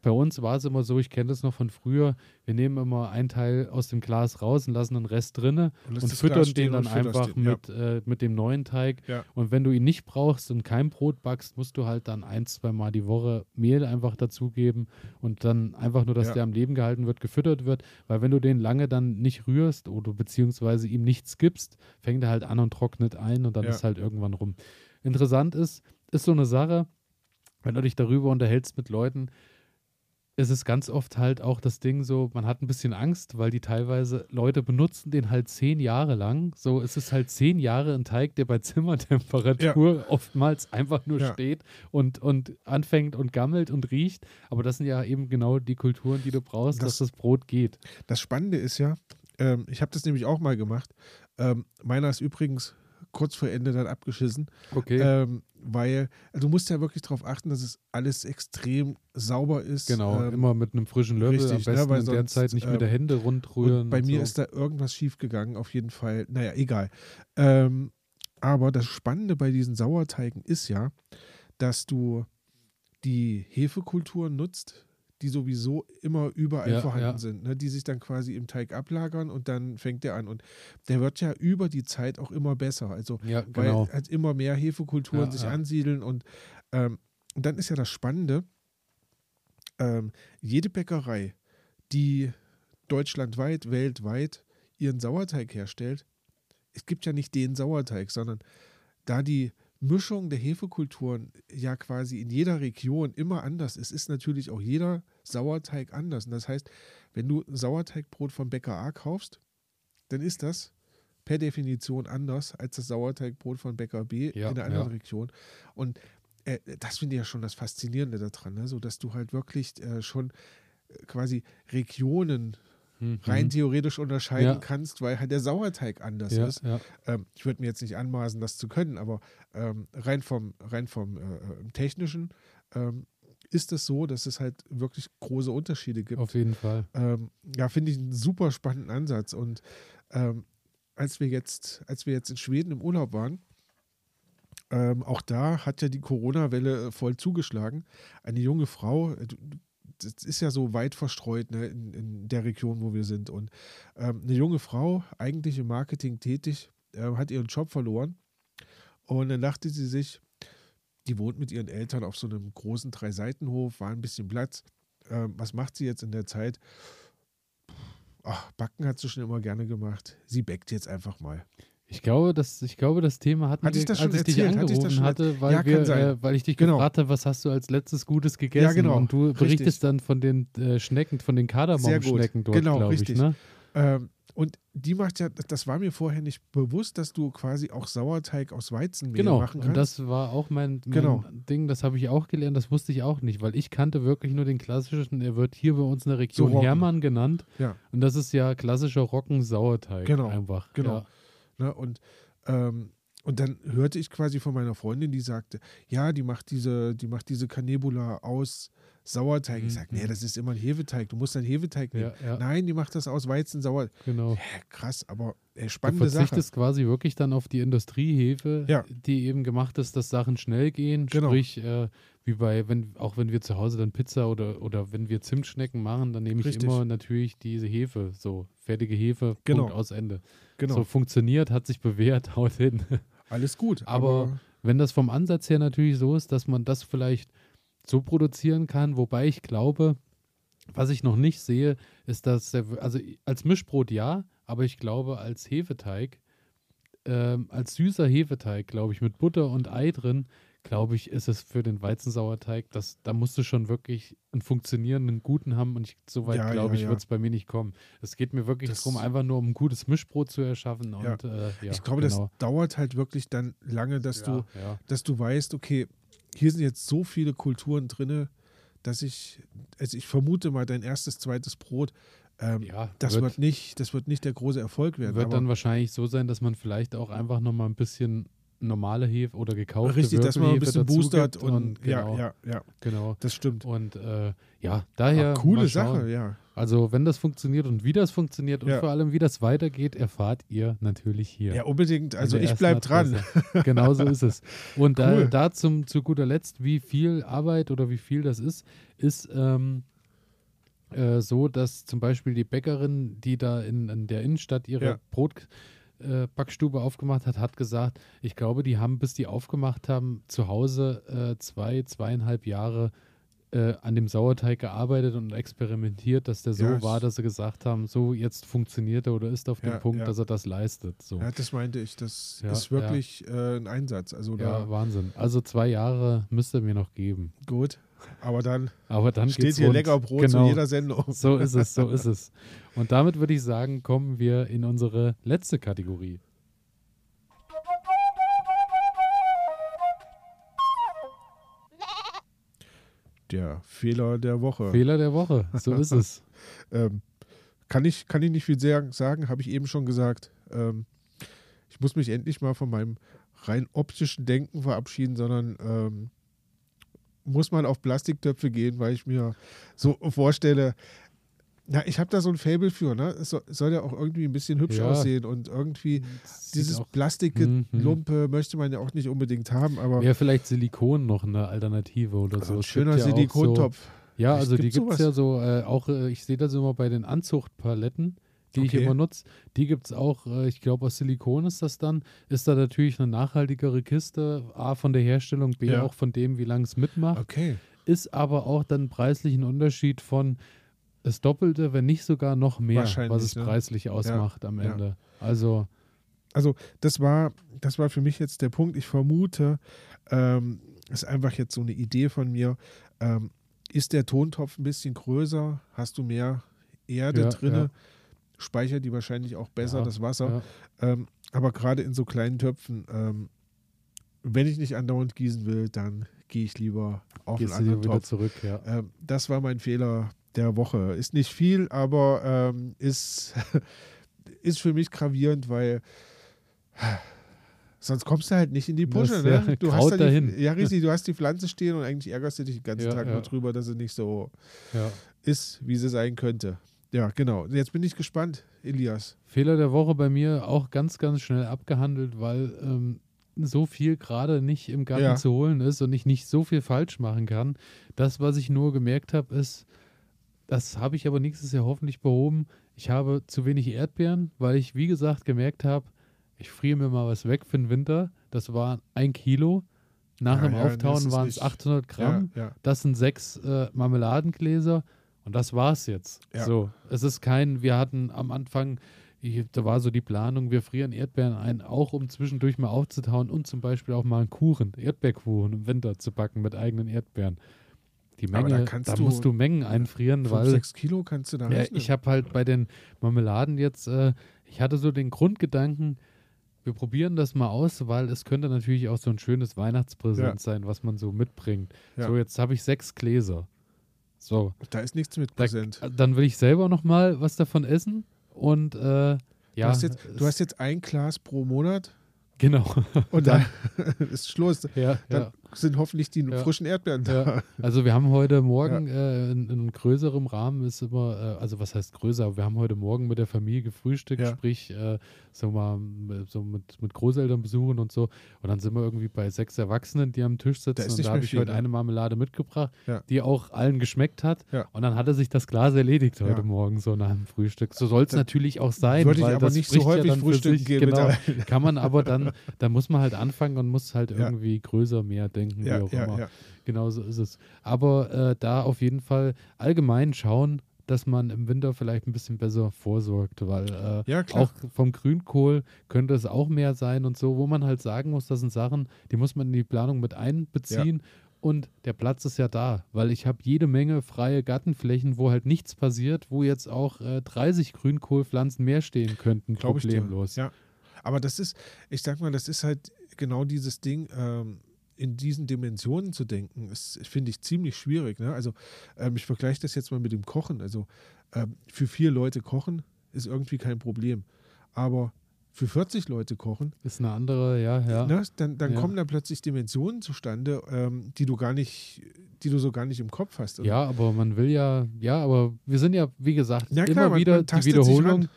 Bei uns war es immer so, ich kenne das noch von früher, wir nehmen immer einen Teil aus dem Glas raus und lassen den Rest drinne und das füttern den stehen dann und einfach den, ja. mit, äh, mit dem neuen Teig. Ja. Und wenn du ihn nicht brauchst und kein Brot backst, musst du halt dann ein, zwei Mal die Woche Mehl einfach dazugeben und dann einfach nur, dass Ja. der am Leben gehalten wird, gefüttert wird. Weil wenn du den lange dann nicht rührst oder beziehungsweise ihm nichts gibst, fängt er halt an und trocknet ein und dann ist halt irgendwann rum. Interessant ist, ist so eine Sache, wenn du dich darüber unterhältst mit Leuten, ist es ganz oft halt auch das Ding so, man hat ein bisschen Angst, weil die teilweise Leute benutzen den halt zehn Jahre lang. So ist es halt zehn Jahre ein Teig, der bei Zimmertemperatur oftmals einfach nur Ja. steht und, und anfängt und gammelt und riecht. Aber das sind ja eben genau die Kulturen, die du brauchst, Das- dass das Brot geht. Das Spannende ist ja, ähm, ich habe das nämlich auch mal gemacht. Ähm, meiner ist übrigens kurz vor Ende dann abgeschissen, Okay. ähm, weil also du musst ja wirklich darauf achten, dass es alles extrem sauber ist. genau, ähm, immer mit einem frischen Löffel, richtig, am ne, besten weil in der sonst, Zeit nicht mit ähm, der Hände rundrühren. Und bei mir so. ist da irgendwas schiefgegangen, auf jeden Fall. Naja, egal. Ähm, aber das Spannende bei diesen Sauerteigen ist ja, dass du die Hefekulturen nutzt, die sowieso immer überall Ja, vorhanden ja. sind, ne? die sich dann quasi im Teig ablagern und dann fängt der an. Und der wird ja über die Zeit auch immer besser. Also ja, weil genau. halt immer mehr Hefekulturen sich ansiedeln und, ähm, dann ist ja das Spannende, ähm, jede Bäckerei, die deutschlandweit, weltweit ihren Sauerteig herstellt, es gibt ja nicht den Sauerteig, sondern da die Mischung der Hefekulturen ja quasi in jeder Region immer anders ist, ist natürlich auch jeder Sauerteig anders. Und das heißt, wenn du Sauerteigbrot vom Bäcker A kaufst, dann ist das per Definition anders als das Sauerteigbrot von Bäcker B Ja, in einer anderen ja. Region. Und äh, das finde ich ja schon das Faszinierende daran, ne? so dass du halt wirklich äh, schon quasi Regionen Mhm. rein theoretisch unterscheiden Ja. kannst, weil halt der Sauerteig anders ja, ist. ja. Ähm, ich würde mir jetzt nicht anmaßen, das zu können, aber ähm, rein vom, rein vom äh, äh, technischen ähm, ist es so, dass es halt wirklich große Unterschiede gibt. Auf jeden Fall. Ähm, ja, finde ich einen super spannenden Ansatz. Und ähm, als wir jetzt, als wir jetzt in Schweden im Urlaub waren, ähm, auch da hat ja die Corona-Welle äh, voll zugeschlagen. Eine junge Frau, äh, du- du- das ist ja so weit verstreut ne, in, in der Region, wo wir sind. Und ähm, eine junge Frau, eigentlich im Marketing tätig, äh, hat ihren Job verloren. Und dann dachte sie sich, die wohnt mit ihren Eltern auf so einem großen Drei-Seitenhof, war ein bisschen Platz. Ähm, was macht sie jetzt in der Zeit? Ach, Backen hat sie schon immer gerne gemacht. Sie bäckt jetzt einfach mal. Ich glaube, das, ich glaube, das Thema hatten Hatte ich wir, als ich dich erzählt? Ich das angerufen schon hatte, weil, Ja, wir, äh, weil ich dich Genau. gefragt habe, was hast du als letztes Gutes gegessen? genau. Und du Richtig. berichtest dann von den äh, Schnecken, von den Kardamomschnecken dort, Genau, glaube ich. richtig. Ne? Ähm, und die macht ja, das war mir vorher nicht bewusst, dass du quasi auch Sauerteig aus Weizenmehl Genau, machen und kannst. das war auch mein, mein Genau. Ding, das habe ich auch gelernt, das wusste ich auch nicht, weil ich kannte wirklich nur den klassischen, er wird hier bei uns in der Region Roggen. Hermann genannt Ja. und das ist ja klassischer Roggensauerteig Genau, einfach. genau. Ja. Ne? Und, ähm, und dann hörte ich quasi von meiner Freundin, die sagte, ja, die macht diese, die macht diese Canebula aus Sauerteig. Ich sage, Mhm. nee, das ist immer ein Hefeteig. Du musst einen Hefeteig nehmen. Ja, ja, Nein, die macht das aus Weizensauer. genau. Hä, krass, aber äh, Du spannende Sache. verzichtest quasi wirklich dann auf die Industriehefe, Ja. die eben gemacht ist, dass Sachen schnell gehen. Genau. Sprich, äh, wie bei, wenn, auch wenn wir zu Hause dann Pizza oder, oder wenn wir Zimtschnecken machen, dann nehme ich Richtig. immer natürlich diese Hefe, so fertige Hefe, Genau. Punkt aus Ende. Genau, So funktioniert, hat sich bewährt, haut hin. alles gut. Aber- Wenn das vom Ansatz her natürlich so ist, dass man das vielleicht so produzieren kann, wobei ich glaube, was ich noch nicht sehe, ist, dass, der, also als Mischbrot ja, aber ich glaube als Hefeteig, ähm, als süßer Hefeteig, glaube ich, mit Butter und Ei drin, glaube ich, ist es für den Weizensauerteig, das, da musst du schon wirklich einen funktionierenden guten haben und ich, so weit, Ja, glaube ja, ich, ja. wird es bei mir nicht kommen. Es geht mir wirklich Das- darum, einfach nur um ein gutes Mischbrot zu erschaffen und äh, ja, ich glaube, genau. das dauert halt wirklich dann lange, dass du dass du weißt, okay, hier sind jetzt so viele Kulturen drin, dass ich, also ich vermute mal, dein erstes, zweites Brot, ähm, Ja, das wird, wird, nicht, das wird nicht der große Erfolg werden. wird dann wahrscheinlich so sein, dass man vielleicht auch einfach nochmal ein bisschen normale Hefe oder gekaufte Richtig, dass man ein bisschen boostert gibt und, genau, ja, ja, ja, genau. das stimmt. Und äh, ja, daher. Ah, coole. Sache, ja. Also, wenn das funktioniert und wie das funktioniert und Ja. vor allem, wie das weitergeht, erfahrt ihr natürlich hier. Ja, unbedingt. in Also ich bleib dran. Genau so ist es. Und da, Cool. da zum, zu guter Letzt, wie viel Arbeit oder wie viel das ist, ist ähm, äh, so, dass zum Beispiel die Bäckerin, die da in, in der Innenstadt ihre Ja. Brotbackstube äh, Backstube aufgemacht hat, hat gesagt, ich glaube, die haben, bis die aufgemacht haben, zu Hause äh, zwei, zweieinhalb Jahre äh, an dem Sauerteig gearbeitet und experimentiert, dass der so Ja, war, dass sie gesagt haben, so jetzt funktioniert er oder ist auf dem Ja, Punkt, ja. dass er das leistet. So. Ja, das meinte ich. Das Ja, ist wirklich äh, ein Einsatz. Also Ja, Wahnsinn. Also zwei Jahre müsste mir noch geben. gut. Aber dann Aber dann steht hier rund. lecker Brot genau. zu jeder Sendung. So ist es, so ist es. Und damit würde ich sagen, kommen wir in unsere letzte Kategorie. Der Fehler der Woche. Fehler der Woche. So ist es. Ähm, kann, ich, kann ich nicht viel sagen, habe ich eben schon gesagt. Ähm, ich muss mich endlich mal von meinem rein optischen Denken verabschieden, sondern ähm, muss mal auf Plastiktöpfe gehen, weil ich mir so vorstelle, na, ich habe da so ein Fable für, ne? Es soll, ja auch irgendwie ein bisschen hübsch Ja. aussehen und irgendwie Sieht dieses Plastikgelumpe möchte man ja auch nicht unbedingt haben, aber Wäre vielleicht Silikon noch eine Alternative oder so. ein schöner ja Silikontopf. So, ja, Echt, also die gibt es ja so, äh, auch, äh, ich sehe das immer bei den Anzuchtpaletten, die ich Okay. immer nutze. Die gibt es auch, äh, ich glaube aus Silikon ist das dann. Ist da natürlich eine nachhaltigere Kiste, A von der Herstellung, B Ja. auch von dem, wie lange es mitmacht. Okay. ist aber auch dann preislich ein Unterschied von das Doppelte, wenn nicht sogar noch mehr, was es ne? preislich ausmacht am ja. Ende. Also, Also das war, das war für mich jetzt der Punkt. Ich vermute, ähm, ist einfach jetzt so eine Idee von mir. Ähm, ist der Tontopf ein bisschen größer? Hast du mehr Erde Ja, drinne? ja. Speichert die wahrscheinlich auch besser ja, das Wasser. Ja, Ähm, aber gerade in so kleinen Töpfen, ähm, wenn ich nicht andauernd gießen will, dann gehe ich lieber auf gehst einen anderen wieder Topf. zurück, ja. Ähm, das war mein Fehler der Woche. Ist nicht viel, aber ähm, ist, ist für mich gravierend, weil sonst kommst du halt nicht in die Pusche. Ne? Du hast da die, dahin. ja, richtig, du hast die Pflanze stehen und eigentlich ärgerst du dich den ganzen Tag nur drüber, dass sie nicht so ist, wie sie sein könnte. Ja, genau. Jetzt bin ich gespannt, Elias. Fehler der Woche bei mir auch ganz, ganz schnell abgehandelt, weil ähm, so viel gerade nicht im Garten Ja. zu holen ist und ich nicht so viel falsch machen kann. Das, was ich nur gemerkt habe, ist, das habe ich aber nächstes Jahr hoffentlich behoben. Ich habe zu wenig Erdbeeren, weil ich, wie gesagt, gemerkt habe, ich friere mir mal was weg für den Winter. Das war ein Kilo. Nach Ja, dem ja, Auftauen waren es nicht- 800 Gramm. Das sind sechs äh, Marmeladengläser und das war's jetzt. Ja. So, es ist kein, wir hatten am Anfang, ich, da war so die Planung, wir frieren Erdbeeren ein, auch um zwischendurch mal aufzutauen und zum Beispiel auch mal einen Kuchen, Erdbeerkuchen im Winter zu backen mit eigenen Erdbeeren. Die Menge, da da, kannst du- musst du Mengen einfrieren, Fünf, weil sechs Kilo kannst du da ja, ich habe halt bei den Marmeladen jetzt, äh, ich hatte so den Grundgedanken, wir probieren das mal aus, weil es könnte natürlich auch so ein schönes Weihnachtspräsent Ja. sein, was man so mitbringt. Ja. So, jetzt habe ich sechs Gläser. So, da ist nichts mit da, präsent. dann will ich selber noch mal was davon essen und äh, ja, du, hast jetzt, du hast jetzt ein Glas pro Monat? Genau, und dann ist Schluss. ja, Dann ja, sind hoffentlich die Ja. frischen Erdbeeren da. ja. Also wir haben heute Morgen äh, in, in größerem Rahmen ist immer, äh, also was heißt größer, wir haben heute Morgen mit der Familie gefrühstückt, Ja. sprich äh, so mal so mit, mit Großeltern besuchen und so. Und dann sind wir irgendwie bei sechs Erwachsenen, die am Tisch sitzen ist und da habe ich heute ne? eine Marmelade mitgebracht, Ja. die auch allen geschmeckt hat. Ja. Und dann hatte sich das Glas erledigt heute Ja. Morgen so nach dem Frühstück. So soll es natürlich auch sein. Würde ich aber das nicht so ja häufig für frühstücken sich. gehen Genau. Kann man aber dann, da muss man halt anfangen und muss halt Ja. irgendwie größer mehr denken, wie Ja, auch ja, immer. ja. Genau so ist es. Aber äh, da auf jeden Fall allgemein schauen, dass man im Winter vielleicht ein bisschen besser vorsorgt, weil äh, Ja, auch vom Grünkohl könnte es auch mehr sein und so, wo man halt sagen muss, das sind Sachen, die muss man in die Planung mit einbeziehen. Und der Platz ist ja da, weil ich habe jede Menge freie Gartenflächen, wo halt nichts passiert, wo jetzt auch äh, 30 Grünkohlpflanzen mehr stehen könnten, Glaube ich dir. problemlos. Ja. Aber das ist, ich sag mal, das ist halt genau dieses Ding, ähm, in diesen Dimensionen zu denken, ist, finde ich, ziemlich schwierig. Ne? Also ähm, ich vergleiche das jetzt mal mit dem Kochen. Also ähm, für vier Leute kochen ist irgendwie kein Problem. Aber für 40 Leute kochen, Ist eine andere, ja, ja. ne, dann, dann Ja. kommen da plötzlich Dimensionen zustande, ähm, die du gar nicht, die du so gar nicht im Kopf hast. Und Ja, aber man will ja, ja, aber wir sind ja, wie gesagt, immer klar, man- wieder die Wiederholung.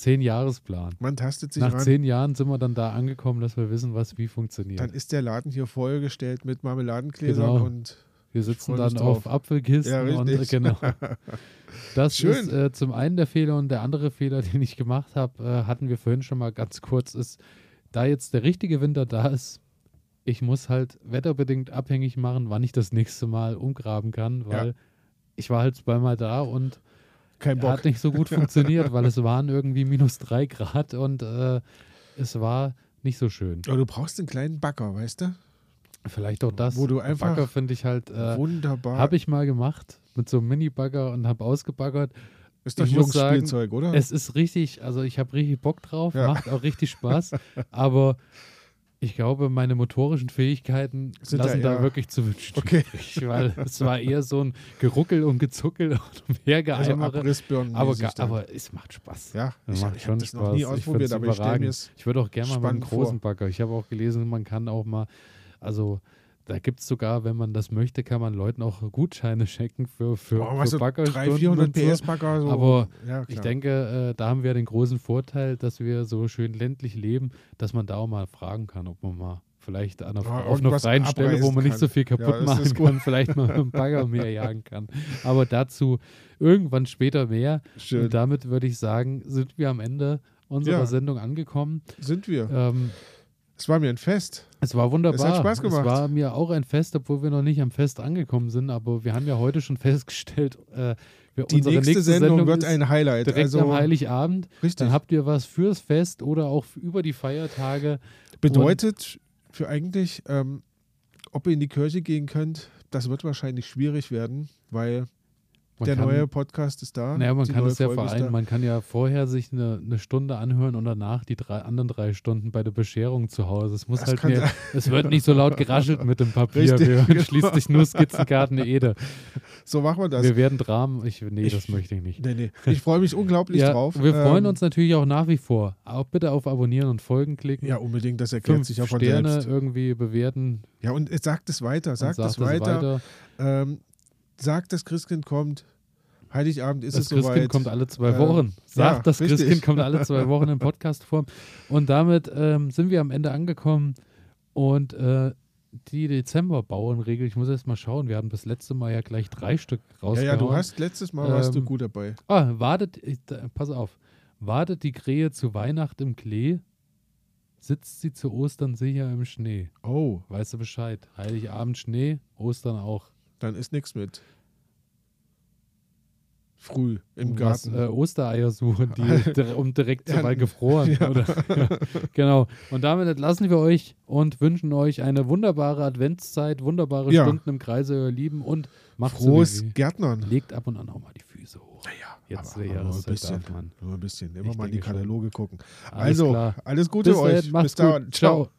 Zehn Jahresplan. Man tastet sich Nach ran. zehn Jahren sind wir dann da angekommen, dass wir wissen, was wie funktioniert. Dann ist der Laden hier vollgestellt mit Marmeladengläsern Genau. und wir sitzen dann auf. Apfelkisten Ja, und richtig. genau. Das Schön. ist äh, zum einen der Fehler und der andere Fehler, den ich gemacht habe, äh, hatten wir vorhin schon mal ganz kurz, ist, da jetzt der richtige Winter da ist, ich muss halt wetterbedingt abhängig machen, wann ich das nächste Mal umgraben kann, weil Ja. ich war halt zweimal da und kein Bock. hat nicht so gut funktioniert, weil es waren irgendwie minus drei Grad und äh, es war nicht so schön. Aber du brauchst einen kleinen Bagger, weißt du? Vielleicht auch das. Wo du einfach- Bagger finde ich halt, äh, Wunderbar. habe ich mal gemacht mit so einem Mini-Bagger und habe ausgebaggert. ist doch Jungs-Spielzeug, oder? Es ist richtig, also ich habe richtig Bock drauf, Ja. macht auch richtig Spaß, aber ich glaube, meine motorischen Fähigkeiten Sind lassen da da, wirklich zu wünschen Okay. übrig, weil es war eher so ein Geruckel und Gezuckel und also umhergeeimere. Abrissbirnen. aber, aber es macht Spaß. ja, ich, macht ich schon Spaß. noch nie Ich ausprobiert, find's aber ich es Ich würde auch gerne mal mit einem spannend großen vor. Bagger. Ich habe auch gelesen, man kann auch mal, also da gibt es sogar, wenn man das möchte, kann man Leuten auch Gutscheine schenken für, für, Boah, für Baggerstunden 300, 400 und so. PS Bagger. So. Aber ja, Ich denke, äh, da haben wir den großen Vorteil, dass wir so schön ländlich leben, dass man da auch mal fragen kann, ob man mal vielleicht an einer, Ja, auf einer freien Stelle, wo man nicht kann. so viel kaputt Ja, machen kann, vielleicht mal mit dem Bagger mehr jagen kann. Aber dazu irgendwann später mehr. Schön. Und damit würde ich sagen, sind wir am Ende unserer Ja. Sendung angekommen. Sind wir. Ähm, Es war mir ein Fest. es war wunderbar. Es hat Spaß gemacht. Es war mir auch ein Fest, obwohl wir noch nicht am Fest angekommen sind. Aber wir haben ja heute schon festgestellt, äh, Die nächste, nächste Sendung, wird ist ein Highlight. direkt also am Heiligabend. richtig. Dann habt ihr was fürs Fest oder auch über die Feiertage. Bedeutet für eigentlich, ähm, ob ihr in die Kirche gehen könnt, das wird wahrscheinlich schwierig werden, weil Man der kann, neue Podcast ist da. Naja, man kann es ja vereinen. da. Man kann ja vorher sich eine, eine Stunde anhören und danach die drei, anderen drei Stunden bei der Bescherung zu Hause. Es muss Das halt mehr, es wird nicht so laut geraschelt mit dem Papier. Richtig, wir genau. schließlich nur Skizzenkarten Ede. So machen wir das. Wir werden Dramen. Ich, nee, Ich- das möchte ich nicht. nee, nee. Ich freue mich unglaublich Ja, drauf. wir freuen Ähm, uns natürlich auch nach wie vor. Auch bitte auf Abonnieren und Folgen klicken. Ja, unbedingt, das erklärt Fünf sich ja von Sterne selbst. irgendwie bewerten. Ja, und sagt es weiter, sagt, sagt es weiter. weiter. Ähm, sagt, das Christkind kommt. Heiligabend ist Das es Christkind soweit. kommt alle zwei Ähm, Wochen. Sagt, ja, das richtig. Christkind kommt alle zwei Wochen in Podcastform. Und damit ähm, sind wir am Ende angekommen. Und äh, die Dezember-Bauernregel, ich muss erst mal schauen, wir haben das letzte Mal ja gleich drei Stück ja, rausgehauen. ja, du hast letztes Mal warst du Ähm, gut dabei. Ah, wartet, ich, da, pass auf. Wartet die Krähe zu Weihnacht im Klee, sitzt sie zu Ostern sicher im Schnee. Oh, Weißt du Bescheid? Heiligabend Schnee, Ostern auch. Dann ist nichts mit. Früh im Was, Garten. äh, Ostereier suchen, die, um direkt Ja, weil gefroren. ja. Oder? genau. Und damit entlassen wir euch und wünschen euch eine wunderbare Adventszeit, wunderbare Ja. Stunden im Kreise euer Lieben und macht Frohes so. Gärtnern. Legt ab und an auch mal die Füße hoch. Naja, Jetzt aber, aber nur ein bisschen. darf man. Nur ein bisschen. Immer Ich mal in die denke schon. Kataloge gucken. Alles also, klar. alles Gute Bis euch. Bis dann. gut. Ciao. Ciao.